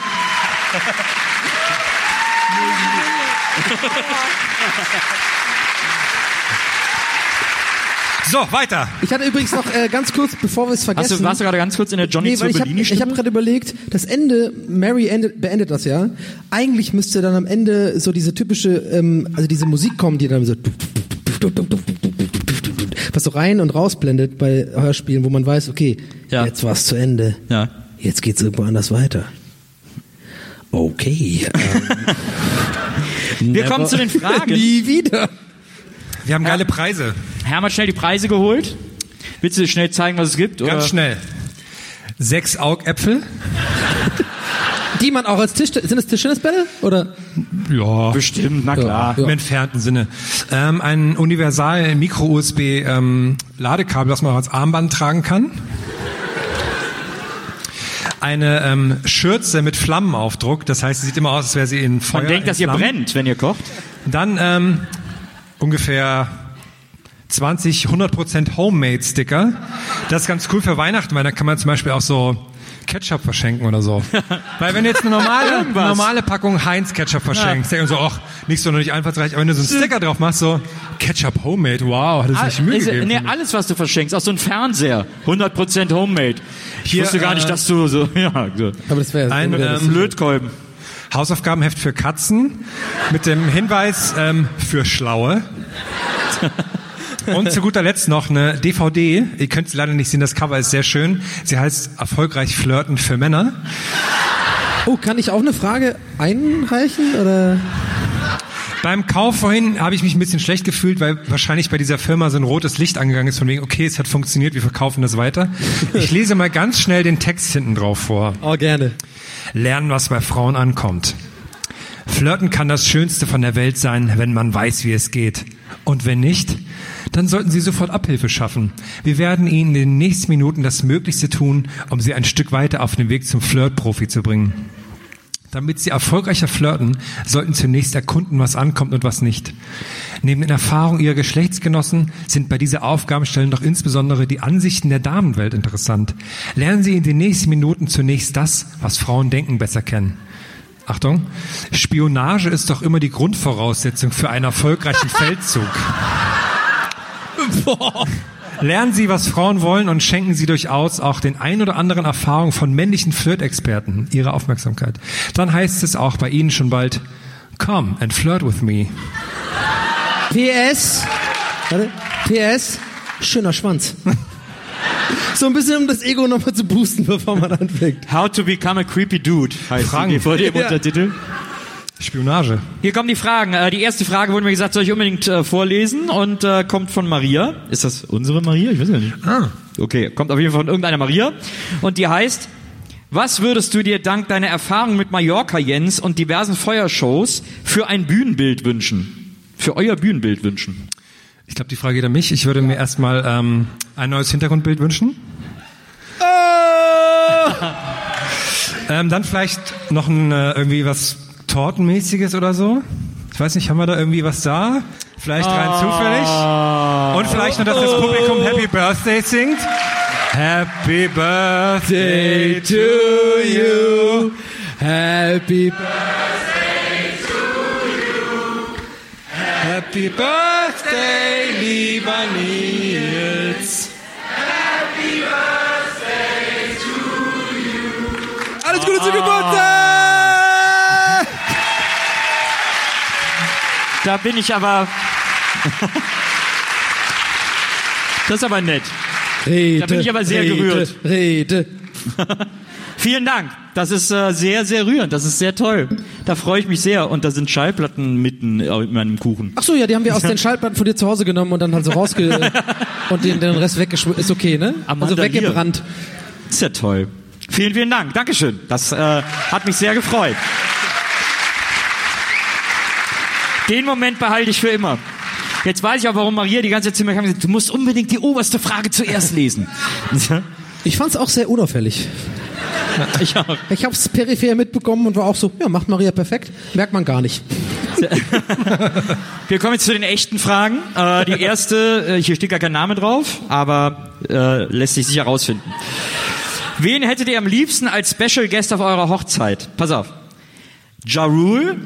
So, weiter. Ich hatte übrigens noch äh, ganz kurz, bevor wir es vergessen. Hast du, warst du gerade ganz kurz in der Johnny Nee, weil ich habe hab gerade überlegt, das Ende, Mary endet, beendet das ja. Eigentlich müsste dann am Ende so diese typische, ähm, also diese Musik kommen, die dann so was so rein und rausblendet bei Hörspielen, wo man weiß, okay, Ja. jetzt war's zu Ende. Ja. Jetzt geht's irgendwo anders weiter. Okay. Ähm, Wir kommen zu den Fragen. Nie wieder. Wir haben geile Preise. Hermann hat schnell die Preise geholt. Willst du schnell zeigen, was es gibt? Oder? Ganz schnell. Sechs Augäpfel. Die man auch als Tisch, sind das Tischtennisbälle? Oder? Ja. Bestimmt, na klar. Im entfernten Sinne. Ähm, ein universal Micro-USB ähm, Ladekabel, das man auch als Armband tragen kann. Eine ähm, Schürze mit Flammenaufdruck, das heißt, sie sieht immer aus, als wäre sie in Feuer. Man denkt, dass ihr brennt, wenn ihr kocht. Dann ähm, ungefähr 20, 100% Homemade-Sticker. Das ist ganz cool für Weihnachten, weil da kann man zum Beispiel auch so Ketchup verschenken oder so. weil wenn du jetzt eine normale, eine normale Packung Heinz-Ketchup verschenkst, denkst du so, ach, nicht so nicht einfallsreich, aber wenn du so einen Sticker drauf machst, so Ketchup Homemade, wow, hat es sich Mühe Also, gegeben. nee, alles, was du verschenkst, auch so ein Fernseher, 100% Homemade. Ich Hier, wusste gar nicht, äh, dass du so, ja, so. Aber das wäre Ein, wär ähm, Lötkolben. Hausaufgabenheft für Katzen mit dem Hinweis ähm, für Schlaue. Und zu guter Letzt noch eine DVD. Ihr könnt sie leider nicht sehen, das Cover ist sehr schön. Sie heißt Erfolgreich flirten für Männer. Oh, kann ich auch eine Frage einreichen? Oder? Beim Kauf vorhin habe ich mich ein bisschen schlecht gefühlt, weil wahrscheinlich bei dieser Firma so ein rotes Licht angegangen ist, von wegen, okay, es hat funktioniert, wir verkaufen das weiter. Ich lese mal ganz schnell den Text hinten drauf vor. Oh, gerne. Lernen, was bei Frauen ankommt. Flirten kann das Schönste von der Welt sein, wenn man weiß, wie es geht. Und wenn nicht, dann sollten Sie sofort Abhilfe schaffen. Wir werden Ihnen in den nächsten Minuten das Möglichste tun, um Sie ein Stück weiter auf den Weg zum Flirtprofi zu bringen. Damit Sie erfolgreicher flirten, sollten zunächst erkunden, was ankommt und was nicht. Neben den Erfahrungen Ihrer Geschlechtsgenossen sind bei dieser Aufgabenstellung doch insbesondere die Ansichten der Damenwelt interessant. Lernen Sie in den nächsten Minuten zunächst das, was Frauen denken, besser kennen. Achtung, Spionage ist doch immer die Grundvoraussetzung für einen erfolgreichen Feldzug. Lernen Sie, was Frauen wollen und schenken Sie durchaus auch den ein oder anderen Erfahrungen von männlichen Flirtexperten Ihre Aufmerksamkeit. Dann heißt es auch bei Ihnen schon bald, come and flirt with me. PS. Warte. PS. Schöner Schwanz. So ein bisschen, um das Ego nochmal zu boosten, bevor man anfängt. How to become a creepy dude heißt Fragen. die vor dem Ja. Untertitel. Spionage. Hier kommen die Fragen. Äh, die erste Frage wurde mir gesagt, soll ich unbedingt äh, vorlesen und äh, kommt von Maria. Ist das unsere Maria? Ich weiß ja nicht. Ah. Okay, kommt auf jeden Fall von irgendeiner Maria. Und die heißt, was würdest du dir dank deiner Erfahrung mit Mallorca, Jens, und diversen Feuershows für ein Bühnenbild wünschen? Für euer Bühnenbild wünschen? Ich glaube, die Frage geht an mich. Ich würde mir erstmal ähm, ein neues Hintergrundbild wünschen. ähm, dann vielleicht noch ein, äh, irgendwie was Tortenmäßiges oder so. Ich weiß nicht, haben wir da irgendwie was da? Vielleicht rein zufällig. Und vielleicht noch, dass das Publikum Happy Birthday singt. Happy Birthday to you. Happy Happy Birthday, lieber Nils. Alles Gute zum Geburtstag! Da bin ich aber... das ist aber nett. Rede, Da bin ich aber sehr Rede, gerührt. Rede. Vielen Dank. Das ist äh, sehr, sehr rührend. Das ist sehr toll. Da freue ich mich sehr. Und da sind Schallplatten mitten äh, in meinem Kuchen. Ach so, ja, die haben wir aus den Schallplatten von dir zu Hause genommen und dann halt so rausge... und den, den Rest weggeschmissen. Ist okay, ne? Amanda also weggebrannt. Ist ja toll. Vielen, vielen Dank. Dankeschön. Das äh, hat mich sehr gefreut. Den Moment behalte ich für immer. Jetzt weiß ich auch, warum Maria die ganze Zeit zu mir kam und gesagt, du musst unbedingt die oberste Frage zuerst lesen. Ich fand's auch sehr unauffällig. ich auch. Ich hab's peripher mitbekommen und war auch so, ja, macht Maria perfekt. Merkt man gar nicht. Wir kommen jetzt zu den echten Fragen. Äh, die erste, äh, hier steht gar kein Name drauf, aber äh, lässt sich sicher rausfinden. Wen hättet ihr am liebsten als Special Guest auf eurer Hochzeit? Pass auf. Ja Rule.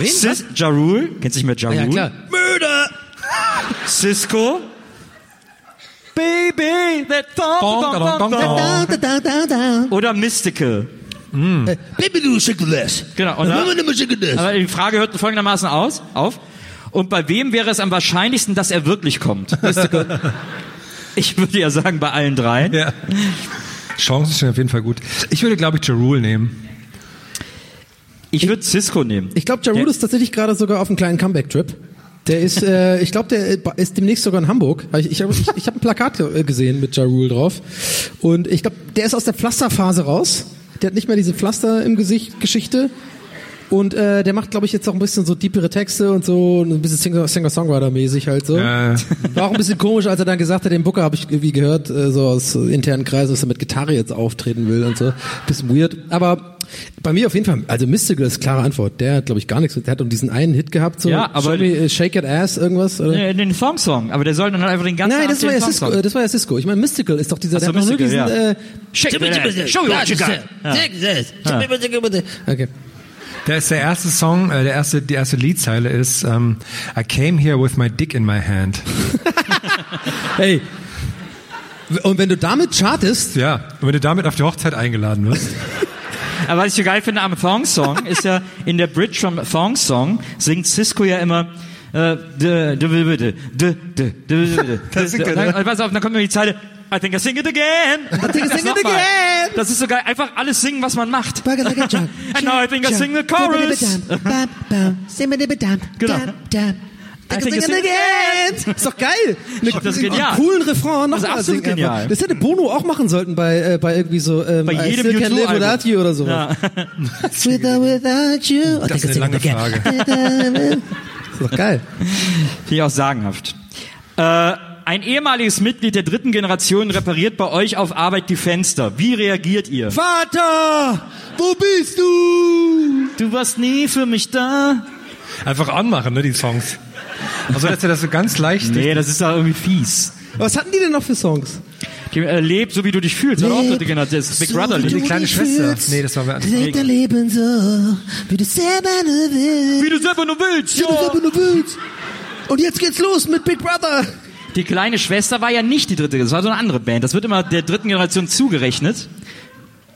Wen? Sis ja Rule. Kennst du nicht mehr Ja Ja, Rule? klar. Murder. Cisco. Baby, that thong, thong, thong, thong. Da, da, da, da, da. Oder Mystical. Äh, Baby, du schicke das. Genau. Und da, Mama, aber die Frage hört folgendermaßen aus, auf. Und bei wem wäre es am wahrscheinlichsten, dass er wirklich kommt? Ich würde ja sagen, bei allen dreien. Ja. Chancen sind auf jeden Fall gut. Ich würde, glaube ich, Jarul nehmen. Ich würde Cisco nehmen. Ich glaube, Jarul Der- ist tatsächlich gerade sogar auf einem kleinen Comeback-Trip. Der ist, äh, ich glaube, der ist demnächst sogar in Hamburg. Ich, ich habe ich, ich hab ein Plakat ge- gesehen mit Jarul drauf. Und ich glaube, der ist aus der Pflasterphase raus. Der hat nicht mehr diese Pflaster im Gesicht Geschichte. Und äh, der macht, glaube ich, jetzt auch ein bisschen so deepere Texte und so, ein bisschen Singer- Singer-Songwriter-mäßig halt so. Äh, War auch ein bisschen komisch, als er dann gesagt hat, den Booker habe ich irgendwie gehört, äh, so aus äh, internen Kreisen, dass er mit Gitarre jetzt auftreten will und so. Bisschen weird. Aber bei mir auf jeden Fall, also Mystical ist klare Antwort. Der hat, glaube ich, gar nichts. Der hat um diesen einen Hit gehabt, so Ja, aber- Show me, äh, Shake It Ass, irgendwas. Oder? Nee, den Thong-Song. Aber der soll dann halt einfach den ganzen Nein, das war, den ja Cisco, das war ja Cisco. Ich meine, Mystical ist doch dieser, Ach so, der hat noch nur diesen, Mystical, ja. äh, Shake it, ass. Show me what you got. Ja. Okay. Da ist der erste Song, äh, der erste, die erste Liedzeile ist ähm, I came here with my dick in my hand. Hey. Und wenn du damit chartest, Ja, und wenn du damit auf die Hochzeit eingeladen wirst. Aber was ich so geil finde am Thong Song ist ja in der Bridge vom Thong Song singt Cisco ja immer Pass auf, dann kommt mir die Zeile I think I sing it again. I think I sing it again. Das ist so geil. Einfach alles singen, was man macht. And now I think I sing the chorus. Genau. I think it's- again. Ist doch geil. Eine, Das ist genial. Einen coolen Refrain noch Das ist absolut einfach. genial. Das hätte Bono auch machen sollten bei, äh, bei irgendwie so, ähm, Bei I jedem Still Can't Live U2-Album. Without You oder so. Ja. With or without you. I Das ist I eine lange again. Ist doch geil. Finde ich auch sagenhaft. Äh, ein ehemaliges Mitglied der dritten Generation repariert bei euch auf Arbeit die Fenster. Wie reagiert ihr? Vater, wo bist du? Du warst nie für mich da. Einfach anmachen, ne, die Songs. Also, dass er das so ganz leicht Nee, das ist doch irgendwie fies. Was hatten die denn noch für Songs? Die, äh, leb so wie du dich fühlst. War auch dritte Generation. Das ist Big Brother. wie Lied. du Die kleine dich Schwester. fühlst. Nee, das war anderes. Leg dein Leben so, wie du selber nur willst. Wie du selber nur willst. Wie du Ja. selber nur willst. Und jetzt geht's los mit Big Brother. Die kleine Schwester war ja nicht die dritte, das war so eine andere Band. Das wird immer der dritten Generation zugerechnet.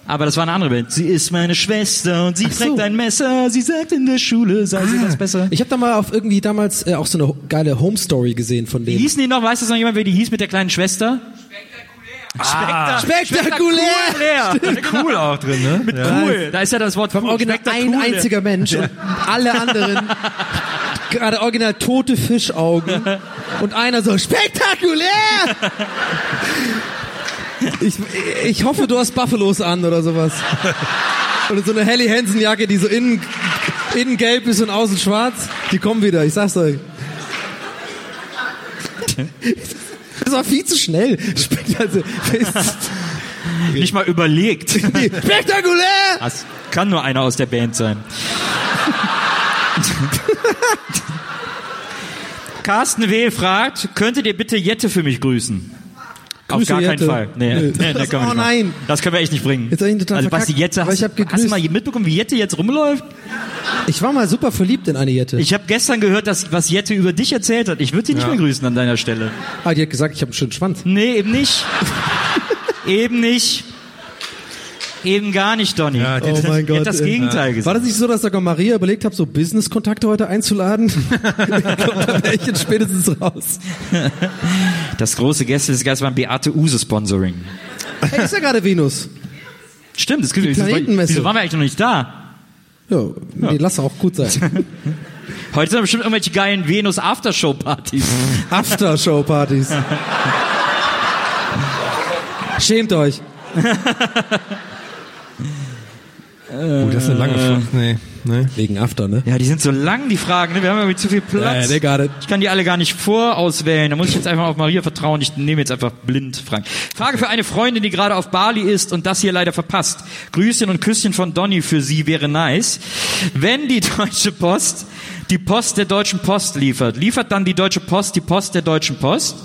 Aber das war eine andere Band. Sie ist meine Schwester und sie so. trägt ein Messer. Sie sagt in der Schule, sei sie was besser. Ich habe da mal auf irgendwie damals äh, auch so eine geile Home Story gesehen von Wie denen. hießen die noch? Weiß das noch jemand, wer die hieß mit der kleinen Schwester? Ah, Spektakulär. Spektakulär. cool auch drin, ne? Mit cool. Da ist ja das Wort Vom cool. Original ein einziger Mensch und alle anderen gerade original tote Fischaugen und einer so spektakulär. Ich, ich hoffe, du hast Buffalos an oder sowas. Oder so eine Helly Hansen Jacke, die so innen, innen gelb ist und außen schwarz. Die kommen wieder, ich sag's euch. Das war viel zu schnell. Also, Nicht mal überlegt. spektakulär! Das kann nur einer aus der Band sein. Carsten W. fragt, könntet ihr bitte Jette für mich grüßen? Auf gar keinen Jette. Fall. Nee, Nö. nee, Das- können wir oh nicht machen. nein. Das können wir echt nicht bringen. Jetzt ich total also, was die Jette, hast, ich hab hast du mal mitbekommen, wie Jette jetzt rumläuft? Ich war mal super verliebt in eine Jette. Ich habe gestern gehört, dass, was Jette über dich erzählt hat. Ich würde sie nicht Ja. mehr grüßen an deiner Stelle. Ah, die hat gesagt, ich habe einen schönen Schwanz. Nee, eben nicht. eben nicht. Eben gar nicht, Donny. Ja, die- Oh mein Die hat Gott. das ey. Gegenteil gesagt. War das nicht so, dass sogar Maria überlegt hat, so Business-Kontakte heute einzuladen? da wäre ich jetzt spätestens raus. Das große Gäste des Geistes beim Beate Use Sponsoring. Hey, ist ja gerade Venus. Stimmt, das gibt wieso, Planetenmesse. wieso waren wir eigentlich noch nicht da? Ja, nee, lass auch gut sein. Heute sind bestimmt irgendwelche geilen Venus Aftershow Partys. Aftershow-Partys. Schämt euch. Oh, das ist eine lange Frage. Nee, nee. Wegen After, ne? Ja, die sind so lang, die Fragen. Ne? Wir haben irgendwie zu viel Ja, Platz. they got it. Ich kann die alle gar nicht vorauswählen. Da muss ich jetzt einfach auf Maria vertrauen. Ich nehme jetzt einfach blind Fragen. Frage für eine Freundin, die gerade auf Bali ist und das hier leider verpasst. Grüßchen und Küsschen von Donny für sie wäre nice. Wenn die Deutsche Post die Post der Deutschen Post liefert, liefert dann die Deutsche Post die Post der Deutschen Post?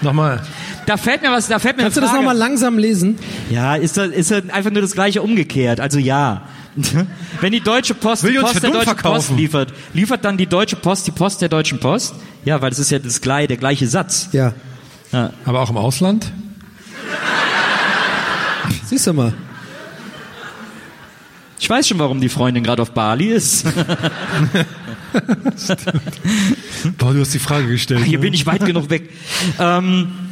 Nochmal. Da fällt mir was, da fällt mir Kannst du das nochmal langsam lesen? Ja, ist das, ist das einfach nur das gleiche umgekehrt. Also ja. Wenn die Deutsche Post Will die Post der Deutschen Post liefert, liefert dann die Deutsche Post die Post der Deutschen Post? Ja, weil das ist ja das der gleiche Satz. Ja. Ja. Aber auch im Ausland? Siehst du mal. Ich weiß schon, warum die Freundin gerade auf Bali ist. Boah, du hast die Frage gestellt. Hier ne? bin ich weit genug weg. Ähm,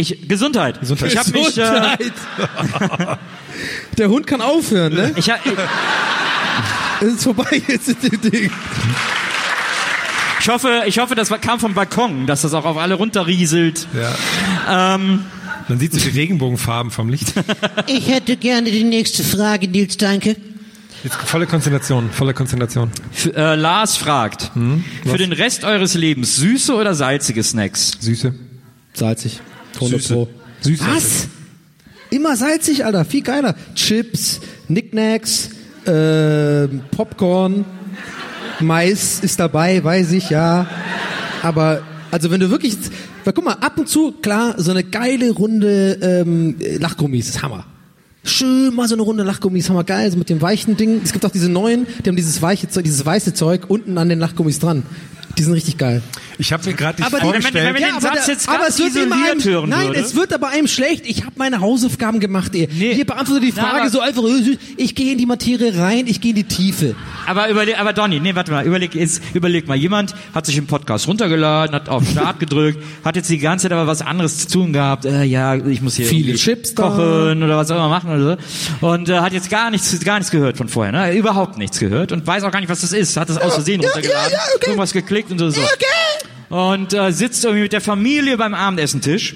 ich, Gesundheit. Gesundheit. Ich habe mich, äh, Gesundheit. Der Hund kann aufhören, ne? ich, hab- Es ist vorbei jetzt mit dem Ding. ich hoffe, ich hoffe, das kam vom Balkon, dass das auch auf alle runterrieselt. Ja. Ähm, Man sieht so die Regenbogenfarben vom Licht. Ich hätte gerne die nächste Frage, Nils, danke. Jetzt volle Konzentration, volle Konzentration. F äh, Lars fragt, Hm? für den Rest eures Lebens süße oder salzige Snacks? Süße. Salzig. 100 Süße. Pro. Süße. Was? Immer salzig, Alter. Viel geiler. Chips, Knickknacks, äh, Popcorn, Mais ist dabei, weiß ich, ja. Aber, also wenn du wirklich, weil guck mal, ab und zu, klar, so eine geile Runde ähm, Lachgummis ist Hammer. Schön mal so eine Runde Lachgummis, hammer geil, so mit dem weichen Ding. Es gibt auch diese neuen, die haben dieses weiche Zeug, dieses weiße Zeug unten an den Lachgummis dran. Die sind richtig geil. Ich habe mir gerade nicht Aber die- vorgestellt. wenn wir den aber, Satz da- jetzt aber es wird immer isoliert einem, hören Nein, würde. es wird aber einem schlecht. Ich habe meine Hausaufgaben gemacht. Ey. Hier beantworte die Na, Frage aber- so einfach. Ich gehe in die Materie rein, ich gehe in die Tiefe. Aber überleg, aber Donny, nee, warte mal, überleg, jetzt, überleg mal, jemand hat sich im Podcast runtergeladen, hat auf Start gedrückt, hat jetzt die ganze Zeit aber was anderes zu tun gehabt, äh, ja, ich muss hier Viele Chips da. kochen oder was auch immer machen oder so. Und äh, hat jetzt gar nichts, gar nichts gehört von vorher, ne? Überhaupt nichts gehört und weiß auch gar nicht, was das ist. Hat das aus Versehen runtergeladen, irgendwas geklickt und so. so. Und äh, sitzt irgendwie mit der Familie beim Abendessentisch.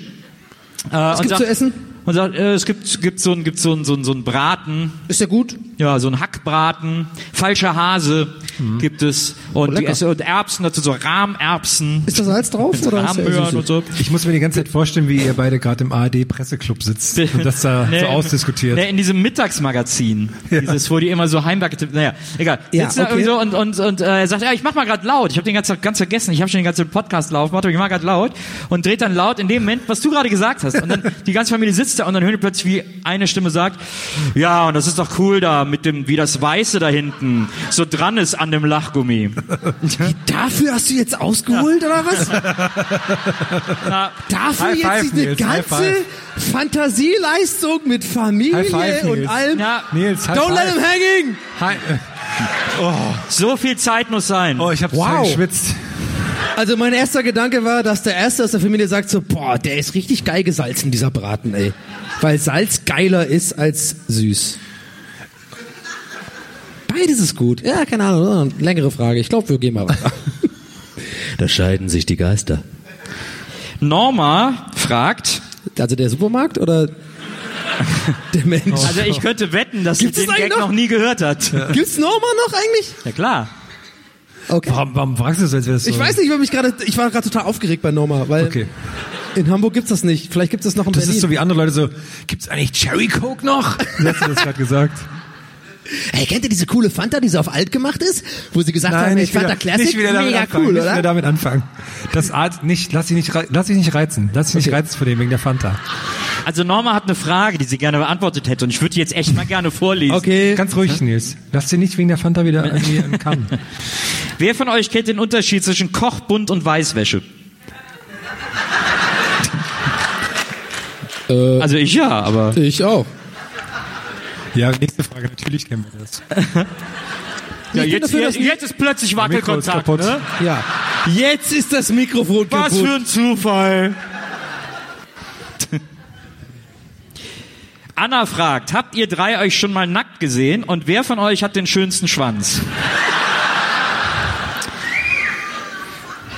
Äh, was gibt's zu essen? Und sagt, äh, es gibt, gibt so ein, gibt so ein, so ein, so ein Braten. Ist ja gut. Ja, so ein Hackbraten, falscher Hase Mhm. gibt es und, die lecker. Essen, und Erbsen dazu, so Rahmerbsen. Ist da Salz drauf? Mit Oder süß? und so. Ich muss mir die ganze Zeit vorstellen, wie ihr beide gerade im ARD-Presseclub sitzt und das da so ausdiskutiert. Nee, in diesem Mittagsmagazin, dieses, wo die immer so Heimwerke, naja, egal. Ja, Sitzen da okay. irgendwie so und, und, und äh, er sagt, ja, ich mach mal gerade laut. Ich habe den ganzen ganz vergessen. Ich habe schon den ganzen Podcast laufen, warte, ich mach gerade laut und dreht dann laut in dem Moment, was du gerade gesagt hast. Und dann die ganze Familie sitzt da und dann hören die plötzlich, wie eine Stimme sagt, ja, und das ist doch cool da mit dem, wie das Weiße da hinten so dran ist an dem Lachgummi. Dafür hast du jetzt ausgeholt, oder was? Na, Dafür High five, jetzt eine Nils, ganze. Fantasieleistung mit Familie five, und allem. Ja. Nils, Don't let five. him hanging! Hi. so viel Zeit muss sein. Oh, ich habe wow. geschwitzt. Also mein erster Gedanke war, dass der Erste aus der Familie sagt so, boah, der ist richtig geil gesalzen, dieser Braten, ey. Weil Salz geiler ist als süß. Beides ist gut. Ja, keine Ahnung, längere Frage. Ich glaube, wir gehen mal weiter. da scheiden sich die Geister. Norma fragt, Also der Supermarkt oder der Mensch? also ich könnte wetten, dass sie Gibt's das den eigentlich Gag noch? noch nie gehört hat. Gibt's Norma noch eigentlich? Ja klar. Okay. Warum, warum fragst du das, als wäre das so? Ich weiß nicht, weil mich gerade, ich war gerade total aufgeregt bei Norma, weil Okay. in Hamburg gibt's das nicht. Vielleicht gibt's das noch in Das Berlin. ist so wie andere Leute so, gibt's eigentlich Cherry Coke noch? Wie hast du das gerade gesagt? Hey, kennt ihr diese coole Fanta, die so auf alt gemacht ist? Wo sie gesagt haben, ey, nicht Fanta wieder, Classic, nicht wieder damit mega anfangen, cool, nicht oder? wieder damit anfangen. Das Art nicht, lass dich nicht, lass dich nicht reizen, lass dich nicht reizen vor dem wegen der Fanta. Also Norma hat eine Frage, die sie gerne beantwortet hätte und ich würde die jetzt echt mal gerne vorlesen. Okay. Ganz ruhig, Nils. Lass dich nicht wegen der Fanta wieder irgendwie entkamen. Wer von euch kennt den Unterschied zwischen Kochbund und Weißwäsche? also ich ja, aber Ich auch. Ja, nächste Frage, natürlich kennen wir das. ja, jetzt, dafür, jetzt, jetzt ist plötzlich Wackelkontakt. Ne? Ja. Jetzt ist das Mikrofon Was kaputt. für ein Zufall. Anna fragt, habt ihr drei euch schon mal nackt gesehen und wer von euch hat den schönsten Schwanz?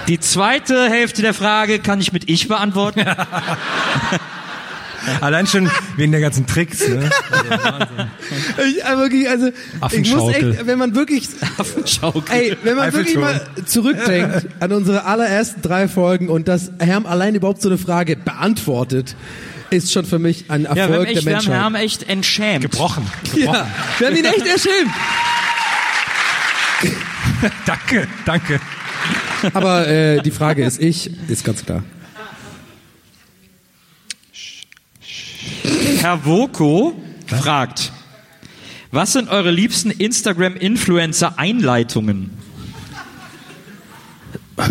Die zweite Hälfte der Frage kann ich mit ich beantworten. Allein schon wegen der ganzen Tricks, ne? Ich, äh, wirklich, also, ich muss echt, wenn man wirklich, ey, wenn man wirklich mal zurückdenkt an unsere allerersten drei Folgen und dass Herm allein überhaupt so eine Frage beantwortet, ist schon für mich ein ja, wir haben, Erfolg echt, der wir haben Menschheit. Herm echt entschämt. Gebrochen. ja, wir haben ihn echt erschämt. Danke, danke. Aber äh, die Frage ist ich, ist ganz klar. Herr Voko fragt, was sind eure liebsten Instagram-Influencer-Einleitungen?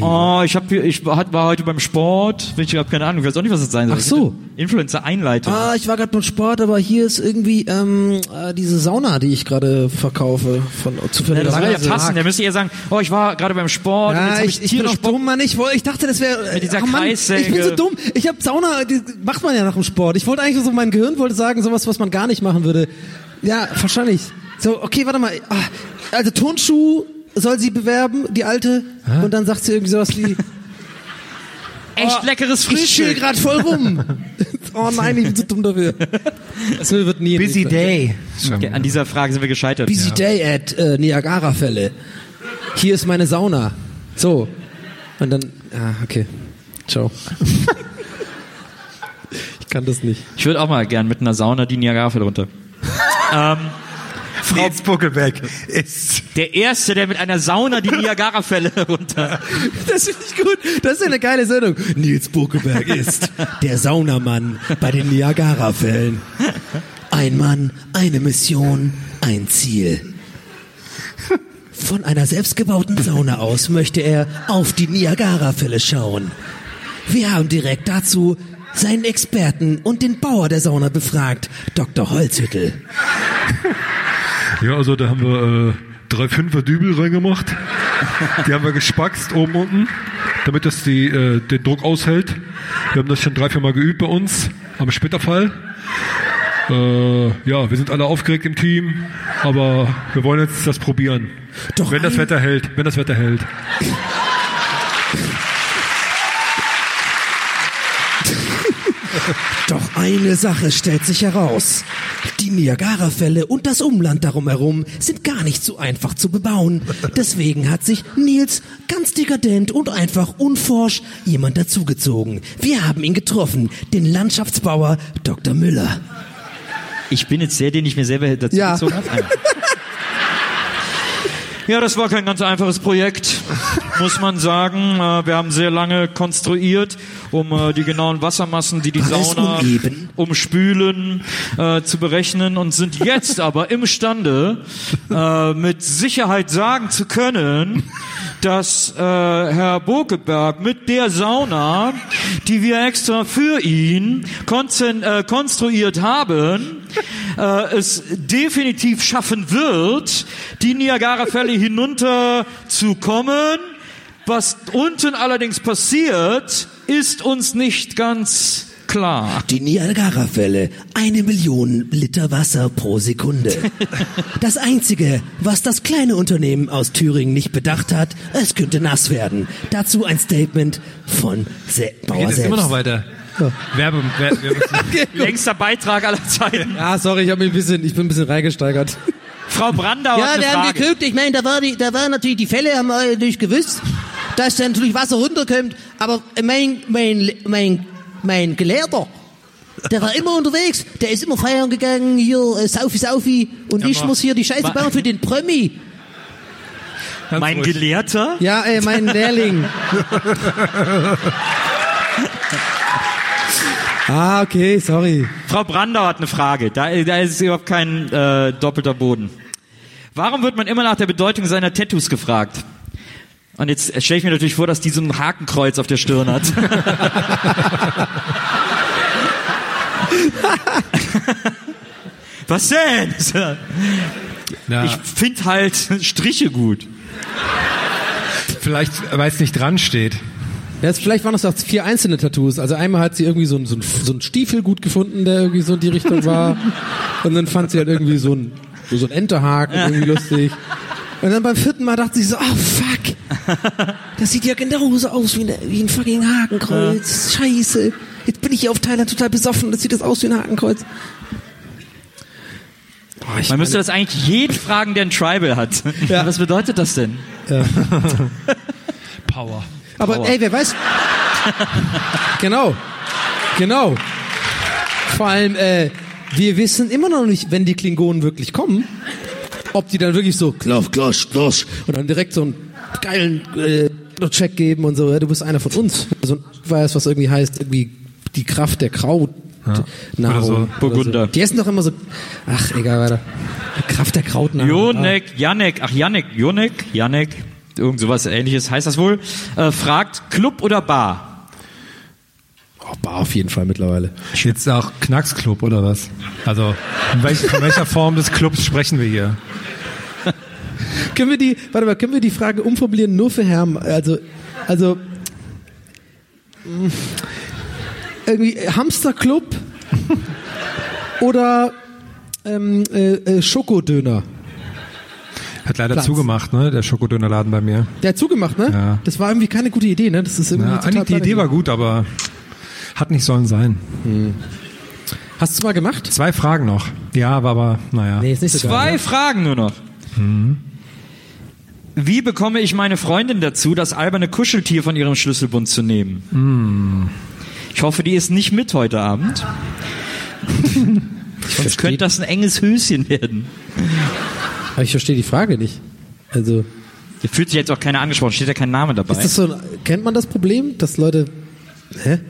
Oh, ich hab ich war heute beim Sport. Ich habe keine Ahnung, ich weiß auch nicht, was das sein soll. Ach so. Influencer-Einleitung. Ah, ich war gerade beim Sport, aber hier ist irgendwie ähm, äh, diese Sauna, die ich gerade verkaufe von Ja, zufälligerweise. das würde ja passen. Da müsst ihr sagen, oh, ich war gerade beim Sport. und jetzt Ja, hab ich, ich bin Bock. dumm, Mann. Ich, ich dachte, das wäre Mit dieser Ach, Mann, Kreissäge. Ich bin so dumm. Ich habe Sauna, die macht man ja nach dem Sport. Ich wollte eigentlich so, mein Gehirn wollte sagen, sowas, was man gar nicht machen würde. Ja, wahrscheinlich. So, okay, warte mal. Ah, Also Turnschuh soll sie bewerben, die alte, und dann sagt sie irgendwie sowas wie, Echt leckeres ich chill Frühstück. gerade voll rum. oh nein, ich bin zu dumm dafür. Das wird nie. Busy day. Okay, an dieser Frage sind wir gescheitert. Busy Day at äh, Niagara-Fälle. Hier ist meine Sauna. So. Und dann, ah, okay. Ciao. ich kann das nicht. Ich würde auch mal gern mit einer Sauna die Niagara-Fälle runter. ähm, Frau Nils Buckelberg ist Der Erste, der mit einer Sauna die Niagara-Fälle runter. Das finde ich gut. Das ist eine geile Sendung. Nils Buckelberg ist der Saunamann bei den Niagara-Fällen. Ein Mann, eine Mission, ein Ziel. Von einer selbstgebauten Sauna aus möchte er auf die Niagara-Fälle schauen. Wir haben direkt dazu seinen Experten und den Bauer der Sauna befragt, Dr. Holzhüttel. Ja, also da haben wir äh, drei Fünfer Dübel reingemacht. Die haben wir gespackst oben unten, damit das die, äh, den Druck aushält. Wir haben das schon drei, vier Mal geübt bei uns am Splitterfall. Äh, ja, wir sind alle aufgeregt im Team, aber wir wollen jetzt das probieren. Doch wenn das Wetter hält, wenn das Wetter hält. Doch eine Sache stellt sich heraus. Die Niagara-Fälle und das Umland darum herum sind gar nicht so einfach zu bebauen. Deswegen hat sich Nils ganz dekadent und einfach unforsch jemand dazugezogen. Wir haben ihn getroffen, den Landschaftsbauer Dr. Müller. Ich bin jetzt der, den ich mir selber dazu Ja. habe. Ja, das war kein ganz einfaches Projekt, muss man sagen. Äh, Wir haben sehr lange konstruiert, um äh, die genauen Wassermassen, die die Sauna umspülen, äh, zu berechnen und sind jetzt aber imstande, äh, mit Sicherheit sagen zu können, dass äh, Herr Bokeberg mit der Sauna, die wir extra für ihn äh, konstruiert haben, äh, es definitiv schaffen wird, die Niagara-Fälle hinunter zu kommen. Was unten allerdings passiert, ist uns nicht ganz klar. Die Niagara-Fälle, eine Million Liter Wasser pro Sekunde. Das Einzige, was das kleine Unternehmen aus Thüringen nicht bedacht hat, es könnte nass werden. Dazu ein Statement von Se Bauer Geht es selbst. immer noch weiter. Werbe, Werbe, Längster Beitrag aller Zeiten. Ah, sorry, ich habe mich ein bisschen, ich bin ein bisschen reingesteigert. Frau Brandau Ja, hat eine wir haben Frage. geguckt, ich meine, da war die, da waren natürlich die Fälle, haben wir natürlich gewusst, dass da natürlich Wasser runterkommt, aber mein, mein, mein, mein Gelehrter, der war immer unterwegs, der ist immer feiern gegangen, hier, äh, Saufi, Saufi, und ich aber- muss hier die Scheiße bauen für den Promi. Mein Gelehrter? Ja, ey, mein Lehrling. ah, okay, sorry. Frau Brandau hat eine Frage. Da, da ist überhaupt kein äh, doppelter Boden. Warum wird man immer nach der Bedeutung seiner Tattoos gefragt? Und jetzt stelle ich mir natürlich vor, dass die so ein Hakenkreuz auf der Stirn hat. Was denn? Ich finde halt Striche gut. Vielleicht, weil es nicht dran steht. Ja, Jetzt, vielleicht waren das auch vier einzelne Tattoos. Also einmal hat sie irgendwie so einen so ein, so ein Stiefel gut gefunden, der irgendwie so in die Richtung war. Und dann fand sie halt irgendwie so ein, so, so ein Enterhaken irgendwie lustig. Und dann beim vierten Mal dachte sie so, oh fuck. Das sieht ja genauso aus wie, eine, wie ein fucking Hakenkreuz. Scheiße. Jetzt bin ich hier auf Thailand total besoffen. Das sieht das aus wie ein Hakenkreuz. Boah, ich Man müsste meine- das eigentlich jeden fragen, der ein Tribal hat. Was bedeutet das denn? Power. Aber Power. ey, wer weiß. genau. Genau. Vor allem, äh, wir wissen immer noch nicht, wenn die Klingonen wirklich kommen, ob die dann wirklich so Klaus, Klaus, Klaus und dann direkt so einen geilen äh, Check geben und so, ja, du bist einer von uns. So ein weiß, was irgendwie heißt, irgendwie die Kraft der Kraut. Nahrung. Oder so. Burgunder. Die essen doch immer so, ach, egal, weiter. Die Kraft der Krautnahrung. Jonek, Janek, ach Janek, Jonek, Janek, irgend sowas ähnliches heißt das wohl, äh, fragt Club oder Bar? Bar auf jeden Fall mittlerweile. Jetzt auch Knacksclub oder was? Also, in welch, von welcher Form des Clubs sprechen wir hier? Können wir die, warte mal, können wir die Frage umformulieren nur für Herrn, also, also, mh, irgendwie Hamsterclub oder ähm, äh, äh, Schokodöner? Hat leider Platz. zugemacht, ne? Der Schokodönerladen bei mir. Der hat zugemacht, ne? Ja. Das war irgendwie keine gute Idee, ne? Das ist irgendwie Ja, total die Idee war gut, aber hat nicht sollen sein. Hast du mal gemacht? Zwei Fragen noch. Ja, war aber, naja. Nee, ist nicht so Zwei geil. ne? Fragen nur noch. Wie bekomme ich meine Freundin dazu, das alberne Kuscheltier von ihrem Schlüsselbund zu nehmen? Ich hoffe, die ist nicht mit heute Abend. Sonst könnte das ein enges Höschen werden. Aber ich verstehe die Frage nicht. Also, Hier fühlt sich jetzt auch keiner angesprochen, steht ja kein Name dabei. ist das so, kennt man das Problem, dass Leute, hä?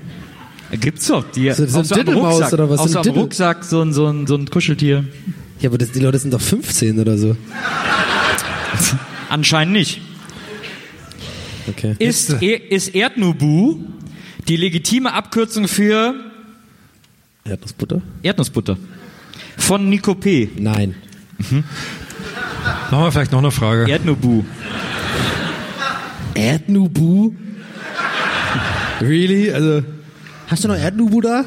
Gibt's doch. Die, So- so auch so am Diddlemaus Rucksack, oder was? So ein am Diddle- Rucksack, so ein, so ein, so ein Kuscheltier. Ja, aber das, die Leute sind doch 15 oder so. Anscheinend nicht. Okay. Ist, ist Erdnubu die legitime Abkürzung für Erdnussbutter? Erdnussbutter? Von Nico P. Nein. Machen wir vielleicht noch eine Frage. Erdnubu. Erdnubu? Really? Also, hast du noch Erdnubu da?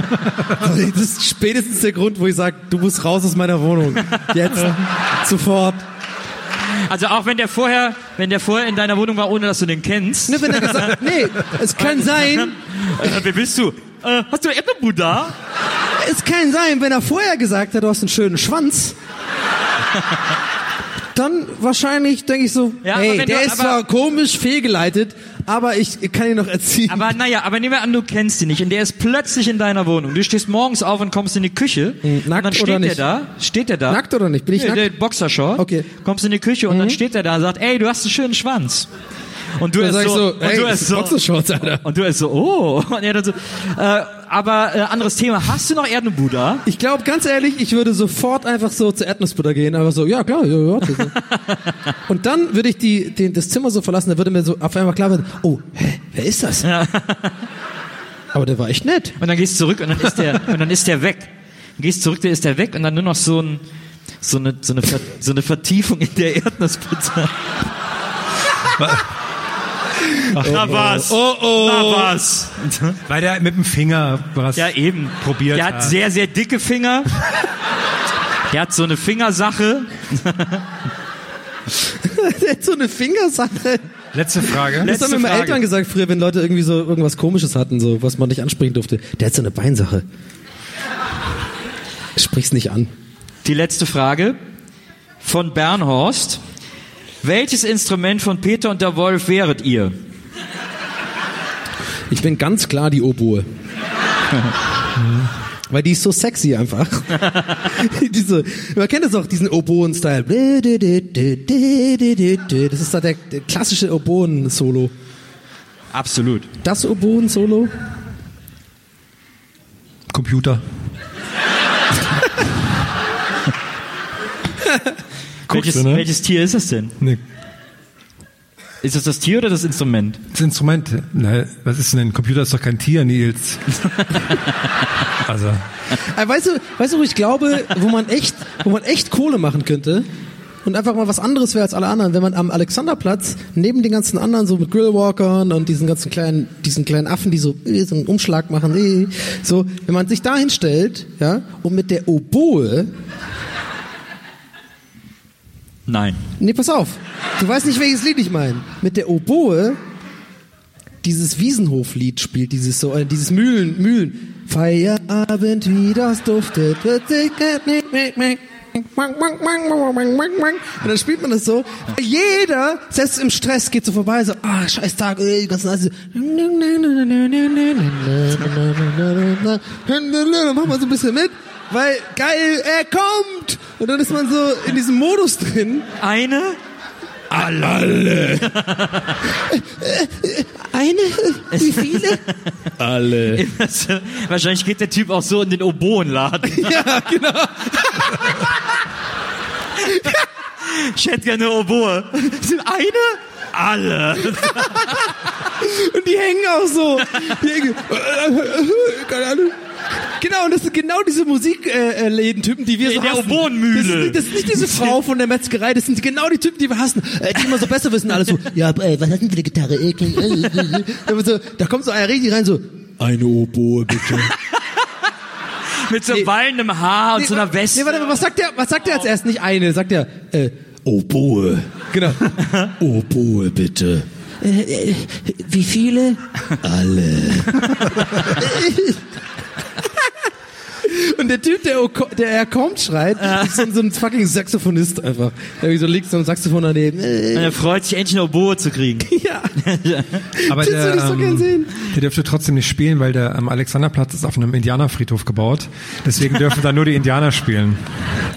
das ist spätestens der Grund, wo ich sage, du musst raus aus meiner Wohnung. Jetzt. Sofort. Also auch wenn der vorher, wenn der vorher in deiner Wohnung war, ohne dass du den kennst. Ne, wenn er gesagt, nee, es kann sein, Äh, wer bist du? Äh, hast du Erdnubu da? es kann sein, wenn er vorher gesagt hat, du hast einen schönen Schwanz. Dann wahrscheinlich denke ich so, Ja, hey, der du- ist zwar komisch fehlgeleitet, aber ich kann ihn noch erziehen. Aber naja, aber nehmen wir an, du kennst ihn nicht und der ist plötzlich in deiner Wohnung. Du stehst morgens auf und kommst in die Küche. und dann steht oder der nicht? da. Steht der da? Nackt oder nicht? Bin ich Nee, nackt? Der Boxershort. Okay. Kommst in die Küche und dann steht er da und sagt, ey, du hast einen schönen Schwanz. Und du Dann ist so, so, und ey, du ist ist so, Boxershorts, Alter. und du ist so, oh. Und er dann so, äh, aber äh, anderes Thema. Hast du noch Erdnubu da? Ich glaube, ganz ehrlich, ich würde sofort einfach so zur Erdnussbutter gehen, aber so, ja klar, ja, ja. Und dann würde ich die, den, das Zimmer so verlassen, da würde mir so auf einmal klar werden, oh, hä, wer ist das? Aber der war echt nett. Und dann gehst du zurück und dann ist der, und dann ist der weg. Du gehst zurück, der ist der weg und dann nur noch so ein, so eine, so eine, Ver, so eine Vertiefung in der Erdnussbutter. Na was? Oh, oh. Na was? Weil der mit dem Finger was Ja, eben. probiert Der hat sehr, sehr dicke Finger. Der hat so eine Fingersache. der hat so eine Fingersache. Letzte Frage. Das haben mir meine Eltern gesagt früher, wenn Leute irgendwie so irgendwas komisches hatten, so, was man nicht ansprechen durfte. Der hat so eine Beinsache. Sprich's nicht an. Die letzte Frage von Bernhorst. Welches Instrument von Peter und der Wolf wäret ihr? Ich bin ganz klar die Oboe. Weil die ist so sexy einfach. Diese, man kennt das auch, diesen Oboen-Style. Das ist da der, der klassische Oboen-Solo. Absolut. Das Oboen-Solo? Computer. welches, ne? welches Tier ist es denn? Nee. Ist das das Tier oder das Instrument? Das Instrument, na, was ist denn ein Computer? Ist doch kein Tier, Nils. also, Äh, weißt du, weißt du, wo ich glaube, wo man echt, wo man echt Kohle machen könnte? Und einfach mal was anderes wäre als alle anderen, wenn man am Alexanderplatz neben den ganzen anderen so mit Grillwalkern und diesen ganzen kleinen, diesen kleinen Affen, die so, äh, so einen Umschlag machen, äh, so, wenn man sich da hinstellt, ja, und mit der Oboe, Nein. nee, pass auf, du weißt nicht, welches Lied ich meine, mit der Oboe dieses Wiesenhoflied spielt, dieses so, äh, dieses Mühlen, Mühlen, Feierabend, wie das duftet, und dann spielt man das so. Jeder, selbst im Stress, geht so vorbei, so, ah, scheiß Tag, ey, Leute so. Macht man so ein bisschen mit, weil geil, er kommt! Und dann ist man so in diesem Modus drin. Eine? Alle. Eine? Wie viele? alle. Wahrscheinlich geht der Typ auch so in den Oboenladen. Ja, genau. Ich hätte gerne eine Oboe. Sind eine? Alle. Und die hängen auch so. Die hängen, keine Ahnung. Genau, und das sind genau diese Musikläden-Typen, die wir In so der hassen. Oboenmühle. Das, ist- das ist nicht diese Frau von der Metzgerei, das sind genau die Typen, die wir hassen. Äh, die immer so besser wissen, alles so, ja, äh, was hat denn für eine Gitarre? Äh, äh, äh. So, da kommt so einer richtig rein, so, eine Oboe, bitte. Mit so wallendem Haar und so einer Weste. Nee, warte mal, was sagt der, was sagt der als erst? Nicht eine, sagt er, äh, Oboe. Genau. Oboe, bitte. Äh, äh, wie viele? Alle. Und der Typ, der, der er kommt, schreit, ist so, so ein fucking Saxophonist einfach. Der so liegt so ein Saxophon daneben. Und Äh, er freut sich endlich eine Oboe zu kriegen. ja. Aber Das der, würde ich so gern sehen. der dürfte trotzdem nicht spielen, weil der am Alexanderplatz ist auf einem Indianerfriedhof gebaut. Deswegen dürfen da nur die Indianer spielen.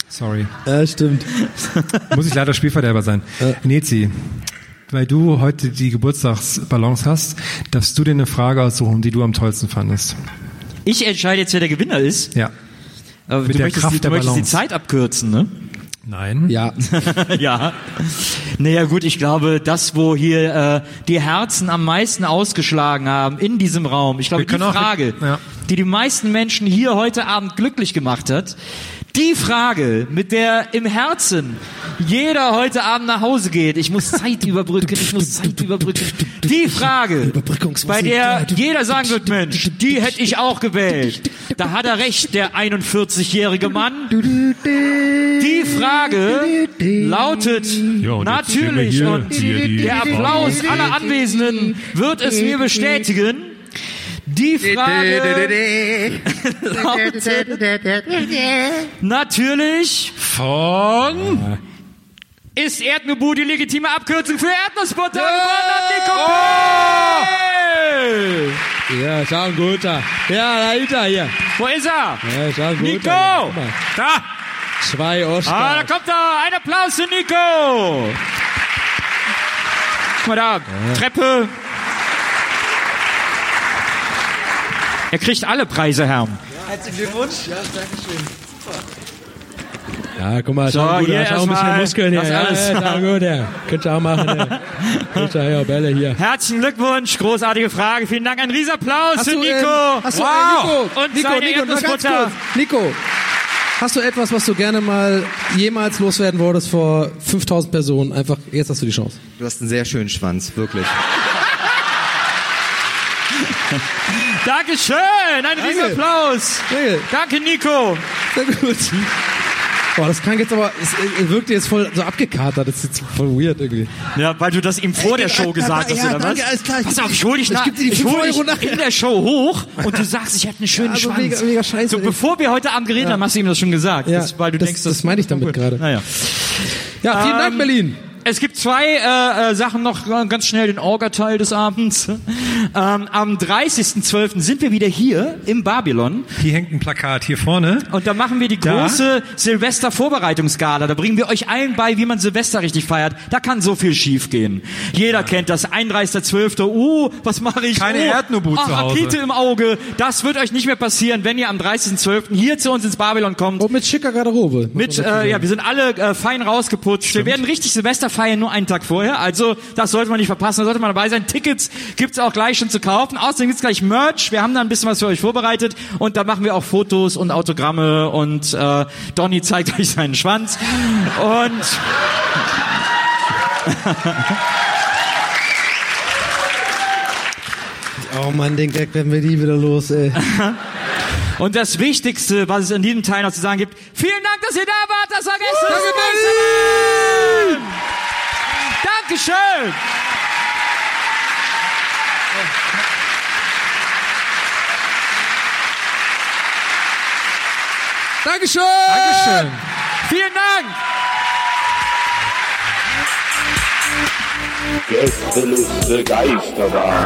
Sorry. Ja, stimmt. Muss ich leider Spielverderber sein. Nezi, weil du heute die Geburtstagsballons hast, darfst du dir eine Frage aussuchen, die du am tollsten fandest. Ich entscheide jetzt, wer der Gewinner ist. Ja. Aber Mit du der möchtest, Kraft die, du der möchtest die. Zeit abkürzen, ne? Nein. Ja. ja. Naja gut, ich glaube, das, wo hier äh, die Herzen am meisten ausgeschlagen haben in diesem Raum, ich glaube, die können auch- Frage, ja. die die meisten Menschen hier heute Abend glücklich gemacht hat, die Frage, mit der im Herzen jeder heute Abend nach Hause geht, ich muss Zeit überbrücken, ich muss Zeit überbrücken, die Frage, bei der jeder sagen wird, Mensch, die hätte ich auch gewählt. Da hat er recht, der 41-jährige Mann. Die Frage lautet Ja, natürlich hier und der Applaus aller Anwesenden wird es mir bestätigen. Die Frage natürlich von ist Erdnubu die legitime Abkürzung für Erdnussbutter? Pell! Ja, ist auch ein guter. Ja, da ist er hier. Wo ist er? Ja, ist auch ein guter. Nico! Da! Zwei Oscars. Ah, da kommt er! Ein Applaus für Nico! Guck mal da, Treppe. Er kriegt alle Preise, Herr. Herzlichen Glückwunsch. Ja, danke schön. Ja, guck mal, So, gut, hier da ist auch ein bisschen Muskeln hier. Ja, alles. ja, gut, ja. Könnt ihr auch machen, ja. Könnt ihr ja Bälle hier. Herzlichen Glückwunsch, großartige Frage. Vielen Dank, ein Riesenapplaus Hast für du, Nico. ähm, hast du, wow. äh, Nico, Und Nico, seine Nico, ganz kurz. Nico, hast du etwas, was du gerne mal jemals loswerden wolltest vor 5000 Personen? Einfach, jetzt hast du die Chance. Du hast einen sehr schönen Schwanz, wirklich. Dankeschön, ein Danke. Riesenapplaus. Danke. Danke, Nico. Sehr gut. Boah, das klang jetzt aber, es es wirkte jetzt voll so abgekatert. Das ist jetzt voll weird irgendwie. Ja, weil du das ihm vor der Show gesagt hast, ja, oder danke, was? alles klar. Ich Pass auf, ich hol dich ich nach, ich fünf hol dich nachher. in der Show hoch und du sagst, ich hätte einen schönen Also Schwanz. mega- mega scheiße, so, bevor wir heute Abend geredet Ja. haben, hast du ihm das schon gesagt. Ja, das, weil du das, denkst, das meine ich damit gerade. Naja. Ja, vielen Ähm, Dank, Berlin. Es gibt zwei äh, äh, Sachen noch äh, ganz schnell, den Orga-Teil des Abends. Ähm, am 30.12. sind wir wieder hier im Babylon. Hier hängt ein Plakat hier vorne. Und da machen wir die Da? große Silvester-Vorbereitungsgala. Da bringen wir euch allen bei, wie man Silvester richtig feiert. Da kann so viel schiefgehen. Jeder kennt das. 31.12. Uh, was mache ich? Keine oh, Erdnubu ach, zu Hause. Rakete im Auge. Das wird euch nicht mehr passieren, wenn ihr am 30.12. hier zu uns ins Babylon kommt. Und mit schicker Garderobe. Mit, äh, ja, wir sind alle äh, fein rausgeputzt. Wir werden richtig Silvester feiern, nur einen Tag vorher. Also, das sollte man nicht verpassen. Da sollte man dabei sein. Tickets gibt's auch gleich schon zu kaufen. Außerdem gibt's gleich Merch. Wir haben da ein bisschen was für euch vorbereitet. Und da machen wir auch Fotos und Autogramme. Und äh, Donny zeigt euch seinen Schwanz. Und... Oh Mann, den Gag werden wir nie wieder los, ey. Und das Wichtigste, was es in diesem Teil noch zu sagen gibt, vielen Dank, dass ihr da wart. Das war gestern. Danke, Dankeschön. Dankeschön! Dankeschön. Vielen Dank. Gästeliste Geisterbahn.